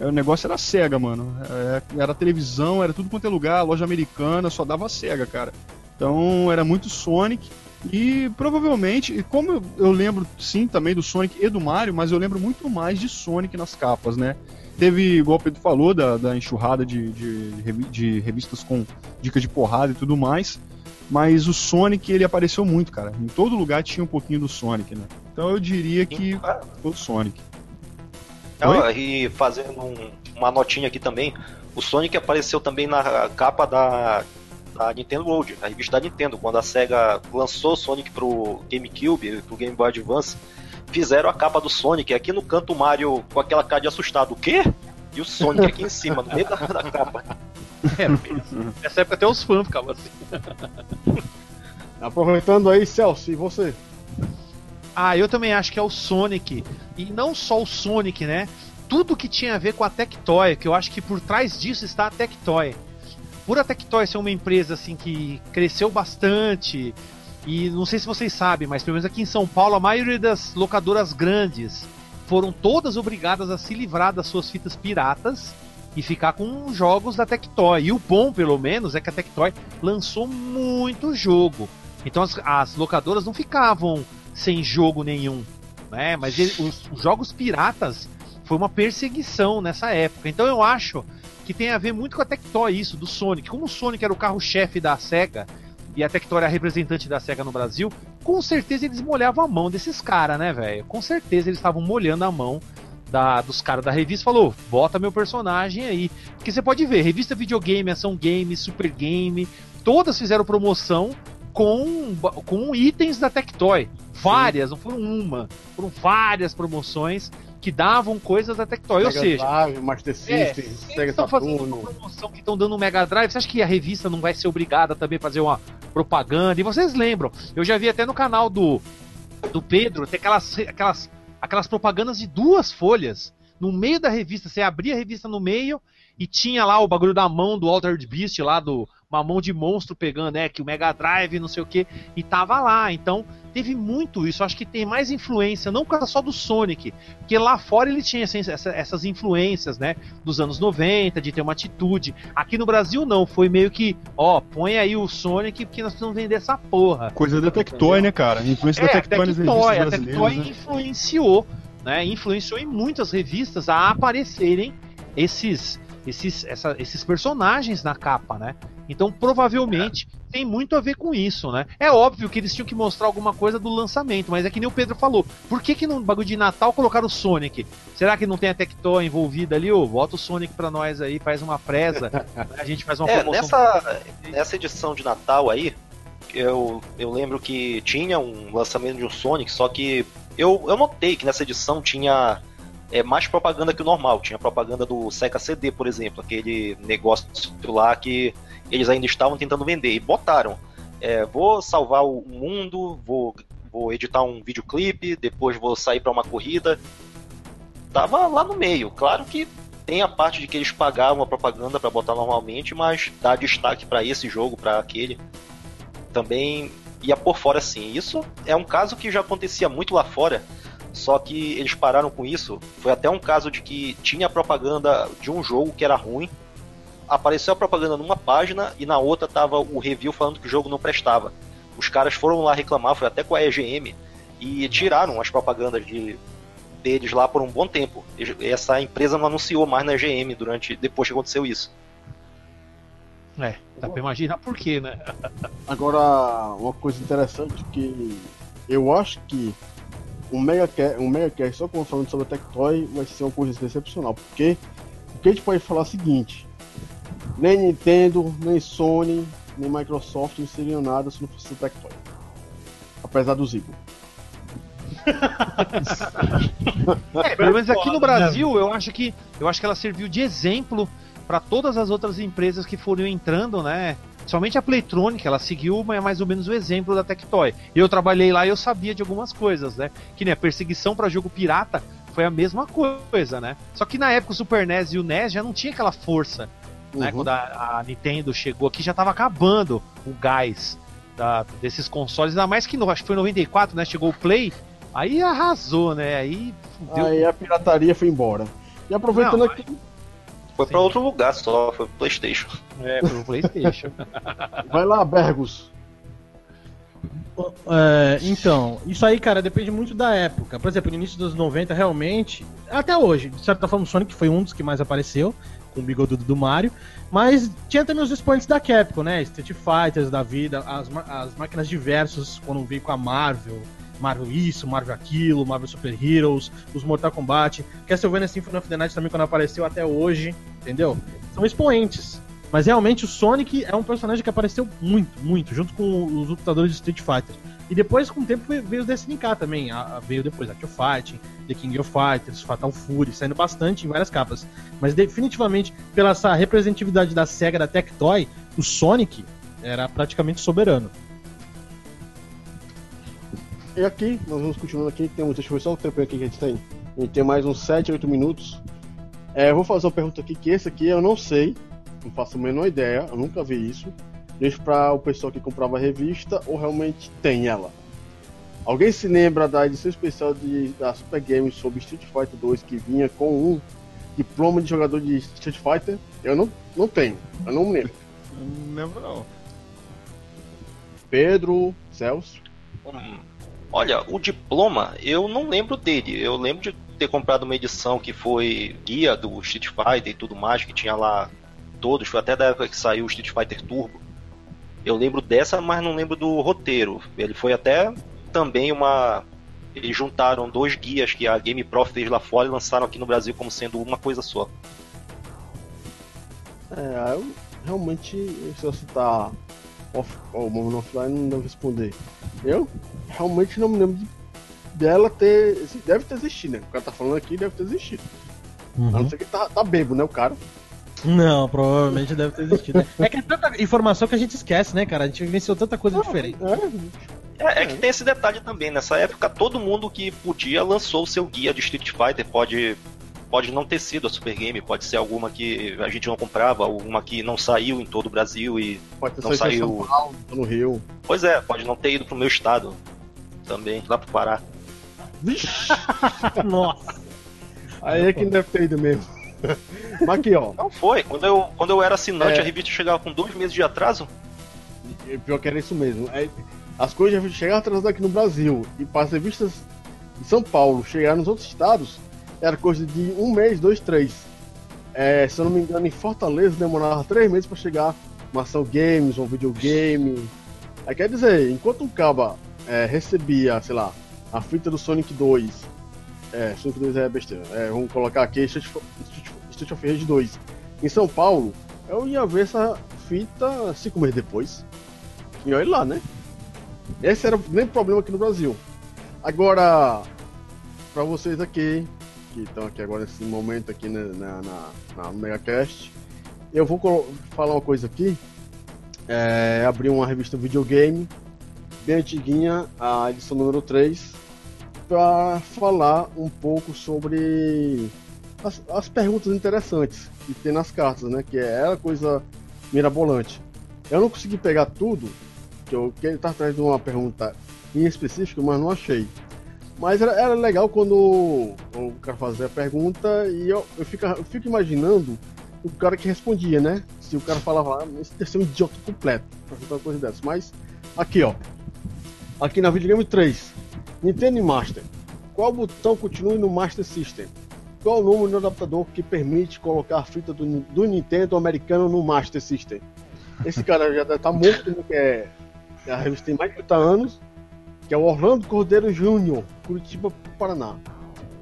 o negócio era cega, mano. É, era televisão, era tudo quanto é lugar, loja americana, só dava cega, cara. Então era muito Sonic. E provavelmente, como eu, lembro sim também do Sonic e do Mario, mas eu lembro muito mais de Sonic nas capas, né? Teve, igual o Pedro falou, da, da enxurrada de, de, de revistas com dicas de porrada e tudo mais. Mas o Sonic, ele apareceu muito, cara. Em todo lugar tinha um pouquinho do Sonic, né? Então eu diria que foi o Sonic. E fazendo um- uma notinha aqui também, o Sonic apareceu também na capa da, da Nintendo World, a revista da Nintendo, quando a SEGA lançou o Sonic pro GameCube, pro Game Boy Advance, fizeram a capa do Sonic, aqui no canto o Mario com aquela cara de assustado, o quê? E o Sonic aqui em cima, no meio da, da capa. É, nessa época até os fãs ficavam assim. Aproveitando aí, Celso, e você? Ah, eu também acho que é o Sonic. E não só o Sonic, né? Tudo que tinha a ver com a Tectoy, que eu acho que por trás disso está a Tectoy. Por a Tectoy ser uma empresa assim que cresceu bastante, E não sei se vocês sabem, mas pelo menos aqui em São Paulo, a maioria das locadoras grandes foram todas obrigadas a se livrar das suas fitas piratas e ficar com jogos da Tectoy. E o bom, pelo menos, é que a Tectoy lançou muito jogo. Então as, as locadoras não ficavam sem jogo nenhum, né? Mas ele, os, os jogos piratas foi uma perseguição nessa época. Então eu acho que tem a ver muito com a Tectoy isso, do Sonic. Como o Sonic era o carro-chefe da SEGA e a Tectoy era a representante da SEGA no Brasil, com certeza eles molhavam a mão desses caras, né, velho? Com certeza eles estavam molhando a mão da, dos caras da revista falou: bota meu personagem aí. Porque você pode ver, revista videogame, ação game, super game, todas fizeram promoção com, com itens da Tectoy. Várias, não foram uma, foram várias promoções que davam coisas da Tectoy. Ou seja, Drive, Master é, System, é, Sega estão fazendo promoção que estão dando no Mega Drive. Você acha que a revista não vai ser obrigada também a fazer uma propaganda? E vocês lembram? Eu já vi até no canal do do Pedro, tem aquelas aquelas aquelas propagandas de duas folhas. No meio da revista, você abria a revista no meio e tinha lá o bagulho da mão do Altered Beast, lá do uma mão de monstro pegando, né? Que o Mega Drive, não sei o que, e tava lá. Então, teve muito isso. Acho que tem mais influência, não por causa só do Sonic, porque lá fora ele tinha assim, essa, essas influências, né? Dos anos 90, de ter uma atitude. Aqui no Brasil, não. Foi meio que, ó, põe aí o Sonic, porque nós precisamos vender essa porra. Coisa da Tectoy, né, cara? Influência é, da Tectoy, Tectoy A Tectoy né? influenciou, né? Influenciou em muitas revistas a aparecerem esses esses, essa, esses personagens na capa, né? Então provavelmente é. tem muito a ver com isso, né? É óbvio que eles tinham que mostrar alguma coisa do lançamento, mas é que nem o Pedro falou. Por que, que no bagulho de Natal colocaram o Sonic? Será que não tem a Tectoy envolvida ali? Ô, bota o Sonic pra nós aí, faz uma presa, a gente faz uma é, promoção. Nessa, nessa edição de Natal aí, eu, eu lembro que tinha um lançamento de um Sonic, só que eu, eu notei que nessa edição tinha é mais propaganda que o normal. Tinha propaganda do Seca CD, por exemplo, aquele negócio lá que eles ainda estavam tentando vender. E botaram: é, vou salvar o mundo, vou, vou editar um videoclipe, depois vou sair para uma corrida. Tava lá no meio. Claro que tem a parte de que eles pagavam a propaganda para botar normalmente, mas dá destaque para esse jogo, para aquele. Também ia por fora sim. Isso é um caso que já acontecia muito lá fora só que eles pararam com isso. Foi até um caso de que tinha propaganda de um jogo que era ruim. Apareceu a propaganda numa página e na outra tava o review falando que o jogo não prestava. Os caras foram lá reclamar, foi até com a EGM, e tiraram as propagandas de, deles lá por um bom tempo. Essa empresa não anunciou mais na EGM durante depois que aconteceu isso. É, dá pra imaginar por quê, né? Agora, uma coisa interessante que eu acho que um Mega, um Mega Cast só falando sobre a Tectoy vai ser uma coisa excepcional, porque o que a gente pode falar é o seguinte: nem Nintendo, nem Sony, nem Microsoft não seriam nada se não fosse a Tectoy. Apesar do Zico. é, pelo menos aqui no Brasil, eu acho que eu acho que ela serviu de exemplo para todas as outras empresas que foram entrando, né? Somente a Playtronic, ela seguiu mais ou menos o exemplo da Tectoy. Eu trabalhei lá e eu sabia de algumas coisas, né? Que nem a perseguição para jogo pirata foi a mesma coisa, né? Só que na época o Super NES e o NES já não tinha aquela força. Né? Uhum. Né? Quando a, a, Nintendo chegou aqui já tava acabando o gás da, desses consoles, ainda mais que no, acho que foi em 94, né? Chegou o Play, aí arrasou, né? Aí, aí a pirataria foi embora. E aproveitando não, aqui, foi para outro lugar só, foi pro PlayStation. É, foi pro PlayStation. Vai lá, Bergus. É, então, isso aí, cara, depende muito da época. Por exemplo, no início dos 90, realmente, até hoje, de certa forma, o Sonic foi um dos que mais apareceu, com o bigodudo do Mario. Mas tinha também os expoentes da Capcom, né? Street Fighters da vida, as, as máquinas diversas, quando veio com a Marvel, Marvel isso, Marvel aquilo, Marvel Super Heroes, os Mortal Kombat, Castlevania Symphony of the Night também quando apareceu até hoje, entendeu? São expoentes. Mas realmente o Sonic é um personagem que apareceu muito, muito, junto com os lutadores de Street Fighter. E depois, com o tempo, veio o SNK também. A, a, veio depois Art of Fighting, The King of Fighters, Fatal Fury, saindo bastante em várias capas. Mas definitivamente, pela essa representatividade da SEGA, da Tectoy, o Sonic era praticamente soberano. E aqui, nós vamos continuando aqui, temos, deixa eu ver só o tempo aqui que a gente tem. A gente tem mais uns 7, 8 minutos. É, eu vou fazer uma pergunta aqui, que esse aqui eu não sei, não faço a menor ideia, eu nunca vi isso. Deixa para o pessoal que comprava a revista ou realmente tem ela. Alguém se lembra da edição especial de, da Super Games sobre Street Fighter 2 que vinha com um diploma de jogador de Street Fighter? Eu não, não tenho, eu não me lembro. Não lembro não. Pedro, Celso. Hum, olha, o diploma, eu não lembro dele. Eu lembro de ter comprado uma edição que foi guia do Street Fighter e tudo mais, que tinha lá todos, foi até da época que saiu o Street Fighter Turbo. Eu lembro dessa, mas não lembro do roteiro. Ele foi até também uma. Eles juntaram dois guias que a Game Pro fez lá fora e lançaram aqui no Brasil como sendo uma coisa só. É, eu realmente, se eu citar off, o Moment Offline, não devo responder. Eu realmente não me lembro de, dela ter. Deve ter existido, né? O cara tá falando aqui, deve ter existido. Uhum. A não ser que tá, tá bebo, né, o cara? Não, provavelmente deve ter existido. É que é tanta informação que a gente esquece, né, cara? A gente vivenciou tanta coisa diferente. É, É, é que tem esse detalhe também. Nessa época, todo mundo que podia lançou o seu guia de Street Fighter. Pode, pode não ter sido a Super Game, pode ser alguma que a gente não comprava, alguma que não saiu em todo o Brasil e pode ter Não saído em saiu. São Paulo, no Rio. Pois é, pode não ter ido pro meu estado também, lá pro Pará. Vixe, Nossa. aí é que não deve ter ido mesmo. Mas aqui, ó. Não foi. Quando eu, quando eu era assinante, É. a revista chegava com dois meses de atraso. E Pior que era isso mesmo. É, as coisas já chegaram atrasadas aqui no Brasil e para as revistas de São Paulo chegar nos outros estados era coisa de um mês, dois, três. É, se eu não me engano, em Fortaleza demorava três meses para chegar uma ação games, um videogame. Aí quer dizer, enquanto um caba é, recebia, sei lá, a fita do Sonic 2, é, Sonic 2 é besteira, é, vamos colocar aqui Street, Street, of Rage 2, em São Paulo, eu ia ver essa fita cinco meses depois. E olha lá, né? Esse era o grande problema aqui no Brasil. Agora, pra vocês aqui, que estão aqui agora nesse momento aqui né, na, na, na Megacast, eu vou falar uma coisa aqui. É, abri uma revista videogame, bem antiguinha, a edição número 3, para falar um pouco sobre as, as perguntas interessantes que tem nas cartas, né? Que é a coisa mirabolante. Eu não consegui pegar tudo, que eu queria estar atrás de uma pergunta em específico, mas não achei. Mas era, era legal quando o cara fazia a pergunta e eu, eu, fico, eu fico imaginando o cara que respondia, né? Se o cara falava, ah, esse deve ser um idiota completo pra uma coisa dessa. Mas, aqui ó. Aqui na Videogame 3, Nintendo Master. Qual botão continue no Master System? Qual o número do adaptador que permite colocar a fita do, do Nintendo americano no Master System? Esse cara já estar morto, né, que é, a revista tem mais de 30 anos, que é o Orlando Cordeiro Júnior, Curitiba, Paraná.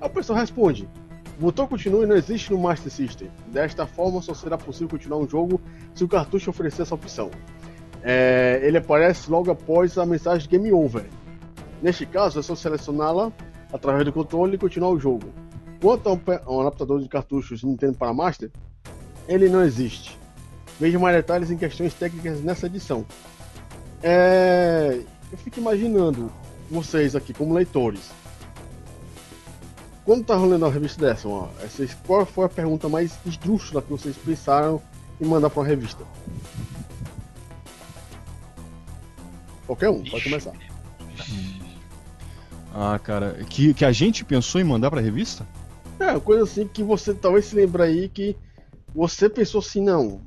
Aí o pessoal responde: o botão continue não existe no Master System. Desta forma, só será possível continuar um jogo se o cartucho oferecer essa opção. É, ele aparece logo após a mensagem Game Over. Neste caso, é só selecioná-la através do controle e continuar o jogo. Quanto pe- ao adaptador de cartuchos Nintendo para Master, ele não existe. Veja mais detalhes em questões técnicas nessa edição. É, eu fico imaginando vocês aqui como leitores. Quando tá rolando uma revista dessa, ó, qual foi a pergunta mais esdrúxula que vocês pensaram em mandar para uma revista? Qualquer um, pode começar. Ah, cara, que, que a gente pensou em mandar pra revista? É, uma coisa assim que você talvez se lembre aí que você pensou assim, não,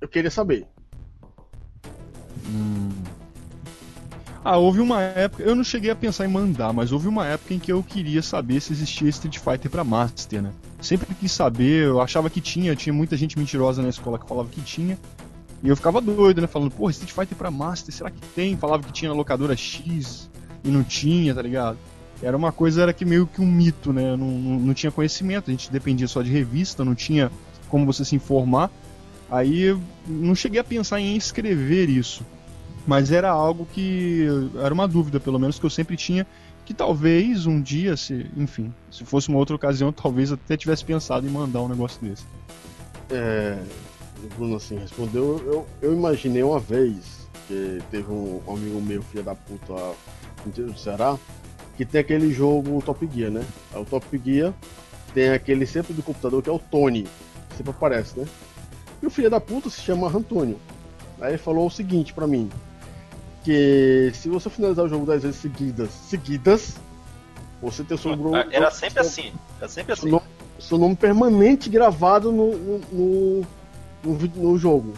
eu queria saber. Hum. Ah, houve uma época. Eu não cheguei a pensar em mandar, mas houve uma época em que eu queria saber se existia Street Fighter pra Master, né? Sempre quis saber, eu achava que tinha, tinha muita gente mentirosa na escola que falava que tinha. E eu ficava doido, né? Falando, porra, Street Fighter pra Master, será que tem? Falava que tinha na locadora X e não tinha, tá ligado? Era uma coisa, era que meio que um mito, né? Não, não, não tinha conhecimento, a gente dependia só de revista, não tinha como você se informar. Aí não cheguei a pensar em escrever isso. Mas era algo que. Era uma dúvida, pelo menos, que eu sempre tinha. Que talvez um dia, se, enfim, se fosse uma outra ocasião, talvez até tivesse pensado em mandar um negócio desse. É, o Bruno assim respondeu, eu, eu imaginei uma vez que teve um amigo meu, filho da puta, do Ceará, que tem aquele jogo Top Gear, né? O Top Gear tem aquele sempre do computador que é o Tony, que sempre aparece, né? E o filho da puta se chama Antônio. Aí ele falou o seguinte pra mim: que se você finalizar o jogo 10 vezes seguidas, seguidas, você tem o seu nome. Era sempre assim. Era sempre Seu assim. nome, seu nome permanente gravado no, no, no, no no jogo.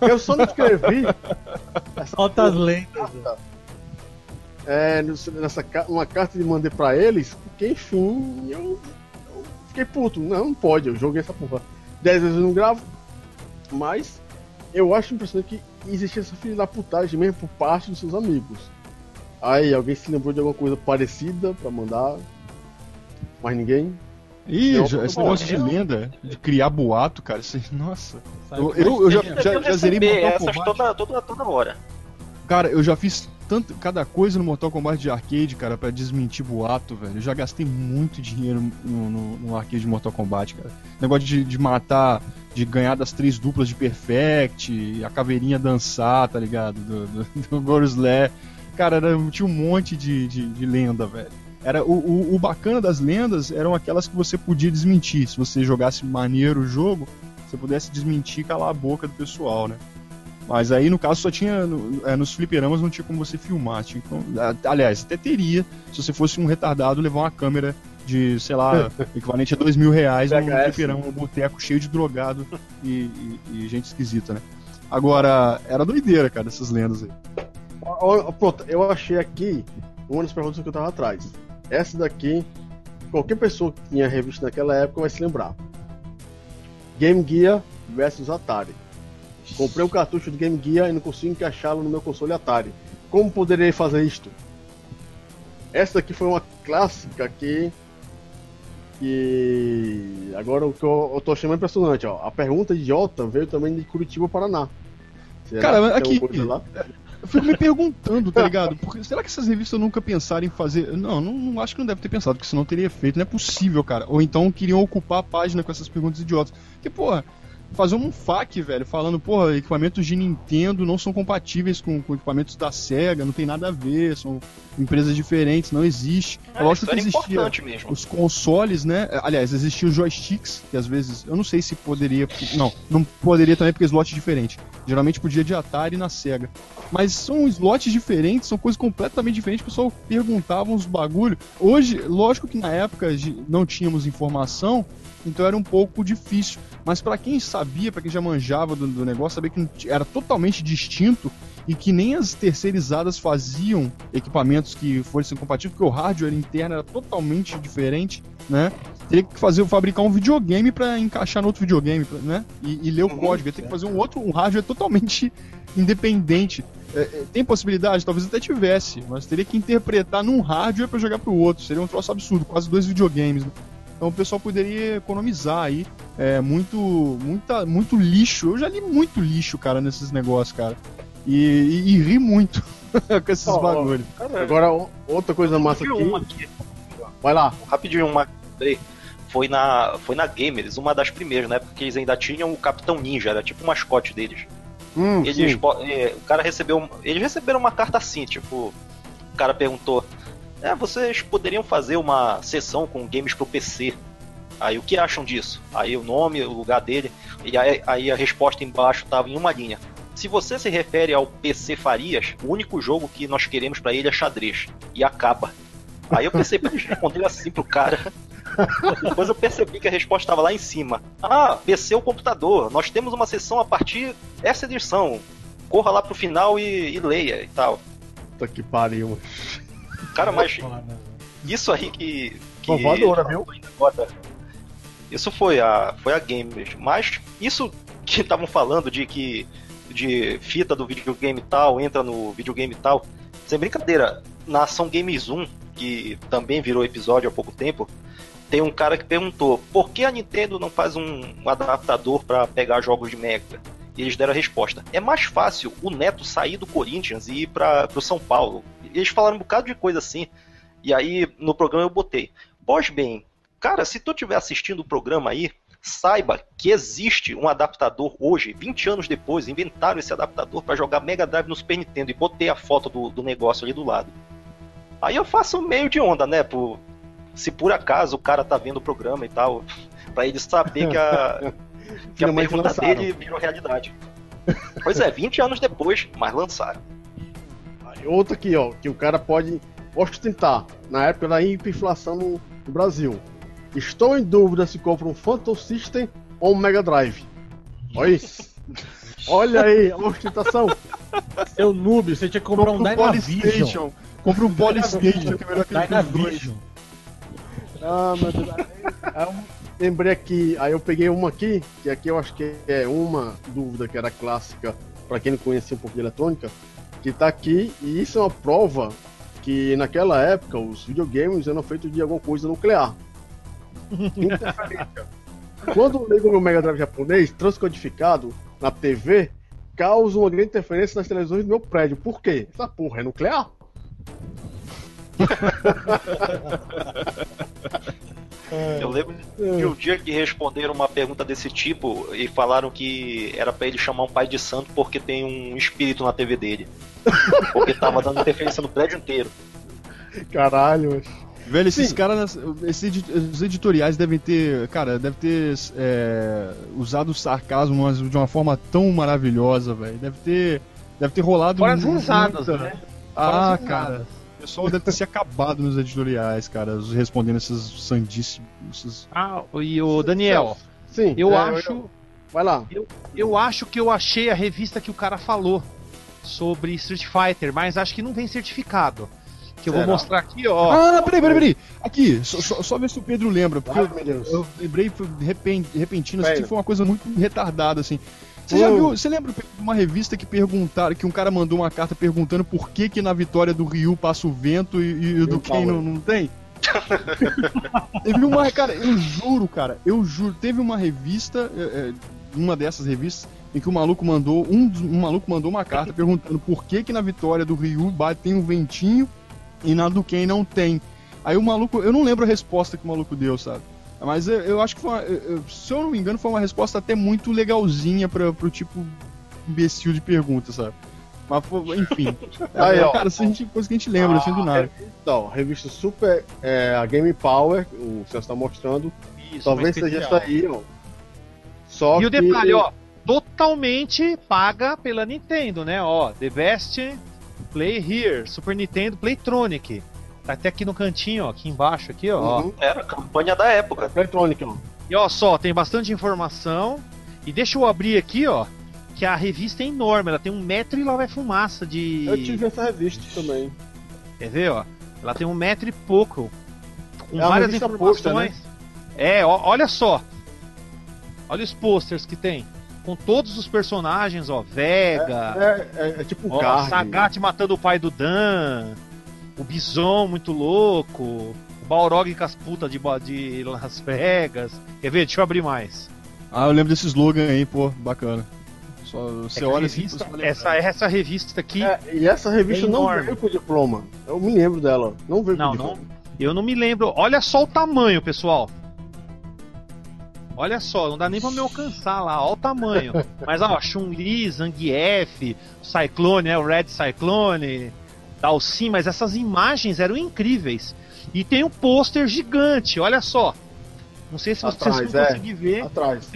Eu só não escrevi Altas lendas. é, nessa uma carta de mandei pra eles, porque enfim, eu, eu fiquei puto. Não, não pode, eu joguei essa porra. Dez vezes eu não gravo, mas eu acho impressionante que existia essa filha da putagem mesmo por parte dos seus amigos. Aí, alguém se lembrou de alguma coisa parecida pra mandar? Mais ninguém? Ih, Eu- já- esse negócio de lenda, de criar boato, cara, isso, aí- nossa. Eu, como eu, eu já, tem- já, Eu já zerei Mortal Kombat. toda, toda, toda hora. Cara, eu já fiz tanto, cada coisa no Mortal Kombat de arcade, cara, pra desmentir boato, velho. Eu já gastei muito dinheiro no, no, no arcade de Mortal Kombat, cara. Negócio de, de matar, de ganhar das três duplas de Perfect, a caveirinha dançar, tá ligado? Do, do, do Gorosler. Cara, era, tinha um monte de, de, de lenda, velho. Era, o, o, o bacana das lendas eram aquelas que você podia desmentir. Se você jogasse maneiro o jogo, você pudesse desmentir e calar a boca do pessoal, né? Mas aí, no caso, só tinha. no- é, nos fliperamas não tinha como você filmar. Tinha como- aliás, até teria, se você fosse um retardado, levar uma câmera de, sei lá, equivalente a dois mil reais num fliperama, um boteco cheio de drogado e, e- e gente esquisita, né? Agora, era doideira, cara, essas lendas aí. Pronto, eu achei aqui uma das perguntas que eu tava atrás. Essa daqui, qualquer pessoa que tinha revista naquela época vai se lembrar. Game Gear versus Atari. Comprei um cartucho de Game Gear e não consigo encaixá-lo no meu console Atari. Como poderei fazer isto? Essa daqui foi uma clássica que. que. Agora o que eu, eu tô achando impressionante, ó. A pergunta idiota veio também de Curitiba, Paraná. Será Cara, que tem aqui-? Eu fico me perguntando, tá ligado? Porque será que essas revistas nunca pensaram em fazer. Não, não, não acho que não deve ter pensado, porque senão teria feito. Não é possível, cara. Ou então queriam ocupar a página com essas perguntas idiotas. Porque, porra, fazer um FAQ, velho, falando, porra, equipamentos de Nintendo não são compatíveis com, com equipamentos da SEGA, não tem nada a ver, são empresas diferentes, não existe. É, lógico isso que existia os consoles, né? Aliás, existiam os joysticks, que às vezes. Eu não sei se poderia. Não, não poderia também porque é slot diferente. Geralmente podia de Atari na Sega. Mas são slots diferentes, são coisas completamente diferentes. O pessoal perguntava uns bagulho. Hoje, lógico que na época não tínhamos informação, então era um pouco difícil. Mas pra quem sabia, pra quem já manjava do, do negócio, sabia que era totalmente distinto e que nem as terceirizadas faziam equipamentos que fossem compatíveis, porque o hardware interno era totalmente diferente, né? Teria que fazer, fabricar um videogame pra encaixar no outro videogame, né? E, e ler o Uhum, código. Ia ter que fazer um outro, um hardware totalmente independente. É, é, tem possibilidade? Talvez até tivesse, mas teria que interpretar num hardware pra jogar pro outro. Seria um troço absurdo, quase dois videogames. Né? Então o pessoal poderia economizar aí é, muito, muita, muito lixo. Eu já li muito lixo, cara, nesses negócios, cara. E, e, e ri muito com esses ó, bagulhos. Agora, outra coisa massa aqui. uma aqui, Vai lá. rapidinho, uma. Foi na, foi na Gamers, uma das primeiras, né? Porque eles ainda tinham o Capitão Ninja, era tipo o mascote deles. Hum, Eles, é, o cara recebeu. Eles receberam uma carta assim, tipo. O cara perguntou: É, vocês poderiam fazer uma sessão com games pro PC. Aí o que acham disso? Aí o nome, o lugar dele, e aí, aí a resposta embaixo tava em uma linha. Se você se refere ao PC Farias, o único jogo que nós queremos pra ele é xadrez. E acaba. Aí eu pensei pra eles responderem assim pro cara. Depois eu percebi que a resposta estava lá em cima. Ah, PC ou computador. Nós temos uma sessão a partir dessa edição. Corra lá pro final e, e leia e tal. Puta que pariu. Cara, mas Foda. isso aí que. que Inovadora, viu? Isso foi a, foi a Gamers. Mas isso que estavam falando de que de fita do videogame tal entra no videogame tal, sem brincadeira, na Ação Games 1, que também virou episódio há pouco tempo, tem um cara que perguntou por que a Nintendo não faz um, um adaptador para pegar jogos de Mega? E eles deram a resposta: é mais fácil o Neto sair do Corinthians e ir para o São Paulo. E eles falaram um bocado de coisa assim. E aí no programa eu botei: Pois bem, cara, se tu estiver assistindo o programa aí, saiba que existe um adaptador hoje, 20 anos depois, inventaram esse adaptador para jogar Mega Drive no Super Nintendo e botei a foto do, do negócio ali do lado. Aí eu faço meio de onda, né? Por, se por acaso o cara tá vendo o programa e tal, pra ele saber que a, que a pergunta lançaram. dele virou realidade. Pois é, 20 anos depois, mas lançaram. Outra aqui, ó, que o cara pode ostentar na época da hiperinflação no, no Brasil. Estou em dúvida se compro um Phantom System ou um Mega Drive. Olha isso. Olha aí, a ostentação. Seu noob, você tinha que comprar um Dynavision. Polystation. Compra um Polystation, que é melhor que. Dynavision. Ah, meu Deus. Aí eu lembrei aqui, aí eu peguei uma aqui, que aqui eu acho que é uma dúvida que era clássica para quem não conhecia um pouco de eletrônica, que tá aqui, e isso é uma prova que naquela época os videogames eram feitos de alguma coisa nuclear. Interferência. Quando eu ligo meu Mega Drive japonês, transcodificado na TV, causa uma grande interferência nas televisões do meu prédio. Por quê? Essa porra é nuclear? Eu lembro de um dia que responderam uma pergunta desse tipo e falaram que era pra ele chamar um pai de santo porque tem um espírito na TV dele. Porque tava dando interferência no prédio inteiro. Caralho, mas... Velho, esses Sim. caras, esses edi- os editoriais devem ter, cara, deve ter é, usado o sarcasmo mas de uma forma tão maravilhosa, velho. Deve ter, deve ter rolado Fora as muita- risadas, né? Ah, Fora as cara. risadas. O pessoal deve ter se acabado nos editoriais, cara, respondendo esses sandíssimos. esses- Ah, e o Daniel, Sim, eu é, acho, Vai lá. eu acho que eu achei a revista que o cara falou sobre Street Fighter, mas acho que não vem certificado. Que eu vou Será? mostrar aqui, ó. Ah, peraí, peraí, peraí. Aqui, só, só, só ver se o Pedro lembra, porque Ai, eu, meu Deus. eu lembrei foi repentino, assim, foi uma coisa muito retardada, assim. Você já viu, você lembra de uma revista que perguntaram, que um cara mandou uma carta perguntando por que que na vitória do Ryu passa o vento e, e o do Ken power. não, não tem? teve uma, cara, eu juro, cara, eu juro, teve uma revista, é, é, uma dessas revistas, em que o maluco mandou, um, um maluco mandou uma carta perguntando por que que na vitória do Ryu bate, tem um ventinho e na do Ken não tem. Aí o maluco, eu não lembro a resposta que o maluco deu, sabe? Mas eu, eu acho que foi uma, eu- se eu não me engano, foi uma resposta até muito legalzinha pra, pro tipo imbecil de pergunta, sabe? Mas, enfim. Aí, ó. cara, isso a gente, coisa que a gente lembra, assim, do nada. Então, revista Super, é, a Game Power, o que você está mostrando, Isso, talvez seja essa aí, ó. Só E o que- detalhe, ó, totalmente paga pela Nintendo, né? Ó, The Best Play Here, Super Nintendo Playtronic. Tá até aqui no cantinho, ó, aqui embaixo, aqui, ó. Uhum. Era a campanha da época. Electronic, ó. E ó, só, tem bastante informação. E deixa eu abrir aqui, ó, que a revista é enorme, ela tem um metro e lá vai fumaça de. Eu tive essa revista também. Quer ver, ó? Ela tem um metro e pouco. Com É várias revista informações. posta, É, ó, olha só. Olha os posters que tem. Com todos os personagens, ó. Vega, É, é- é tipo ó. Sagat matando o pai do Dan. O Bison muito louco. O Balrog com as putas de, de Las Vegas. Quer ver? Deixa eu abrir mais. Ah, eu lembro desse slogan aí, pô, bacana. Só, É você a olha assim, revista- lembrar. essa, essa revista aqui. É, e essa revista É não veio com diploma. Eu me lembro dela. Não veio Não, com não. diploma. Eu não me lembro. Olha só o tamanho, pessoal. Olha só, não dá nem pra me alcançar lá. Olha o tamanho. Mas ó, Chun-Li, Zangief, Cyclone, né? O Red Cyclone, Dalsim, mas essas imagens eram incríveis. E tem um pôster gigante, olha só. Não sei se vocês Atrás, vão é. conseguir ver. Atrás.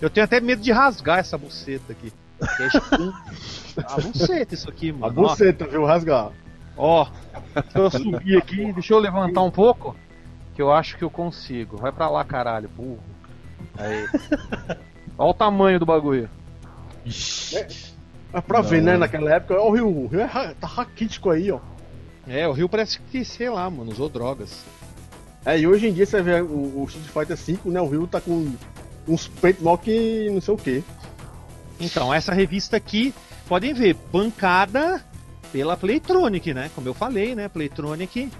Eu tenho até medo de rasgar essa buceta aqui. É a buceta isso aqui, A mano. Ó. buceta, viu? Rasgar. Ó, deixa eu subir aqui, deixa eu levantar um pouco, que eu acho que eu consigo. Vai pra lá, caralho, burro. Aí. Olha o tamanho do bagulho. Mas pra Não, ver, né? é. Naquela época, ó, o Rio, o Rio é tá raquítico aí, ó. É, o Rio parece que, sei lá, mano, usou drogas. É, e hoje em dia você vê o, o Street Fighter V, né? O Rio tá com uns peitos mó que não sei o que. Então, essa revista aqui, podem ver, bancada pela Playtronic, né? Como eu falei, né? Playtronic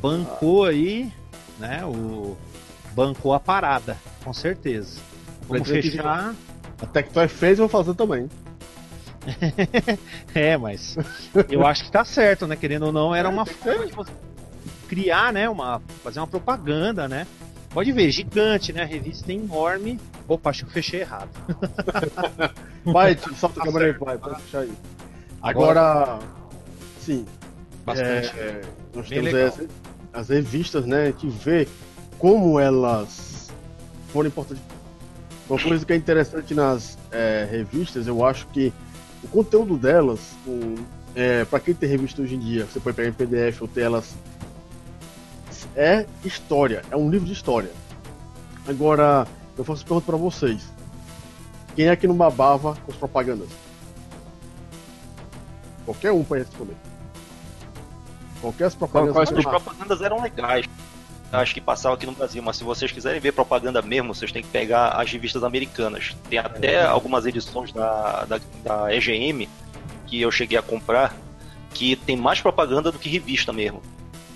bancou aí, né? O bancou a parada, com certeza. Vamos Playtronic fechar. A Tectoy fez, eu vou fazer também. É, mas eu acho que tá certo, né? Querendo ou não, era É, uma que forma de você criar, né? Uma, fazer uma propaganda, né? Pode ver, gigante, né? A revista é enorme. Opa, acho que eu fechei errado. Vai, solta a câmera aí, vai, pode puxar aí. Agora, sim, Bastante. é, nós Bem temos as, as revistas, né? Gente vê como elas foram importantes. Uma coisa que é interessante nas é, revistas, eu acho que o conteúdo delas, o, é, para quem tem revista hoje em dia, você pode pegar em PDF ou ter elas, é história, é um livro de história. Agora, eu faço pergunta para vocês: quem é que não babava com as propagandas? Qualquer um pode responder. Qualquer as propagandas. Quais as propagandas eram legais. Acho que passava aqui no Brasil, mas se vocês quiserem ver propaganda mesmo, vocês têm que pegar as revistas americanas. Tem até é. algumas edições da, da, da EGM que eu cheguei a comprar que tem mais propaganda do que revista mesmo.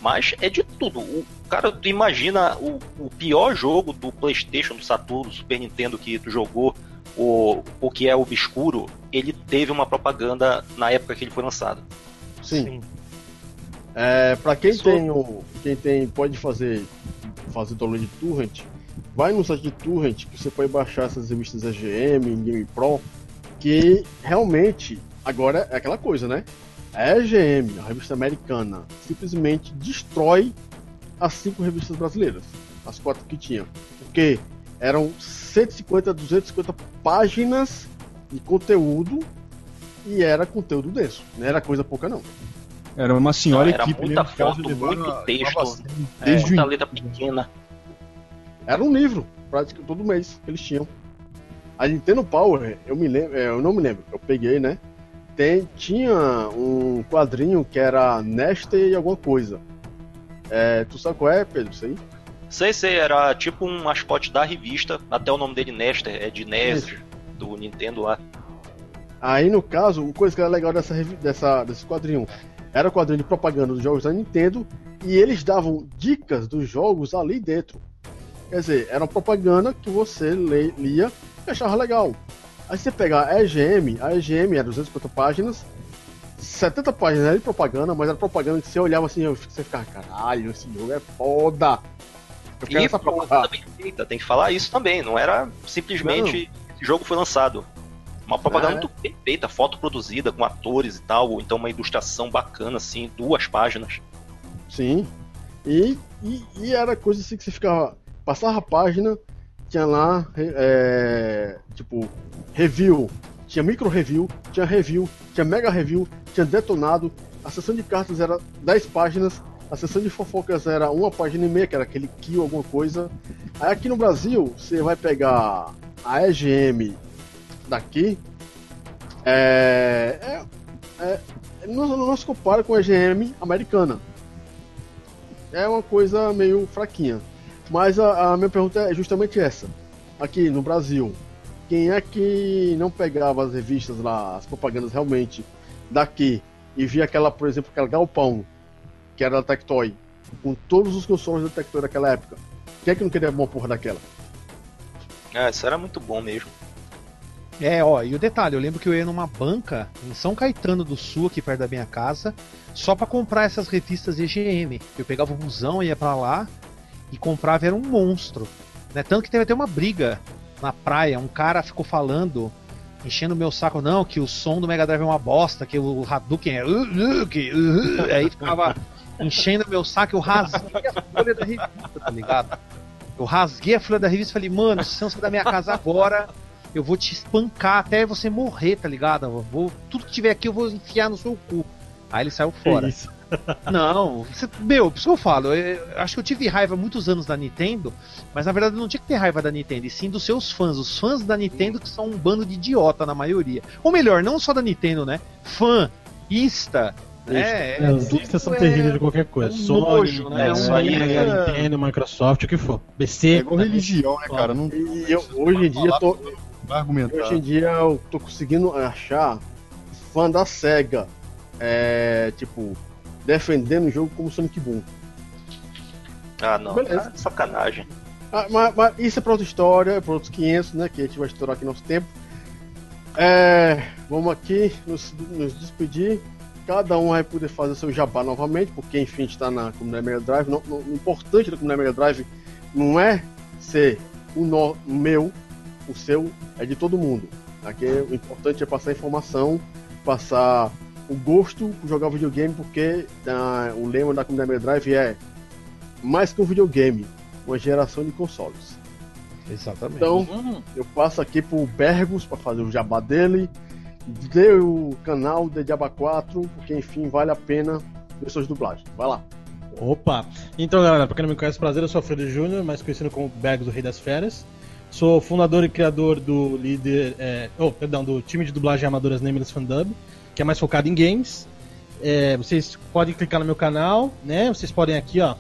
Mas é de tudo. O cara, tu imagina o, o pior jogo do PlayStation, do Saturno, do Super Nintendo que tu jogou, o, o que é obscuro, ele teve uma propaganda na época que ele foi lançado. Sim. Sim. É, para quem tem o, quem tem pode fazer fazer download de torrent, vai no site de torrent que você pode baixar essas revistas AGM, Game Pro, que realmente agora é aquela coisa, né? A EGM, a revista americana, simplesmente destrói as cinco revistas brasileiras, as quatro que tinham, porque eram 150, 250 páginas de conteúdo e era conteúdo denso, não era coisa pouca não. Era uma senhora era equipe. Muita foto, muito texto, desde muita letra pequena. Era um livro, praticamente todo mês que eles tinham. A Nintendo Power, eu me lembro, é, eu não me lembro, eu peguei, né? Tem, tinha um quadrinho que era Nester e alguma coisa. É, tu sabe qual é, Pedro? Isso aí? Sei, sei, era tipo um mascote da revista, até o nome dele Nester, é de NES, do Nintendo lá. Aí no caso, uma coisa que era legal dessa, dessa, desse quadrinho era o quadrinho de propaganda dos jogos da Nintendo e eles davam dicas dos jogos ali dentro. Quer dizer, era uma propaganda que você lia e achava legal. Aí você pegar a EGM, a EGM era 250 páginas, 70 páginas era de propaganda, mas era propaganda que você olhava assim, você ficava, caralho, esse jogo é foda. Eu e propaganda bem feita, tem que falar isso também, não era simplesmente não. esse jogo foi lançado. Uma propaganda é. muito bem feita, foto produzida com atores e tal, ou então uma ilustração bacana, assim, duas páginas. Sim. E, e, e era coisa assim que você ficava. Passava a página, tinha lá, é, tipo, review. Tinha micro review, tinha review, tinha mega review, tinha detonado. A sessão de cartas era 10 páginas, a sessão de fofocas era uma página e meia, que era aquele kill, alguma coisa. Aí aqui no Brasil, você vai pegar a EGM daqui é, é, é não, não se compara com a GM americana. É uma coisa meio fraquinha. Mas a, a, minha pergunta é justamente essa. Aqui no Brasil, quem é que não pegava as revistas lá, as propagandas realmente daqui e via aquela, por exemplo, aquela Galpão, que era da Tectoy, com todos os consoles da Tectoy daquela época? Quem é que não queria uma porra daquela? É, isso era muito bom mesmo. É, ó, e o detalhe, eu lembro que eu ia numa banca em São Caetano do Sul, aqui perto da minha casa, só para comprar essas revistas EGM. Eu pegava o busão, ia para lá e comprava, era um monstro. Né? Tanto que teve até uma briga na praia, um cara ficou falando, enchendo o meu saco, não, que o som do Mega Drive é uma bosta, que o Hadouken é. Uh, uh, que, uh. Aí ficava enchendo o meu saco, eu rasguei a folha da revista, tá ligado? Eu rasguei a folha da revista e falei, mano, se você sair da minha casa agora, eu vou te espancar até você morrer, tá ligado? Eu vou, tudo que tiver aqui eu vou enfiar no seu cu. Aí ele saiu fora. É. Não, você, meu, por isso que eu falo, eu, acho que eu tive raiva muitos anos da Nintendo, mas na verdade eu não tinha que ter raiva da Nintendo, e sim dos seus fãs. Os fãs da Nintendo que são um bando de idiota na maioria. Ou melhor, não só da Nintendo, né? Fã, ista, é, é, os listas são terríveis de qualquer coisa. É um Sony, nojo, né? Sony, é... Nintendo, Microsoft, o que for. PC. É igual religião, né, cara? Não... E eu, hoje em dia tô, Vai argumentar. Hoje em dia eu tô conseguindo achar fã da SEGA, é, tipo, defendendo o jogo como Sonic Boom. Ah, não. Beleza. Ah, sacanagem. Ah, mas, mas, isso é pra outra história, é pra outros 500, né? Que a gente vai estourar aqui nosso tempo. É, vamos aqui nos, nos, despedir. Cada um vai poder fazer seu jabá novamente, porque enfim está na comunidade Mega Drive. Não, não, o importante da comunidade Mega Drive não é ser o no, meu, o seu é de todo mundo. Aqui o importante é passar informação, passar o gosto por jogar videogame, porque ah, o lema da comunidade Mega Drive é mais que um videogame, uma geração de consoles. Exatamente. Então, Hum, eu passo aqui pro Bergos pra fazer o jabá dele. Dê o canal de Diaba 4, porque enfim vale a pena ver suas dublagens. Vai lá. Opa! Então, galera, pra quem não me conhece, prazer, eu sou Alfredo Júnior, mais conhecido como Bergs do Rei das Férias. Sou fundador e criador do líder. É, oh, perdão, do time de dublagem Amadoras Nameless Fandub, que é mais focado em games. É, vocês podem clicar no meu canal, né? Vocês podem aqui, ó,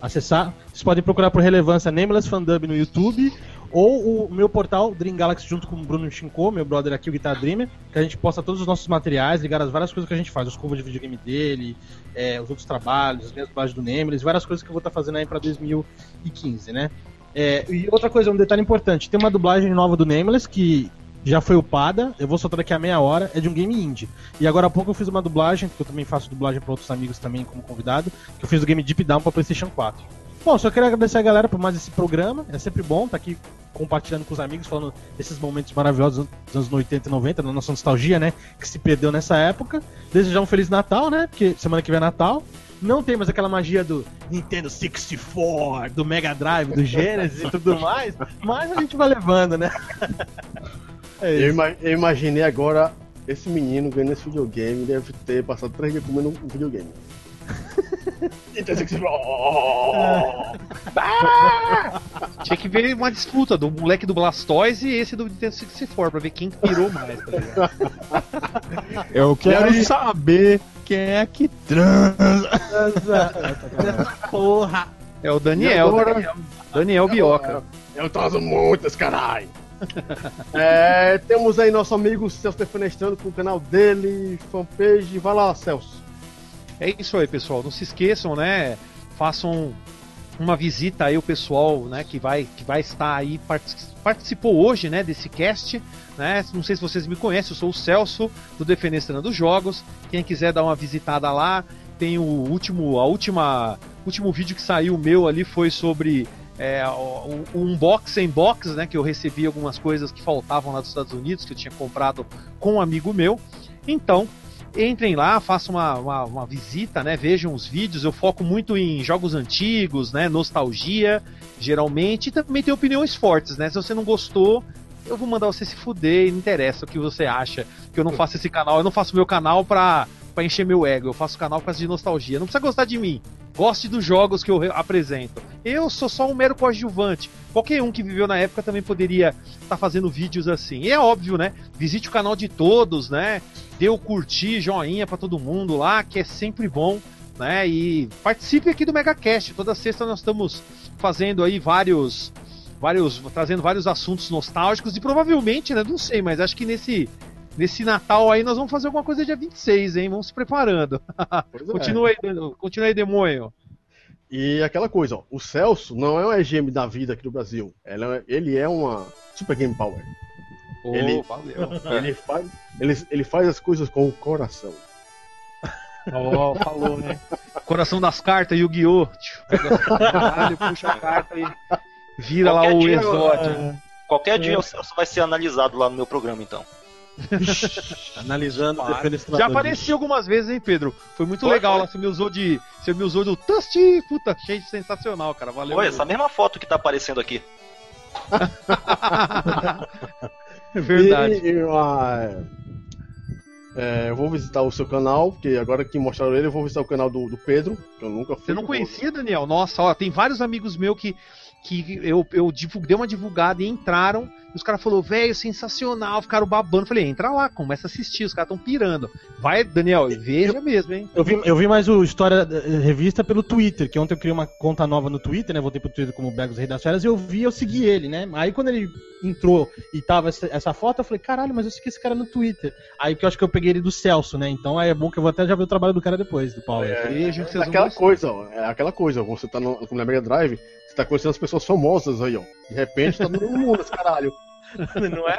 acessar. Vocês podem procurar por relevância Nameless Fandub no YouTube. Ou o meu portal Dream Galaxy junto com o Bruno Chinko, meu brother aqui, o Guitar Dreamer, que a gente posta todos os nossos materiais, ligar as várias coisas que a gente faz, os covers de videogame dele, é, os outros trabalhos, as minhas dublagens do Nameless, várias coisas que eu vou estar fazendo aí pra 2015, né? É, e outra coisa, um detalhe importante, tem uma dublagem nova do Nameless que já foi upada, eu vou soltar daqui a meia hora, é de um game indie. E agora há pouco eu fiz uma dublagem, que eu também faço dublagem para outros amigos também como convidado, que eu fiz o game Deep Down para PlayStation 4. Bom, só queria agradecer a galera por mais esse programa, é sempre bom estar aqui compartilhando com os amigos, falando desses momentos maravilhosos dos anos 80 e 90, da nossa nostalgia, né, que se perdeu nessa época. Desejar um Feliz Natal, né, porque semana que vem é Natal. Não tem mais aquela magia do Nintendo 64, do Mega Drive, do Genesis e tudo mais, mas a gente vai levando, né? É Eu, ima- eu imaginei agora esse menino ganhando esse videogame, deve ter passado três dias comendo um videogame. Então, assim, Tinha que ver uma disputa do moleque do Blastoise e esse do Nintendo 64 pra ver quem pirou mais, tá ligado? Eu quero aí? saber quem é que transa. Essa porra! É o Daniel, agora? Daniel, Daniel Bioca. Eu trazo muitas, caralho! É, temos aí nosso amigo Celso Defenestrando com o canal dele, fanpage. Vai lá, Celso. É isso aí, pessoal. Não se esqueçam, né? Façam uma visita aí o pessoal, né, que vai que vai estar aí partic- participou hoje, né, desse cast, né? Não sei se vocês me conhecem, eu sou o Celso do Defenestrando Jogos. Quem quiser dar uma visitada lá, tem o último a última último vídeo que saiu meu ali foi sobre é, o, o unboxing box, né, que eu recebi algumas coisas que faltavam lá dos Estados Unidos que eu tinha comprado com um amigo meu. Então, entrem lá, façam uma, uma, uma visita, né? Vejam os vídeos. Eu foco muito em jogos antigos, né? Nostalgia, geralmente. E também tem opiniões fortes, né? Se você não gostou, eu vou mandar você se fuder. Não interessa o que você acha. Que eu não faço esse canal. Eu não faço meu canal pra, pra encher meu ego. Eu faço canal por causa de nostalgia. Não precisa gostar de mim. Goste dos jogos que eu re- apresento. Eu sou só um mero coadjuvante. Qualquer um que viveu na época também poderia estar fazendo vídeos assim. E é óbvio, né? Visite o canal de todos, né? Dê o curtir, joinha pra todo mundo lá, que é sempre bom, né? E participe aqui do MegaCast. Toda sexta nós estamos fazendo aí vários vários trazendo vários assuntos nostálgicos e provavelmente, né, não sei, mas acho que nesse nesse Natal aí nós vamos fazer alguma coisa dia 26, hein? Vamos se preparando. É. Continua aí, continua aí, Demonho. E aquela coisa, ó, o Celso não é um EGM da vida aqui do Brasil. É, ele é uma Super Game Power. Ele- valeu. Ele, faz, ele, ele faz as coisas com o coração. Ó, falou, né? Coração das cartas, Yu-Gi-Oh! Puxa a carta e vira lá Qualquer o dia- exódio. Qualquer dia o Celso vai ser analisado lá no meu programa, então. Analisando. Já apareci algumas vezes, hein, Pedro? Foi muito Foi, legal foi. lá. Você me usou de. Você me usou do Dusty! Puta, achei sensacional, cara. Valeu. Oi, essa mesma foto que tá aparecendo aqui. É verdade. E, ah, é, eu vou visitar o seu canal, porque agora que mostraram ele, eu vou visitar o canal do, do Pedro, que eu nunca fui. Você não conhecia, Daniel? Nossa, ó, tem vários amigos meus que, que eu, eu divulguei, dei uma divulgada e entraram. E os caras falaram, velho, sensacional, ficaram babando. Falei, entra lá, começa a assistir, os caras estão pirando. Vai, Daniel, veja mesmo, hein? Eu vi, eu vi mais o História eh, Revista pelo Twitter, que ontem eu criei uma conta nova no Twitter, né? Voltei pro Twitter como Bergos Rei das Férias e eu vi, eu segui ele, né? Aí quando ele entrou e tava essa, essa foto, eu falei, caralho, mas eu segui esse cara no Twitter. Aí que eu acho que eu peguei ele do Celso, né? Então aí é bom que eu vou até já ver o trabalho do cara depois, do Paulo. Que É vocês vão aquela coisa, ó, é aquela coisa, você tá no, no Mega Drive, você tá conhecendo as pessoas famosas aí, ó. De repente tá todo mundo esse caralho. Não é?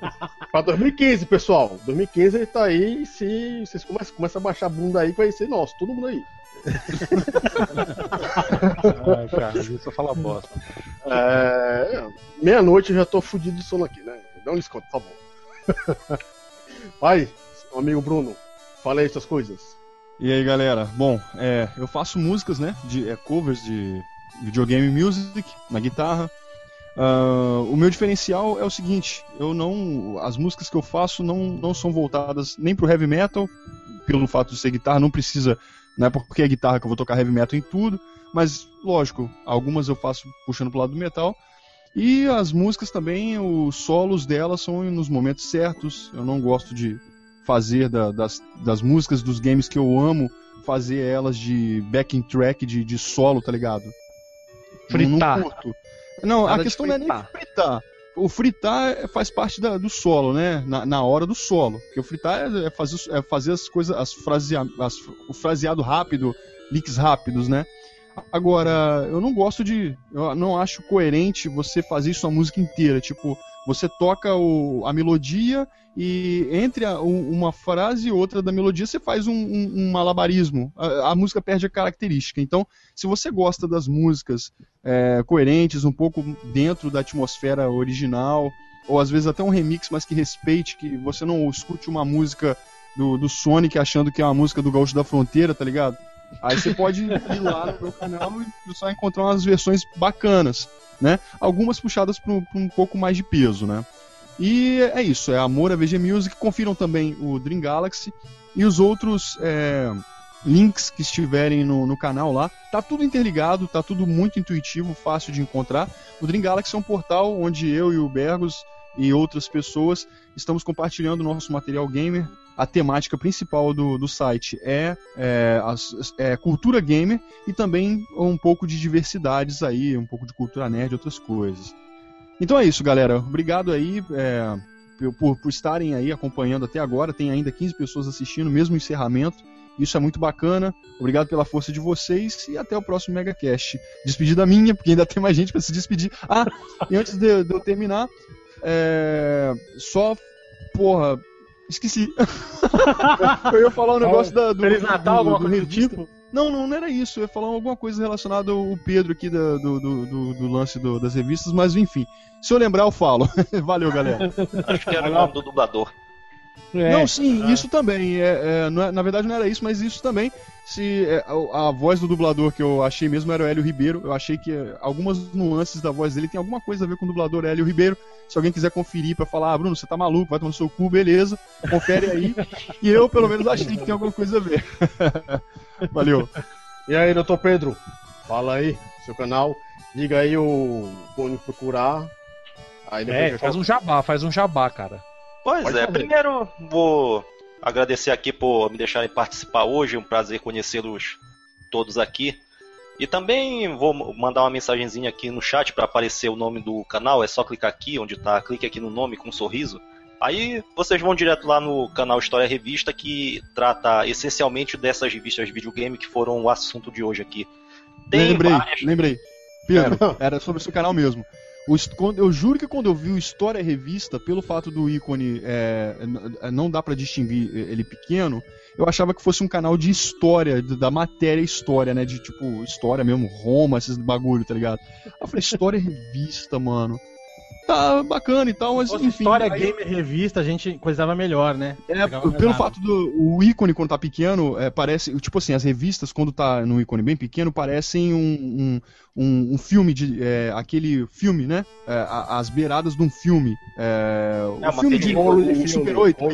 Ó. Pra 2015, pessoal. 2015 ele tá aí e se vocês começam, começam a baixar a bunda aí, vai ser nosso, todo mundo aí. Ai, cara, isso fala bosta. É, Meia-noite eu já tô fudido de sono aqui, né? Dá um desconto, por favor. Vai, meu amigo Bruno, fala aí suas coisas. E aí, galera? Bom, é, eu faço músicas, né? De é, covers de videogame music, na guitarra. Uh, o meu diferencial é o seguinte: eu não, as músicas que eu faço não, não são voltadas nem pro heavy metal, pelo fato de ser guitarra, não precisa, não é porque é guitarra que eu vou tocar heavy metal em tudo, mas lógico, algumas eu faço puxando pro lado do metal. E as músicas também, os solos delas são nos momentos certos. Eu não gosto de fazer da, das, das músicas dos games que eu amo, fazer elas de backing track, de, de solo, tá ligado? Fritar. Não, curto. não a questão não é nem fritar. O fritar faz parte da, do solo, né? Na, na, hora do solo. Porque o fritar é, é fazer, é fazer as coisas, as frasea, as, o fraseado rápido, leaks rápidos, né? Agora, eu não gosto de. Eu não acho coerente você fazer isso a música inteira. Tipo, você toca o, a melodia e entre a, um, uma frase e outra da melodia você faz um, um, um malabarismo. A, a, música perde a característica. Então, se você gosta das músicas é, coerentes, um pouco dentro da atmosfera original, ou às vezes até um remix, mas que respeite, que você não escute uma música do, do Sonic achando que é uma música do Gaúcho da Fronteira, tá ligado? Aí você pode ir lá no meu canal e só encontrar umas versões bacanas, né? Algumas puxadas para um pouco mais de peso, né? E é isso, é amor a VG Music. Confiram também o Dream Galaxy e os outros é, links que estiverem no, no, canal lá. Tá tudo interligado, tá tudo muito intuitivo, fácil de encontrar. O Dream Galaxy é um portal onde eu e o Bergos e outras pessoas estamos compartilhando nosso material gamer a temática principal do, do site é, é, é, cultura gamer e também um pouco de diversidades aí, um pouco de cultura nerd e outras coisas. Então é isso, galera. Obrigado aí é, por, por estarem aí acompanhando até agora. Tem ainda 15 pessoas assistindo, mesmo encerramento. Isso é muito bacana. Obrigado pela força de vocês e até o próximo MegaCast. Despedida minha, porque ainda tem mais gente para se despedir. Ah, e antes de, de eu terminar, é, só, porra, Esqueci. eu ia falar um negócio da, do. Feliz Natal, do, alguma do, coisa do tipo? Não, não, não era isso. Eu ia falar alguma coisa relacionada ao Pedro aqui da, do, do, do, lance das revistas, mas enfim. Se eu lembrar, eu falo. Valeu, galera. Acho que era o nome do dublador. É, não, sim, ah. isso também. É, é, é, na verdade não era isso, mas isso também. Se é, a, a, voz do dublador que eu achei mesmo era o Hélio Ribeiro. Eu achei que algumas nuances da voz dele tem alguma coisa a ver com o dublador Hélio Ribeiro. Se alguém quiser conferir para falar, ah, Bruno, você tá maluco, vai tomar no seu cu, beleza. Confere aí. e eu, pelo menos, achei que tem alguma coisa a ver. Valeu. E aí, doutor Pedro? Fala aí, seu canal. Diga aí o onde procurar. Aí é, faz um jabá, faz um jabá, cara. Pois Pode é, fazer. primeiro vou agradecer aqui por me deixarem participar hoje, é um prazer conhecê-los todos aqui. E também vou mandar uma mensagenzinha aqui no chat para aparecer o nome do canal, é só clicar aqui onde tá, clique aqui no nome com um sorriso. Aí vocês vão direto lá no canal História Revista que trata essencialmente dessas revistas de videogame que foram o assunto de hoje aqui. Tem lembrei, várias... lembrei. Pedro, era sobre o seu canal mesmo. Eu juro que quando eu vi o História Revista, pelo fato do ícone é, não dá para distinguir ele pequeno, eu achava que fosse um canal de história, da matéria história, né? De tipo, história mesmo, Roma, esses bagulho, tá ligado? Eu falei, História Revista, mano tá bacana e tal, mas enfim. História aí... Gamer Revista, a gente coisava melhor, né? É, pelo fato do o ícone quando tá pequeno, é, parece, tipo assim, as revistas quando tá no ícone bem pequeno, parecem um, um, um, um filme de, é, aquele filme, né? É, as beiradas de um filme. É, é o filme de, de Super 8,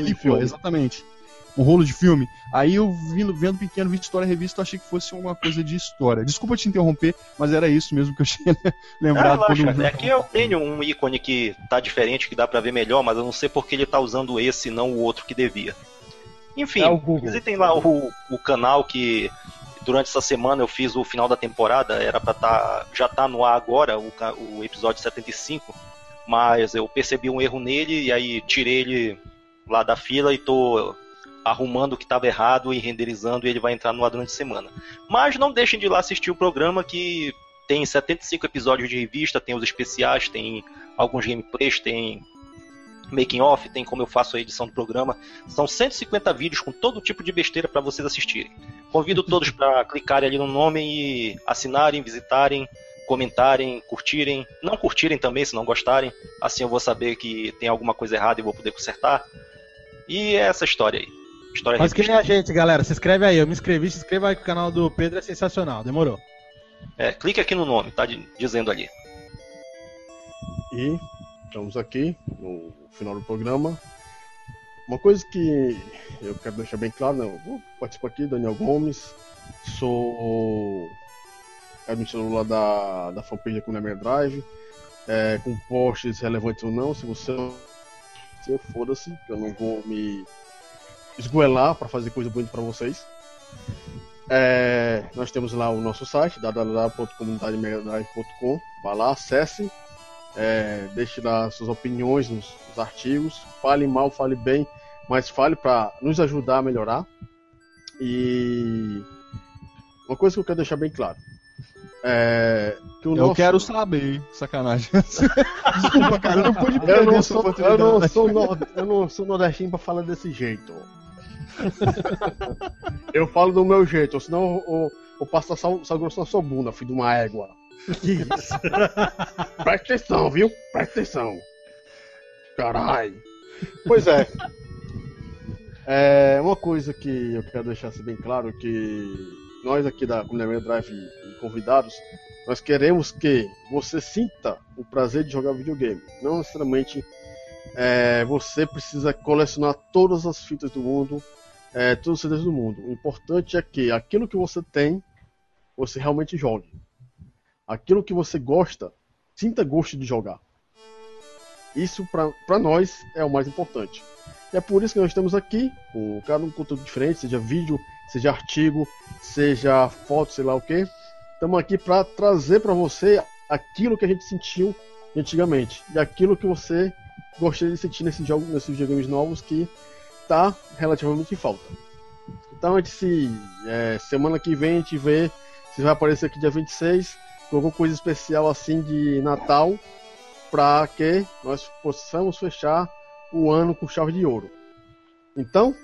exatamente um rolo de filme. Aí eu vindo, vendo pequeno, vídeo história revista, eu achei que fosse alguma coisa de história. Desculpa te interromper, mas era isso mesmo que eu tinha lembrado. Ah, relaxa, é que eu tenho um ícone que tá diferente, que dá para ver melhor, mas eu não sei porque ele tá usando esse e não o outro que devia. Enfim, é visitem lá o, o canal que durante essa semana eu fiz o final da temporada, era para tá, já tá no ar agora, o, o episódio 75, mas eu percebi um erro nele e aí tirei ele lá da fila e tô arrumando o que estava errado e renderizando e ele vai entrar no ar durante a semana. Mas não deixem de ir lá assistir o programa que tem 75 episódios de revista, tem os especiais, tem alguns gameplays, tem making off, tem como eu faço a edição do programa. São 150 vídeos com todo tipo de besteira para vocês assistirem. Convido todos para clicarem ali no nome e assinarem, visitarem, comentarem, curtirem, não curtirem também se não gostarem. Assim eu vou saber que tem alguma coisa errada e vou poder consertar. E é essa história aí. História Mas que nem a gente, galera. Se inscreve aí. Eu me inscrevi, se inscreva aí que o canal do Pedro é sensacional. Demorou. É, clique aqui no nome, tá di- dizendo ali. E estamos aqui no final do programa. Uma coisa que eu quero deixar bem claro, né? Eu vou participar aqui, Daniel Gomes, sou administrador lá da, da fanpage aqui na Mega Drive, é, com posts relevantes ou não, se você você foda-se, que eu não vou me esgoelar para fazer coisa bonita para vocês. É, nós temos lá o nosso site, www.comunidademegadrive.com, vá lá, acesse, é, deixe lá suas opiniões nos, nos artigos. Fale mal, fale bem, mas fale para nos ajudar a melhorar. E uma coisa que eu quero deixar bem claro. É, que o Eu nosso- quero saber. Sacanagem. Desculpa, cara, eu não pude eu perder não, essa sou, eu, não sou nord- eu não sou nordestino pra falar desse jeito. eu falo do meu jeito, senão eu, eu, passo sal, sal grosso na sua bunda, filho de uma égua. Que isso? Presta atenção, viu? Presta atenção. Carai. Pois é. É uma coisa que eu quero deixar assim bem claro que nós aqui da Comunidade Drive convidados, nós queremos que você sinta o prazer de jogar videogame. Não necessariamente é, você precisa colecionar todas as fitas do mundo, é, todos os CDs do mundo. O importante é que aquilo que você tem, você realmente jogue. Aquilo que você gosta, sinta gosto de jogar. Isso para nós é o mais importante. E é por isso que nós estamos aqui, com cada um conteúdo diferente, seja vídeo, seja artigo, seja foto, sei lá o que. Estamos aqui para trazer para você aquilo que a gente sentiu antigamente e aquilo que você gostaria de sentir nesses jogos, nesses videogames novos que tá relativamente em falta. Então a gente se é, semana que vem a gente vê se vai aparecer aqui dia 26 com alguma coisa especial assim de Natal para que nós possamos fechar o ano com chave de ouro. Então,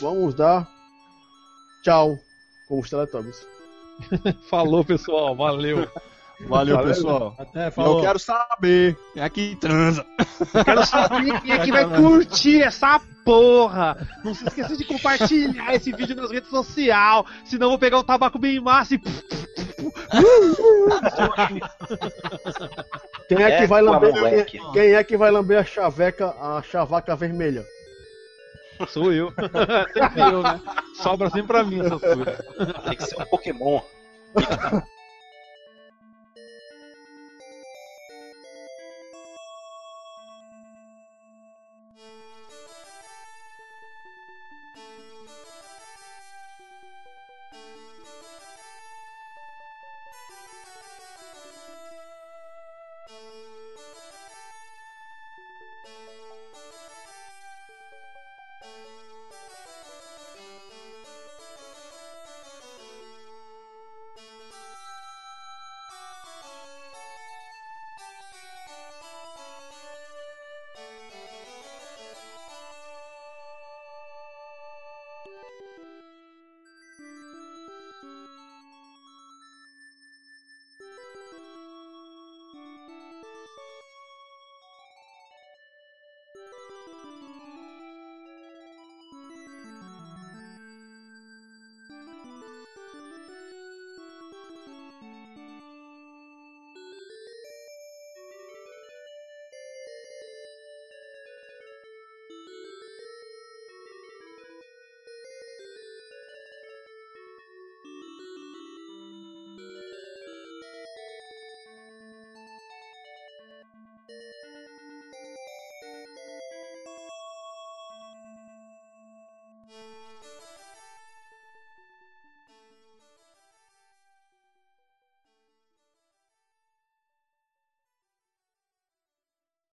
vamos dar tchau com os Teletubbies. Falou, pessoal. Valeu. Valeu, Valeu. pessoal. Até Eu falou. quero saber. Quem é que transa? Quero saber quem é que vai curtir essa porra. Não se esqueça de compartilhar esse vídeo nas redes sociais. Senão eu vou pegar um tabaco bem massa e. Quem é, que É, vai lamber? Quem, quem é que vai lamber a chaveca, a chavaca vermelha? Sou eu. sempre eu, né? Sobra sempre pra mim essas coisas. Tem que ser um Pokémon.